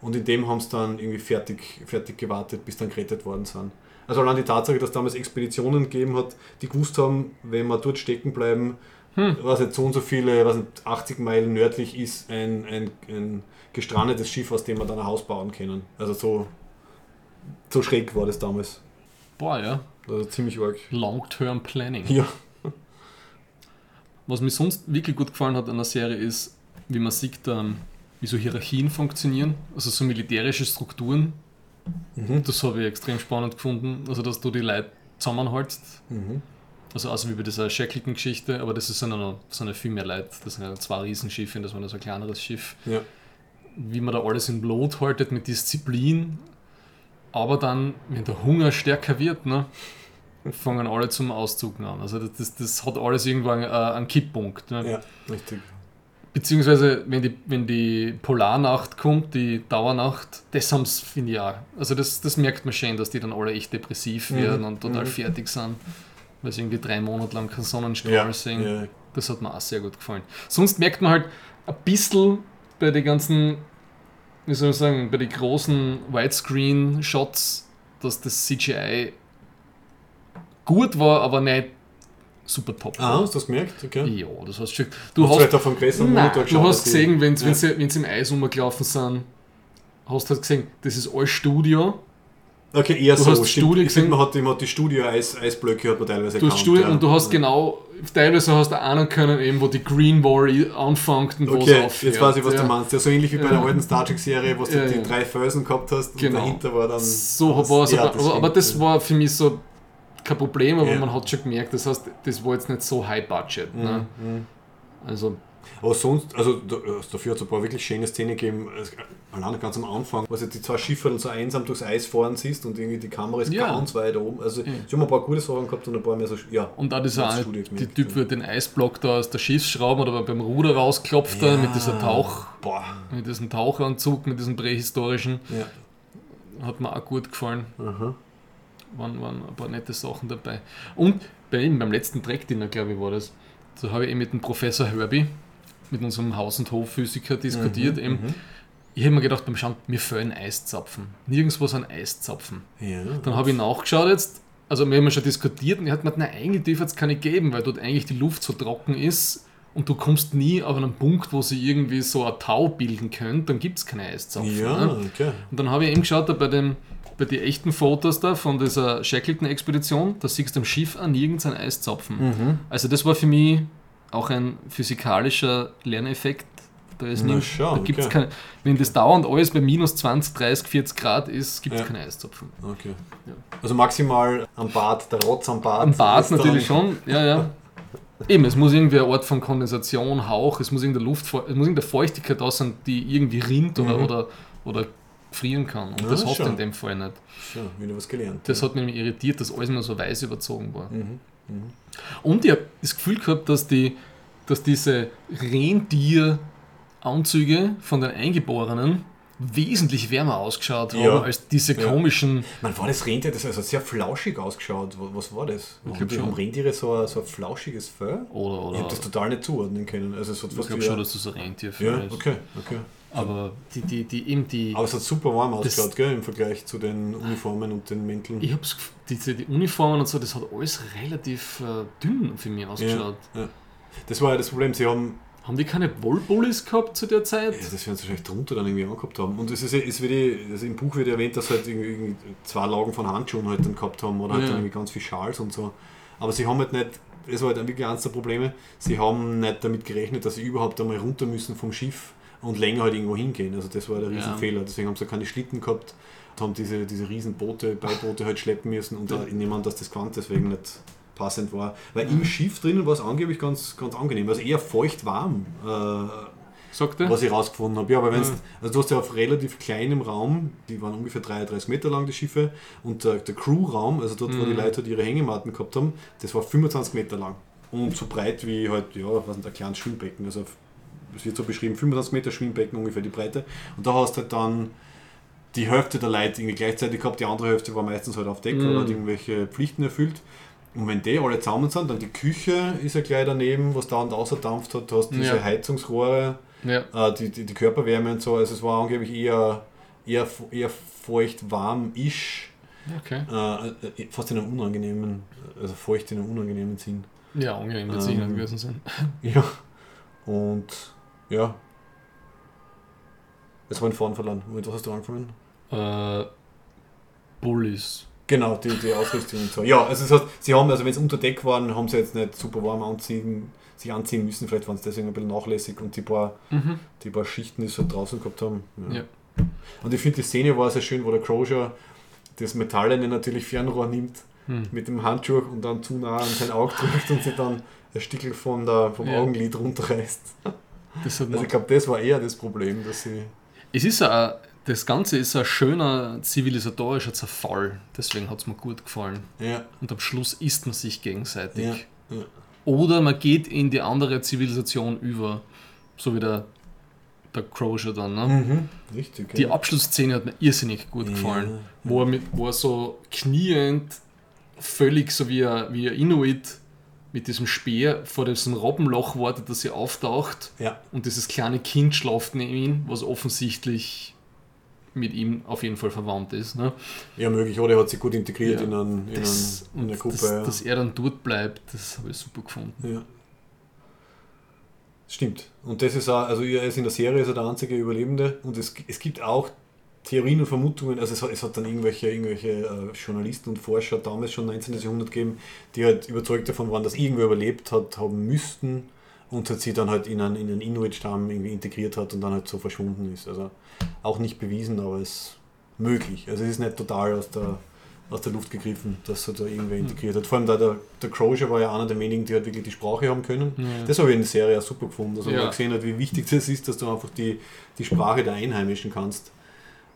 Und in dem haben sie dann irgendwie fertig, fertig gewartet, bis dann gerettet worden sind. Also allein die Tatsache, dass damals Expeditionen gegeben hat, die gewusst haben, wenn wir dort stecken bleiben, hm. was nicht so und so viele, was nicht 80 Meilen nördlich ist, ein, ein, ein gestrandetes Schiff, aus dem wir dann ein Haus bauen können. Also so, so schräg war das damals. Boah, ja. Also ziemlich arg. Long-Term Planning. Ja. Was mir sonst wirklich gut gefallen hat an der Serie ist, wie man sieht, ähm, wie so Hierarchien funktionieren, also so militärische Strukturen. Mhm. Das habe ich extrem spannend gefunden. Also, dass du die Leute zusammenhältst. Mhm. Also, außer wie bei dieser Shackleton-Geschichte, aber das sind ja noch sind ja viel mehr Leute. Das sind ja zwei Riesenschiffe, das war ja so ein kleineres Schiff. Ja. Wie man da alles in Blut haltet mit Disziplin. Aber dann, wenn der Hunger stärker wird, ne, fangen alle zum Auszugen an. Also, das, das, hat alles irgendwann äh, einen Kipppunkt. Ne? ja, richtig. Beziehungsweise, wenn die, wenn die Polarnacht kommt, die Dauernacht, das haben sie, finde ich auch. Also das, das merkt man schön, dass die dann alle echt depressiv Mhm. werden und total Mhm. fertig sind, weil sie irgendwie drei Monate lang keinen Sonnenstrahl Ja, sehen. ja. Das hat mir auch sehr gut gefallen. Sonst merkt man halt ein bisschen bei den ganzen, wie soll ich sagen, bei den großen Widescreen-Shots, dass das CGI gut war, aber nicht super top Ah, hast du das gemerkt? Okay. Ja, das hast du Du Du hast hast auf größeren Nein, Monitor du geschaut, hast dass die- gesehen, wenn Ja. sie wenn's im Eis rumgelaufen sind, hast du halt gesehen, das ist alles Studio. Okay, eher Du so. hast stimmt. Studie Ich finde, man hat, man hat die Studio-Eisblöcke hat man teilweise Du hast erkannt, Studio ja. und du hast Ja. genau, teilweise hast du ahnen können, eben, wo die Green Wall anfängt und wo es Okay, aufhört. jetzt weiß ich, was ja. du meinst. Ja, so ähnlich wie bei der alten Star Trek-Serie, wo du die drei Felsen gehabt hast Genau. und dahinter war dann. So das- war es, aber, aber, aber das war für mich so kein Problem, aber man hat schon gemerkt, das heißt, das war jetzt nicht so high budget. Ne? Mhm. Also, Aber sonst, also da- dafür hat es ein paar wirklich schöne Szenen gegeben. Alleine ganz am Anfang, was jetzt die zwei Schiffe so einsam durchs Eis fahren siehst und irgendwie die Kamera ist Ja. ganz weit oben. Also, Ja. ich habe ein paar gute Sachen gehabt und ein paar mehr so. Ja, und auch dieser eine, die Typ ja. wird den Eisblock da aus der Schiffsschraube oder beim Ruder rausklopft, da, mit dieser Tauch, Boah. mit diesem Tauchanzug, mit diesem prähistorischen. Ja. Hat mir auch gut gefallen. Aha. Waren, waren ein paar nette Sachen dabei. Und bei ihm, beim letzten Track-Dinner, glaube ich, war das, da habe ich eben mit dem Professor Herbie, mit unserem Haus- und Hofphysiker diskutiert. Mhm, eben. Ich habe mir gedacht, beim Schauen, mir fehlen Eiszapfen. Nirgendwo sind Eiszapfen. Ja. Dann habe ich nachgeschaut jetzt, also wir haben schon diskutiert und er hat mir gesagt, nein, eigentlich darf es keine geben, weil dort eigentlich die Luft so trocken ist und du kommst nie auf einen Punkt, wo sie irgendwie so ein Tau bilden könnt, dann gibt es keine Eiszapfen. Ja, ne? okay. Und dann habe ich eben geschaut, da bei, dem, bei den echten Fotos da von dieser Shackleton-Expedition, da siehst du am Schiff auch nirgends ein Eiszapfen. Mhm. Also das war für mich auch ein physikalischer Lerneffekt. Da ist Na nie, schau, da gibt's okay. keine, wenn das dauernd alles bei minus 20, 30, 40 Grad ist, gibt es Ja. keine Eiszapfen. okay. Also maximal am Bad, der Rotz am Bad. Am Bad natürlich schon, ja, ja. Eben, es muss irgendwie ein Ort von Kondensation, Hauch, es muss irgendeine Luft, es muss irgendeine Feuchtigkeit da sein, die irgendwie rinnt oder, Mhm. oder, oder frieren kann. Und Ja, das schon. in dem Fall nicht. Ja, wieder was gelernt. Das hat mich nämlich irritiert, dass alles immer so weiß überzogen war. Mhm. Und ich habe das Gefühl gehabt, dass, die, dass diese Rentieranzüge von den Eingeborenen wesentlich wärmer ausgeschaut Ja. haben als diese Ja. komischen. Man war das Rentier, das hat sehr flauschig ausgeschaut. Was, war das? die- schon. haben Rentiere so ein, so ein flauschiges Fell? Oder, Ich oder habe das total nicht zuordnen können. Also es hat ich glaube schon, dass das ein Rentier Ja, ist. okay, okay. Aber die, die, die, eben die. Aber es hat super warm ausgeschaut, gell, im Vergleich zu den Uniformen und den Mänteln. Ich hab's, diese, die Uniformen und so, das hat alles relativ äh, dünn für mich ausgeschaut. ja. Das war ja das Problem, sie haben, Haben die keine Wollbullis gehabt zu der Zeit? ja, das werden sie wahrscheinlich drunter dann irgendwie angehabt haben. Und es ist, es wird, eh- also im Buch wird erwähnt, dass sie halt irgendwie, zwei Lagen von Handschuhen halt dann gehabt haben oder halt Ja. dann irgendwie ganz viel Schals und so. Aber sie haben halt nicht, das war halt wirklich eines der Probleme, sie haben nicht damit gerechnet, dass sie überhaupt einmal runter müssen vom Schiff und länger halt irgendwo hingehen. Also das war der Ja. Riesenfehler. Deswegen haben sie keine Schlitten gehabt und haben diese, diese riesen Boote, Beiboote halt schleppen müssen und da, nehme an, dass das Quant deswegen nicht passend war. Weil im Schiff drinnen war es angeblich ganz, ganz angenehm, also eher feucht warm. Äh, was ich rausgefunden habe. Ja, aber wenn's, Ja. also du hast ja auf relativ kleinem Raum, die waren ungefähr 33 Meter lang, die Schiffe, und der, der Crew-Raum, also dort, wo die Mhm. Leute halt ihre Hängematten gehabt haben, das war 25 Meter lang. Und so breit wie halt, ja, was ein kleines Schwimmbecken. Also es wird so beschrieben, 25 Meter Schwimmbecken ungefähr die Breite. Und da hast du halt dann die Hälfte der Leute irgendwie gleichzeitig gehabt, die andere Hälfte war meistens halt auf Deck Mhm. oder hat irgendwelche Pflichten erfüllt. Und wenn die alle zusammen sind, dann die Küche ist ja gleich daneben, was da und außerdampft hat, du hast diese Ja. Heizungsrohre, Ja. äh, die, die, die Körperwärme und so. Also es war angeblich eher eher, eher feucht warm ist. Okay. Äh, äh, fast in einem unangenehmen, also feucht in einem unangenehmen Sinn. Ja, angenehm wird Ähm, gewesen sein. Ja. Und ja. Jetzt habe ich den Faden verloren. Mit was hast du angefangen? Äh, Bullies. Genau, die, die Ausrüstung und so. Ja, also das heißt, sie haben, also wenn sie unter Deck waren, haben sie jetzt nicht super warm anziehen, sich anziehen müssen, vielleicht waren sie deswegen ein bisschen nachlässig und die paar, Mhm. die paar Schichten, die sie halt draußen gehabt haben. Ja. Und ich finde die Szene war sehr schön, wo der Crozier das Metallene natürlich Fernrohr nimmt Hm. mit dem Handschuh und dann zu nah an sein Auge drückt und sich dann ein Stückel von der, vom Ja. Augenlid runterreißt. Also ich glaube, das war eher das Problem, dass sie. es ist ein, das Ganze ist ein schöner zivilisatorischer Zerfall. Deswegen hat es mir gut gefallen. Ja, Und am Schluss isst man sich gegenseitig. ja, ja. Oder man geht in die andere Zivilisation über. So wie der, der Crozier dann. Ne? Mhm. Richtig. Die. Abschlussszene hat mir irrsinnig gut gefallen. Wo, er mit, wo er so kniend, völlig so wie ein, wie ein Inuit mit diesem Speer vor diesem Robbenloch wartet, dass er auftaucht. Ja, Und dieses kleine Kind schlaft neben ihm, was offensichtlich mit ihm auf jeden Fall verwandt ist. Ne? ja, möglich. Oder er hat sich gut integriert Ja. in, einen, in, Das, einen, in eine Gruppe. das, ja. dass er dann dort bleibt, das habe ich super gefunden. Ja. Stimmt. Und das ist auch, also er ist in der Serie ist er der einzige Überlebende und es, es gibt auch Theorien und Vermutungen, also es hat, es hat dann irgendwelche, irgendwelche äh, Journalisten und Forscher damals schon 19. Jahrhundert gegeben, die halt überzeugt davon waren, dass irgendwer überlebt hat, haben müssten und hat sie dann halt in einen, in einen Inuit-Stamm irgendwie integriert hat und dann halt so verschwunden ist. Also auch nicht bewiesen, aber es ist möglich. Also es ist nicht total aus der, aus der Luft gegriffen, dass er da irgendwer integriert hat. Vor allem da der, der Crozier war ja einer der wenigen, die halt wirklich die Sprache haben können. Ja. Das habe ich in der Serie auch super gefunden, dass man Ja. gesehen hat, wie wichtig das ist, dass du einfach die, die Sprache der Einheimischen kannst,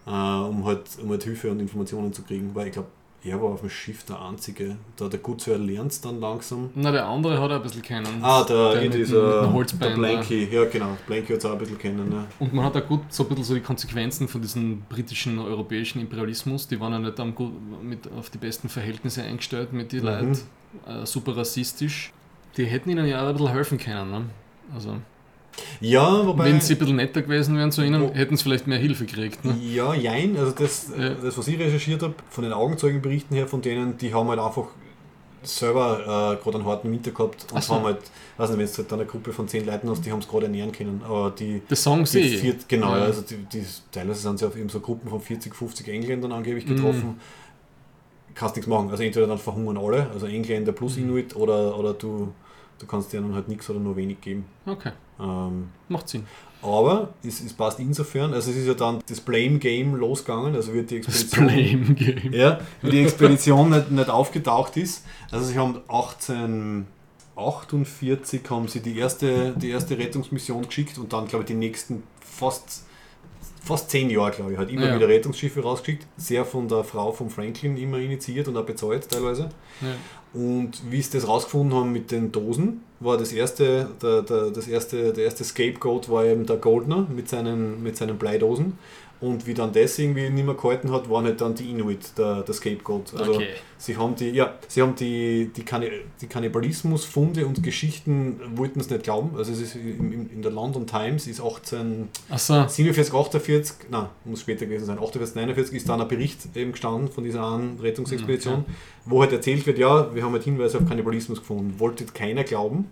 äh, um, halt, um halt Hilfe und Informationen zu kriegen. Weil ich glaube, er war auf dem Schiff der Einzige. Da der Gutsherr lernt es dann langsam. Na, der andere hat er ein bisschen kennen. Ah, der, Der mit dieser, mit der. Blanky. Ja, genau. Blanky hat es auch ein bisschen kennen. Ne? Und man hat auch gut so ein bisschen so die Konsequenzen von diesem britischen europäischen Imperialismus, die waren ja nicht am gut, mit, auf die besten Verhältnisse eingestellt mit den Mhm. Leuten, äh, super rassistisch. Die hätten ihnen ja auch ein bisschen helfen können. Ne? Also, Ja, wobei. wenn sie ein bisschen netter gewesen wären zu ihnen, hätten sie vielleicht mehr Hilfe gekriegt. Ne? Ja, jein. Also das, Ja. das, was ich recherchiert habe, von den Augenzeugenberichten her, von denen, die haben halt einfach selber äh, gerade einen harten Winter gehabt und so. haben halt, weiß nicht, wenn du halt dann eine Gruppe von zehn Leuten hast, die haben es gerade ernähren können. Aber die, Das sagen die sie. vier, genau, Ja. also die, die, teilweise sind sie auf eben so Gruppen von 40, 50 Engländern angeblich Mhm. getroffen. Kannst nichts machen. Also entweder dann verhungern alle, also Engländer plus Mhm. Inuit, oder, oder du, du kannst denen halt nichts oder nur wenig geben. Okay, Ähm, macht Sinn. aber es, es passt insofern, also es ist ja dann das Blame Game losgegangen, also wird die Das Expedition, Blame Game. ja, wie die Expedition nicht, nicht aufgetaucht ist. Also sie haben 1848 haben sie die erste, die erste Rettungsmission geschickt und dann glaube ich die nächsten fast fast zehn Jahre, glaube ich, hat immer Ja. wieder Rettungsschiffe rausgeschickt. Sehr von der Frau von Franklin immer initiiert und auch bezahlt teilweise. Ja. Und wie sie das rausgefunden haben mit den Dosen, war das erste, der, der, das erste, der erste Scapegoat war eben der Goldner mit seinen, mit seinen Bleidosen. Und wie dann das irgendwie nicht mehr gehalten hat, waren halt dann die Inuit der, der Scapegoat. Also Okay. sie haben die, ja, sie haben die, die, Kanni die Kannibalismusfunde und Geschichten wollten es nicht glauben. Also es ist in, in der London Times ist 18 Achso, 47, 48, nein, muss später gewesen sein, 48, 49 ist dann ein Bericht eben gestanden von dieser einen Rettungsexpedition, wo halt erzählt wird, ja, wir haben halt Hinweise auf Kannibalismus gefunden. Wollte keiner glauben.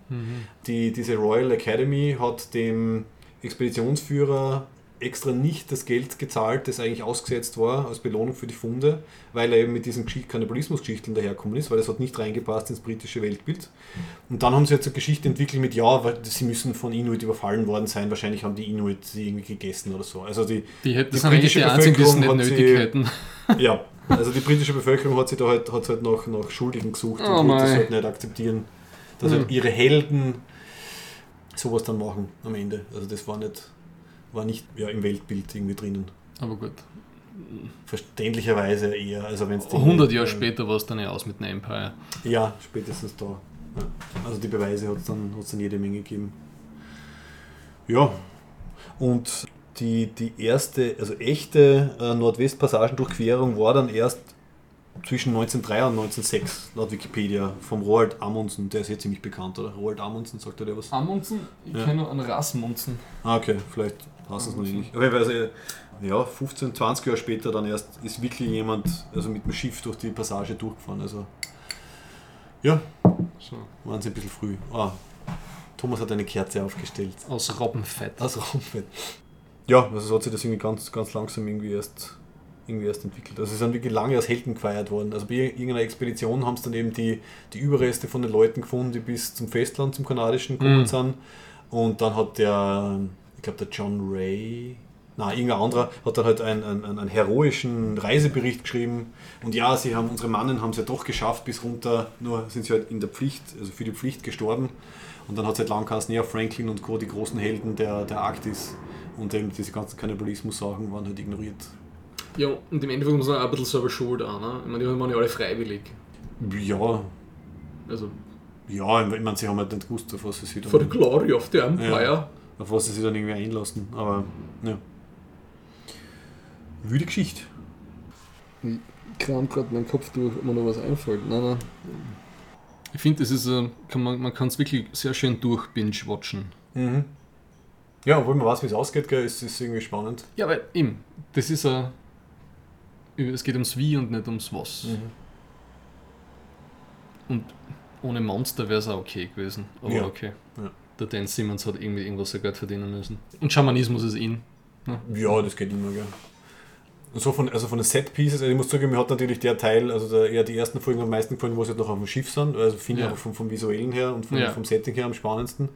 Die, diese Royal Academy hat dem Expeditionsführer extra nicht das Geld gezahlt, das eigentlich ausgesetzt war als Belohnung für die Funde, weil er eben mit diesen Geschicht- Kannibalismusgeschichten daherkommen ist, weil das hat nicht reingepasst ins britische Weltbild. Und dann haben sie jetzt eine Geschichte entwickelt mit, ja, weil sie müssen von Inuit überfallen worden sein, wahrscheinlich haben die Inuit sie irgendwie gegessen oder so. Also die, die hätten Die britische die Bevölkerung hat nötig sie- ja, also die britische Bevölkerung hat sich da halt, hat halt nach, nach Schuldigen gesucht Oh und wollte das halt nicht akzeptieren, dass Hm. halt ihre Helden sowas dann machen am Ende. Also das war nicht, war nicht ja, im Weltbild irgendwie drinnen. Aber gut. Verständlicherweise eher. Also wenn's die- 100 Jahre später war es dann ja aus mit einem Empire. Ja, spätestens da. Ja. Also die Beweise hat es dann, hat's dann jede Menge gegeben. Ja, und die, die erste, also echte äh, Nordwestpassagendurchquerung war dann erst zwischen 1903 und 1906, laut Wikipedia, vom Roald Amundsen. Der ist jetzt ziemlich bekannt, oder? Roald Amundsen, sagt er dir was? Amundsen? Ich Ja. kenne nur einen Rasmunzen. Ah, okay, vielleicht hast du es noch nicht. Aber also, ja, 15, 20 Jahre später dann erst ist wirklich jemand also mit dem Schiff durch die Passage durchgefahren. Also, ja, So. waren sie ein bisschen früh. Ah, Thomas hat eine Kerze aufgestellt. Aus Robbenfett. Aus Raumfett. Ja, also so hat sich das irgendwie ganz, ganz langsam irgendwie erst, irgendwie erst entwickelt. Also sie sind wirklich lange als Helden gefeiert worden. Also bei irgendeiner Expedition haben sie dann eben die, die Überreste von den Leuten gefunden, die bis zum Festland, zum kanadischen gekommen Mhm. sind. Und dann hat der, glaube der John Ray, na irgendein anderer, hat dann halt einen, einen, einen heroischen Reisebericht geschrieben. Und ja, sie haben, unsere Mannen haben es ja doch geschafft bis runter, nur sind sie halt in der Pflicht, also für die Pflicht gestorben. Und dann hat es halt lang geheißen, ja, Franklin und Co., die großen Helden der, der Arktis. Und eben diese ganzen Kannibalismus-Sachen waren halt ignoriert. Ja, und im Endeffekt muss man auch ein bisschen selber schuld an. Ne? Ich meine, die waren ja alle freiwillig. Ja, Also ja, ich meine, sie haben halt nicht gewusst, auf was sie sich for the glory of the empire. Auf was sie sich dann irgendwie einlassen. Aber, ja. Wüde Geschichte. Ich kram gerade meinen Kopf durch, ob mir noch was einfällt. Nein, nein. Ich finde, das ist, äh, kann man man kann es wirklich sehr schön durch binge-watchen. Mhm. Ja, obwohl man weiß, wie es ausgeht, gell, ist es irgendwie spannend. Ja, weil eben, das ist ein. Es geht ums Wie und nicht ums Was. Mhm. Und ohne Monster wäre es auch okay gewesen. Aber Ja. okay. Ja. Der Dan Simmons hat irgendwie irgendwas sein Geld verdienen müssen. Und Schamanismus ist in. Ja, das geht immer, gell. Und so von, also von den Set-Pieces, also ich muss sagen, mir hat natürlich der Teil, also der, eher die ersten Folgen am meisten gefallen, wo sie halt noch auf dem Schiff sind. Also finde ich Ja. auch vom, vom Visuellen her und vom, Ja. vom Setting her am spannendsten.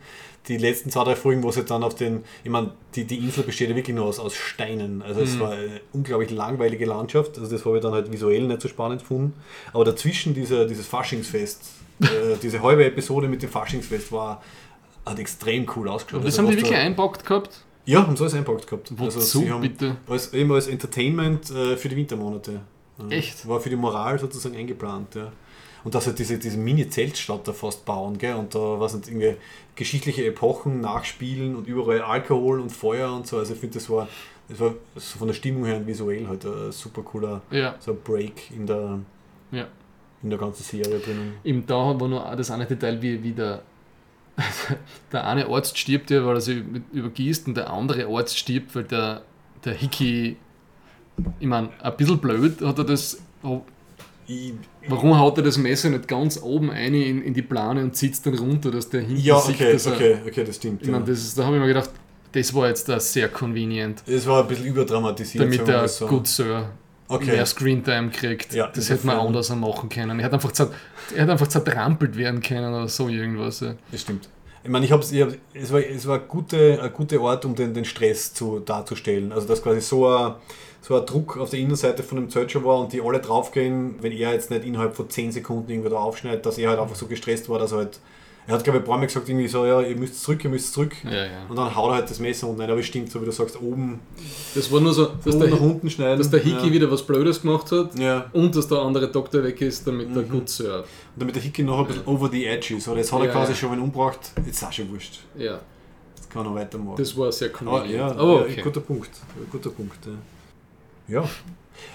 Die letzten zwei, drei Folgen, wo sie dann auf den, ich meine, die, die Insel besteht ja wirklich nur aus, aus Steinen. Also es Mhm. war eine unglaublich langweilige Landschaft. Also das habe ich dann halt visuell nicht so spannend gefunden. Aber dazwischen dieser, dieses Faschingsfest, äh, diese halbe Episode mit dem Faschingsfest war, hat extrem cool ausgeschaut. Aber das Also haben die wirklich da- einpackt gehabt. ja, haben sie alles einpackt gehabt. Wozu, sie haben bitte? Als, eben als Entertainment äh, für die Wintermonate. Ja. Echt? War für die Moral sozusagen eingeplant, ja. Und dass halt diese, diese Mini-Zeltstadt da fast bauen, gell? Und da was nicht irgendwie geschichtliche Epochen nachspielen und überall Alkohol und Feuer und so. Also ich finde, das war, das war so von der Stimmung her und visuell halt ein super cooler Ja. so Break in der, Ja. in der ganzen Serie drinnen. Im da war nur das eine Detail, wie, wie der, der eine Arzt stirbt, ja, weil er sich übergießt und der andere Arzt stirbt, weil der, der Hickey, ich meine, ein bisschen blöd hat er das. Warum haut er das Messer nicht ganz oben ein in, in die Plane und zieht es dann runter, dass der hinten ja, sieht, okay, dass er. okay, okay, das stimmt. Ich ja. meine, das ist, da habe ich mir gedacht, das war jetzt da sehr convenient, es war ein bisschen überdramatisiert. damit der so. Good Sir okay. mehr Screentime kriegt. Ja, das hätte man insofern- anders machen können. Er hat einfach, zer, er hat einfach zertrampelt werden können oder so irgendwas. Ja. Das stimmt. Ich meine, ich hab's, ich hab, es war, es war ein guter ein guter Ort, um den, den Stress zu, darzustellen. Also, dass quasi so ein, so ein Druck auf der Innenseite von dem Zelt schon war und die alle draufgehen, wenn er jetzt nicht innerhalb von 10 Sekunden irgendwo da aufschneidet, dass er halt einfach so gestresst war, dass er halt. Er hat, glaube ich, ein paar Mal gesagt, irgendwie so, ja, ihr müsst zurück, ihr müsst zurück. Ja, ja. Und dann haut er halt das Messer unten rein. Aber es stimmt, so wie du sagst, oben, Das war nur so, dass der, nach unten schneiden. dass der Hickey ja. wieder was Blödes gemacht hat Ja, und dass der andere Doktor weg ist, damit der Mhm. Good Sir. und damit der Hickey noch ein bisschen over the edge ist. Oder jetzt hat er quasi ja. schon einen umgebracht, jetzt ist auch schon wurscht. Ja, Jetzt kann er weitermachen. das war sehr Ah, convenient. ja, Aber ja, okay. guter Punkt. Guter Punkt. Ja.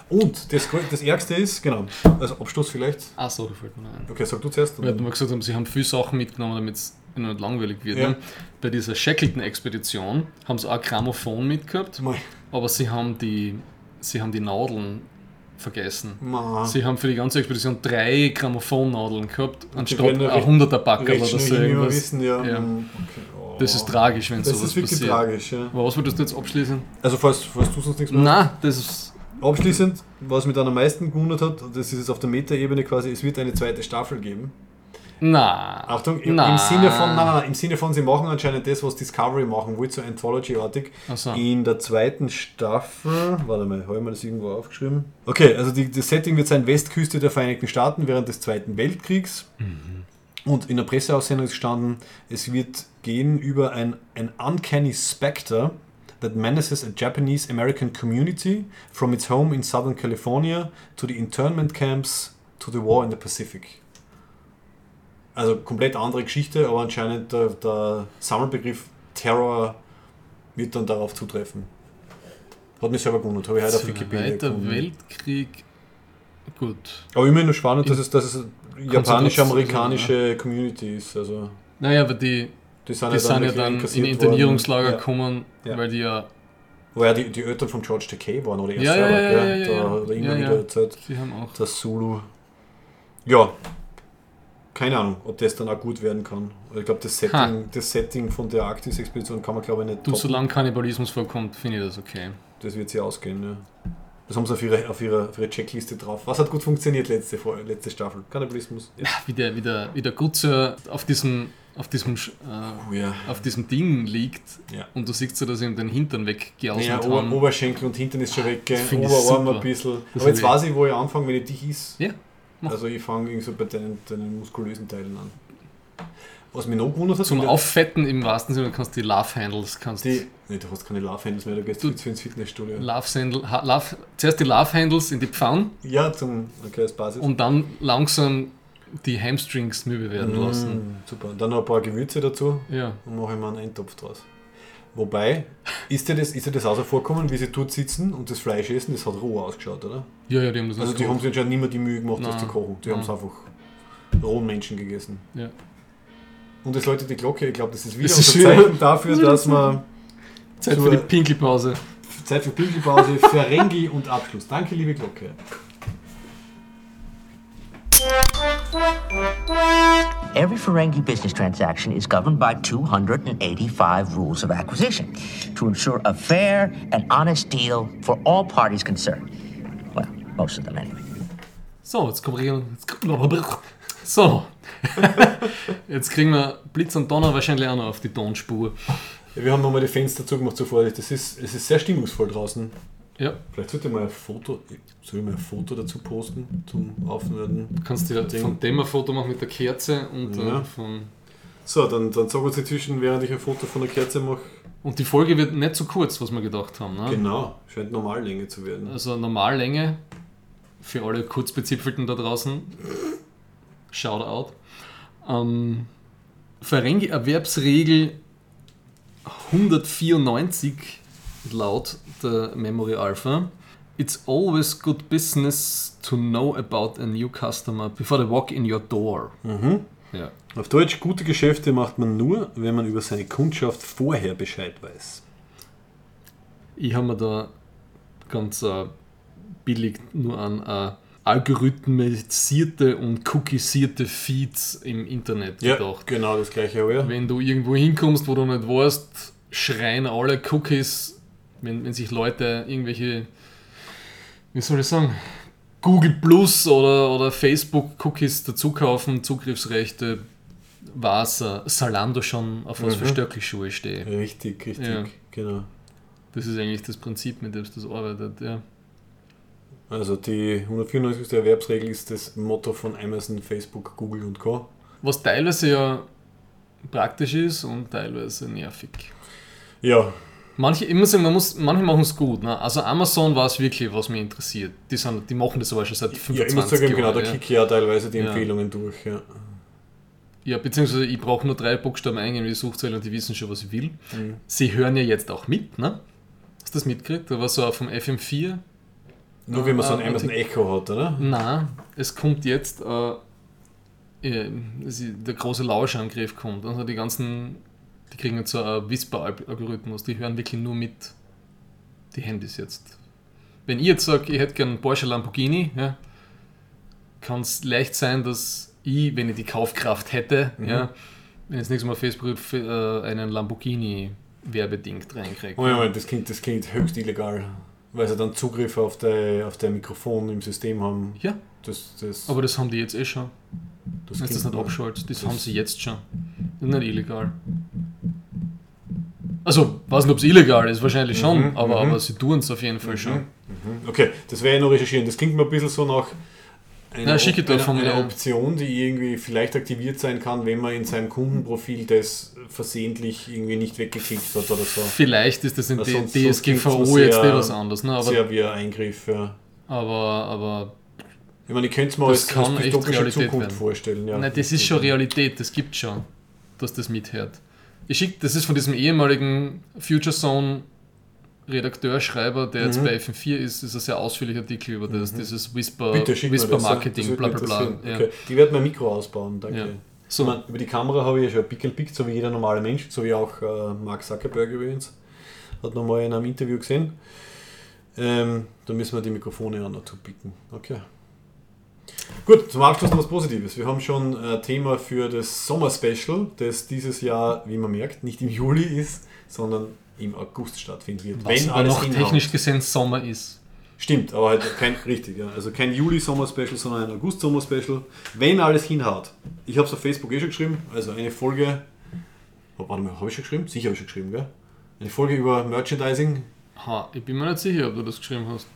Und das, das Ärgste ist, genau, als Abschluss vielleicht. Ach so, da fällt mir noch ein. Okay, sag du zuerst. Wir gesagt haben, sie haben viele Sachen mitgenommen, damit es ihnen nicht langweilig wird. Ja. Ne? Bei dieser Shackleton-Expedition haben sie auch ein Grammophon mitgehabt, Mal. aber sie haben die, sie haben die Nadeln vergessen. Ma. Sie haben für die ganze Expedition drei Grammophonnadeln gehabt, anstatt ein recht- 100er Backerl oder so irgendwas. wissen, ja. Ja. mm, Okay. Oh. Das ist tragisch, wenn Das sowas ist wirklich passiert. tragisch, ja. Aber was würdest du jetzt abschließen? Also, falls, falls du sonst nichts mehr Nein, das ist. Abschließend, was mich dann am meisten gewundert hat, das ist jetzt auf der Meta-Ebene quasi, es wird eine zweite Staffel geben. Na. Achtung, im, Nein. im Sinne von, nein, nein, nein, im Sinne von, sie machen anscheinend das, was Discovery machen wollte, so Anthology-artig. Achso. In der zweiten Staffel, warte mal, habe ich mir das irgendwo aufgeschrieben? Okay, also die, das Setting wird sein Westküste der Vereinigten Staaten während des Zweiten Weltkriegs. Und in der Presseaussendung ist gestanden, es wird gehen über ein, ein uncanny specter that menaces a Japanese American community from its home in Southern California to the internment camps to the war in the Pacific. Also komplett andere Geschichte, aber anscheinend der, der Sammelbegriff Terror wird dann darauf zutreffen. Hat mich selber gewundert, habe ich heute auf Wikipedia Zweiter. Weltkrieg gut. Aber immer noch spannend, dass es, dass es japanisch-amerikanische Community ist. Also, Naja, aber die, die sind die sind ja dann in Internierungslager worden. gekommen, Ja. weil die ja, Wo ja die, die Eltern von George Takei waren, oder er Ja, ja, ja, ja, ja, Da ja. hat er immer Ja, wieder ja. erzählt, die haben auch. dass Zulu. Ja, keine Ahnung, ob das dann auch gut werden kann. Ich glaube, das. Setting, das Setting von der Arktis-Expedition kann man, glaube ich, nicht Du, toppen. solange Kannibalismus vorkommt, finde ich das okay. Das wird sie ausgehen, ja. Das haben sie auf ihre, auf ihre, auf ihre Checkliste drauf. Was hat gut funktioniert letzte, letzte Staffel? Kannibalismus. Ja. Wie der, wie der, wie der Gutzer auf diesem, auf diesem, Sch- äh, Oh, ja. auf diesem Ding liegt Ja. und du siehst so, dass ihm den Hintern weggeausnet Ja, haben. Ober Oberschenkel und Hintern ist schon weg, finde ich Oberarm ein bisschen. Das Aber jetzt weiß ich, wo ich anfange, wenn ich dich is. Ja, mach. Also ich fange irgendwie so bei deinen, deinen muskulösen Teilen an. Was mich noch gewundert hat, Zum Auffetten im wahrsten Sinne, du kannst die Love Handles, kannst die, nee, du hast keine Love Handles mehr, du gehst Du- zu ins Fitnessstudio. Love Handle, ha, Love, zuerst die Love Handles in die Pfanne Ja, zum okay, als Basis. und dann langsam die Hamstrings müde werden lassen. Mm, super. Und dann noch ein paar Gewürze dazu Ja. und mache ich mir einen Eintopf draus. Wobei, ist dir das, ist dir das auch so vorkommen, wie sie dort sitzen und das Fleisch essen? Das hat roh ausgeschaut, oder? ja, ja, die haben das Also die haben sich anscheinend nicht mehr die Mühe gemacht, das Nein. zu kochen. Die haben es einfach rohen Menschen gegessen. Ja. Und es läutet die Glocke, ich glaube, das ist wieder Das ist Zeichen dafür, dass wir Zeit für die Pinkelpause. Zeit für Pinkelpause, Ferengi und Abschluss. Danke, liebe Glocke. Every Ferengi business transaction is governed by 285 rules of acquisition to ensure a fair and honest deal for all parties concerned. Well, most of them anyway. So, jetzt. Jetzt kommt- So. Jetzt kriegen wir Blitz und Donner wahrscheinlich auch noch auf die Tonspur. Ja, wir haben nochmal die Fenster zugemacht zuvor. Das ist, es ist sehr stimmungsvoll draußen. Ja, Vielleicht sollte ich mal ein Foto, soll ich mal ein Foto dazu posten zum Aufnörden. du kannst dir von dem ein Foto machen mit der Kerze und Ja. äh, von. So, dann, dann sag uns dazwischen, während ich ein Foto von der Kerze mache. Und die Folge wird nicht so kurz, was wir gedacht haben. Ne? Genau, scheint Normallänge zu werden. Also Normallänge für alle Kurzbezipfelten da draußen. Shoutout. Ähm, Ferengi Erwerbsregel 194 laut der Memory Alpha. It's always good business to know about a new customer before they walk in your door. Ja. Auf Deutsch, gute Geschäfte macht man nur, wenn man über seine Kundschaft vorher Bescheid weiß. Ich habe mir da ganz äh, billig nur an äh, algorithmisierte und cookiesierte Feeds im Internet gedacht. genau das gleiche ich. Wenn du irgendwo hinkommst, wo du nicht weißt, schreien alle Cookies, wenn, wenn sich Leute irgendwelche, wie soll ich sagen, Google Plus oder, oder Facebook Cookies dazu kaufen, Zugriffsrechte, äh, Salando schon, auf was für Stöckelschuhe stehe. Richtig, richtig, Ja. genau. Das ist eigentlich das Prinzip, mit dem das arbeitet. Ja. Also die 194. Erwerbsregel ist das Motto von Amazon, Facebook, Google und Co. Was teilweise ja praktisch ist und teilweise nervig. Ja, Manche, muss sagen, man muss, manche machen es gut. Ne? Also Amazon war es wirklich, was mich interessiert. Die, sind, die machen das aber schon seit ja 25 ich muss sagen, Jahren. genau, da ja. kicke ich ja teilweise die Ja. Empfehlungen durch. Ja. ja, beziehungsweise ich brauche nur drei Buchstaben eingeben in die Suchzeile und die wissen schon, was ich will. Mhm. Sie hören ja jetzt auch mit, ne? Hast du das mitgekriegt? Da war so vom FM4. Nur wenn man so ein Ah, Amazon Echo hat, oder? Na, es kommt jetzt, äh, äh, der große Lauschangriff kommt. Also die ganzen, die kriegen jetzt so einen Whisper-Algorithmus, die hören wirklich nur mit die Handys jetzt. Wenn ich jetzt sage, ich hätte gern einen Porsche Lamborghini, ja, kann es leicht sein, dass ich, wenn ich die Kaufkraft hätte, Mhm. ja, wenn ich das nächste Mal Facebook äh, einen Lamborghini Werbeding reinkriege. Oh ja, das klingt, das klingt höchst illegal. Weil sie dann Zugriff auf dein auf der Mikrofon im System haben. Ja, Das, das, aber das haben die jetzt eh schon. Das du das nicht abschaltest, das, das- haben sie jetzt schon. Das ist nicht illegal. Also, weiß nicht, ob es illegal ist, wahrscheinlich schon, Mhm, aber, mhm. aber sie tun es auf jeden Fall schon. Mhm. Okay, das werde ich noch recherchieren. Das klingt mir ein bisschen so nach einer, Na, einer mir. Option, die irgendwie vielleicht aktiviert sein kann, wenn man in seinem Kundenprofil das versehentlich irgendwie nicht weggeklickt hat oder so. Vielleicht ist das in DSGVO jetzt sehr- eh was anderes, ne? aber, Sehr wie ein Eingriff, ja. aber, aber Ich meine, ich könnte es mir Das als, kann als dystopische Zukunft werden. vorstellen. Ja. nein, das ist schon Realität, das gibt schon, dass das mithört. Ich schick, das ist von diesem ehemaligen Future Zone Redakteur, Schreiber, der jetzt bei FM4 ist, ist ein sehr ausführlicher Artikel über das, dieses Whisper, Whisper das. Marketing, Das bla würde bla bla. interessieren. Ja. Okay. Ich werde mein Mikro ausbauen, danke. Ja. So. So. Ich mein, über die Kamera habe ich ja schon ein Pickel pickt, so wie jeder normale Mensch, so wie auch äh, Mark Zuckerberg übrigens. Hat noch mal in einem Interview gesehen. Ähm, da müssen wir die Mikrofone auch noch zupicken. Okay. Gut, zum Abschluss noch was Positives. Wir haben schon ein Thema für das Sommer-Special, das dieses Jahr, wie man merkt, nicht im Juli ist, sondern im August stattfinden wird. Was aber noch technisch gesehen Sommer ist. Stimmt, aber halt kein richtig, ja. Also kein Juli-Sommer-Special, sondern ein August-Sommer-Special. Wenn alles hinhaut. Ich habe es auf Facebook eh schon geschrieben, also eine Folge. Oh, warte mal, habe ich schon geschrieben? Sicher habe ich schon geschrieben, gell? Eine Folge über Merchandising. Ha, ich bin mir nicht sicher, ob du das geschrieben hast.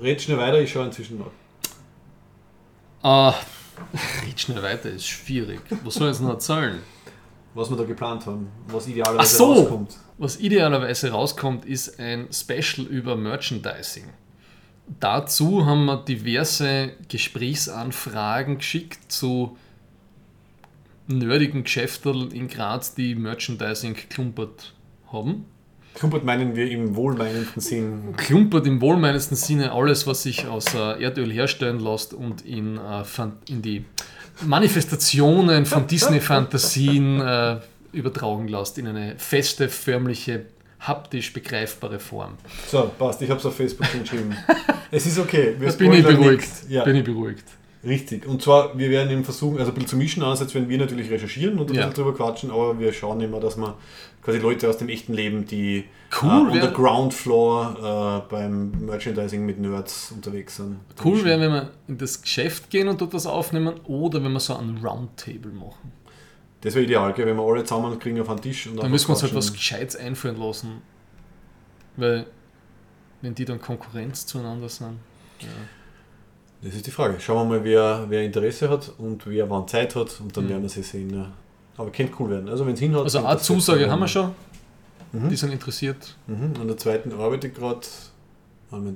Red schnell weiter, ich schaue inzwischen noch. Ah, red schnell weiter, ist schwierig. Was soll ich jetzt noch erzählen? Was wir da geplant haben, was idealerweise so. rauskommt. Was idealerweise rauskommt, ist ein Special über Merchandising. Dazu haben wir diverse Gesprächsanfragen geschickt zu nerdigen Geschäften in Graz, die Merchandising klumpert haben. Klumpert meinen wir im wohlmeinenden Sinn. Klumpert im wohlmeinendsten Sinne alles, was sich aus äh, Erdöl herstellen lässt und in, äh, in die Manifestationen von Disney-Fantasien äh, übertragen lässt, in eine feste, förmliche, haptisch begreifbare Form. So, passt, ich habe es auf Facebook geschrieben. es ist okay, wir bin ich beruhigt. Ja. Bin ich beruhigt. Richtig. Und zwar, wir werden eben versuchen, also ein bisschen zu mischen, einerseits werden wir natürlich recherchieren und ein Ja. bisschen drüber quatschen, aber wir schauen immer, dass wir quasi Leute aus dem echten Leben, die Cool äh, on the ground floor äh, beim Merchandising mit Nerds unterwegs sind. Cool wäre, wenn wir in das Geschäft gehen und dort was aufnehmen oder wenn wir so ein Roundtable machen. Das wäre ideal, gell? wenn wir alle zusammen kriegen auf einen Tisch und Da einfach müssen wir uns halt was. Gescheites einfallen lassen. Weil, wenn die dann Konkurrenz zueinander sind. Das ist die Frage. Schauen wir mal, wer, wer Interesse hat und wer wann Zeit hat und dann Mhm. werden wir sie sehen. Ja. Aber könnte cool werden. Also wenn es hinhaut. Also eine Zusage werden. haben wir schon. Mhm. Die sind interessiert. Mhm. An der zweiten arbeite ich gerade.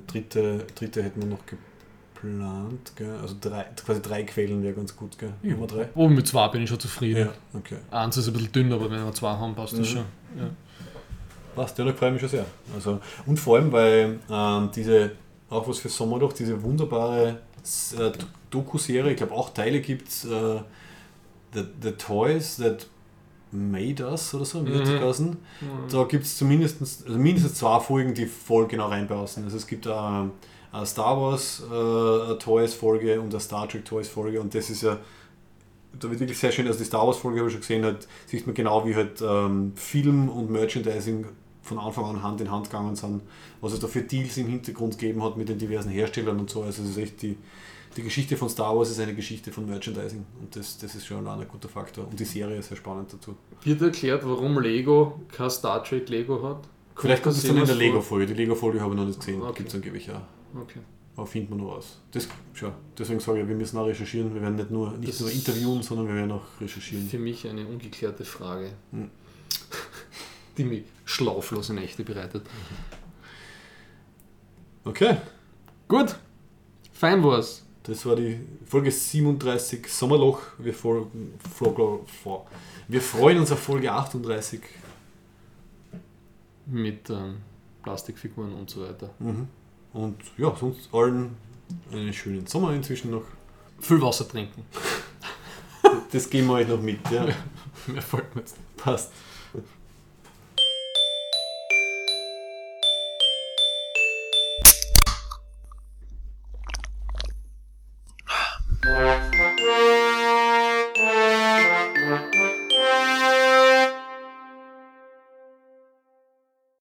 Dritte, dritte hätten wir noch geplant. Gell? Also drei, quasi drei Quellen wäre ganz gut. Gell? Nummer drei. Oh, mit zwei bin ich schon zufrieden. Ja, okay. Eins ist ein bisschen dünn, aber wenn wir zwei haben, passt das Mhm. schon. Ja. Passt, ja, da freue ich mich schon sehr. Also, und vor allem, weil ähm, diese, auch was für Sommer doch, diese wunderbare äh, Doku-Serie, ich glaube auch Teile gibt es, äh, the, the Toys That Made Us oder so, die Mhm. geheißen? Da gibt es zumindest also mindestens zwei Folgen, die voll genau reinpassen. Also es gibt eine, eine Star Wars äh, Toys Folge und eine Star Trek Toys Folge und das ist ja da wird wirklich sehr schön, also die Star Wars Folge habe ich schon gesehen, hat, sieht man genau wie halt ähm, Film und Merchandising von Anfang an Hand in Hand gegangen sind, was es da für Deals im Hintergrund gegeben hat mit den diversen Herstellern und so. Also es ist echt die, die Geschichte von Star Wars ist eine Geschichte von Merchandising und das, das ist schon ein guter Faktor und die Serie ist sehr spannend dazu. Wird erklärt, warum Lego kein Star Trek Lego hat? Vielleicht kommt es dann in der Lego-Folge. Die Lego-Folge habe ich noch nicht gesehen. Okay. Gibt es angeblich auch. Okay. Aber findet man noch raus. Das, schau, deswegen sage ich, wir müssen auch recherchieren. Wir werden nicht nur, nicht Das nur interviewen, sondern wir werden auch recherchieren. Für mich eine ungeklärte Frage, Hm. die mich schlaflose Nächte bereitet. Okay, Gut, fein war's. das war die Folge 37 Sommerloch. Wir, flo- wir freuen uns auf Folge 38. Mit ähm, Plastikfiguren und so weiter. Mhm. Und ja, sonst allen einen schönen Sommer inzwischen noch. Viel Wasser trinken. Das geben wir euch noch mit. Ja. Mehr folgt mir jetzt. Passt.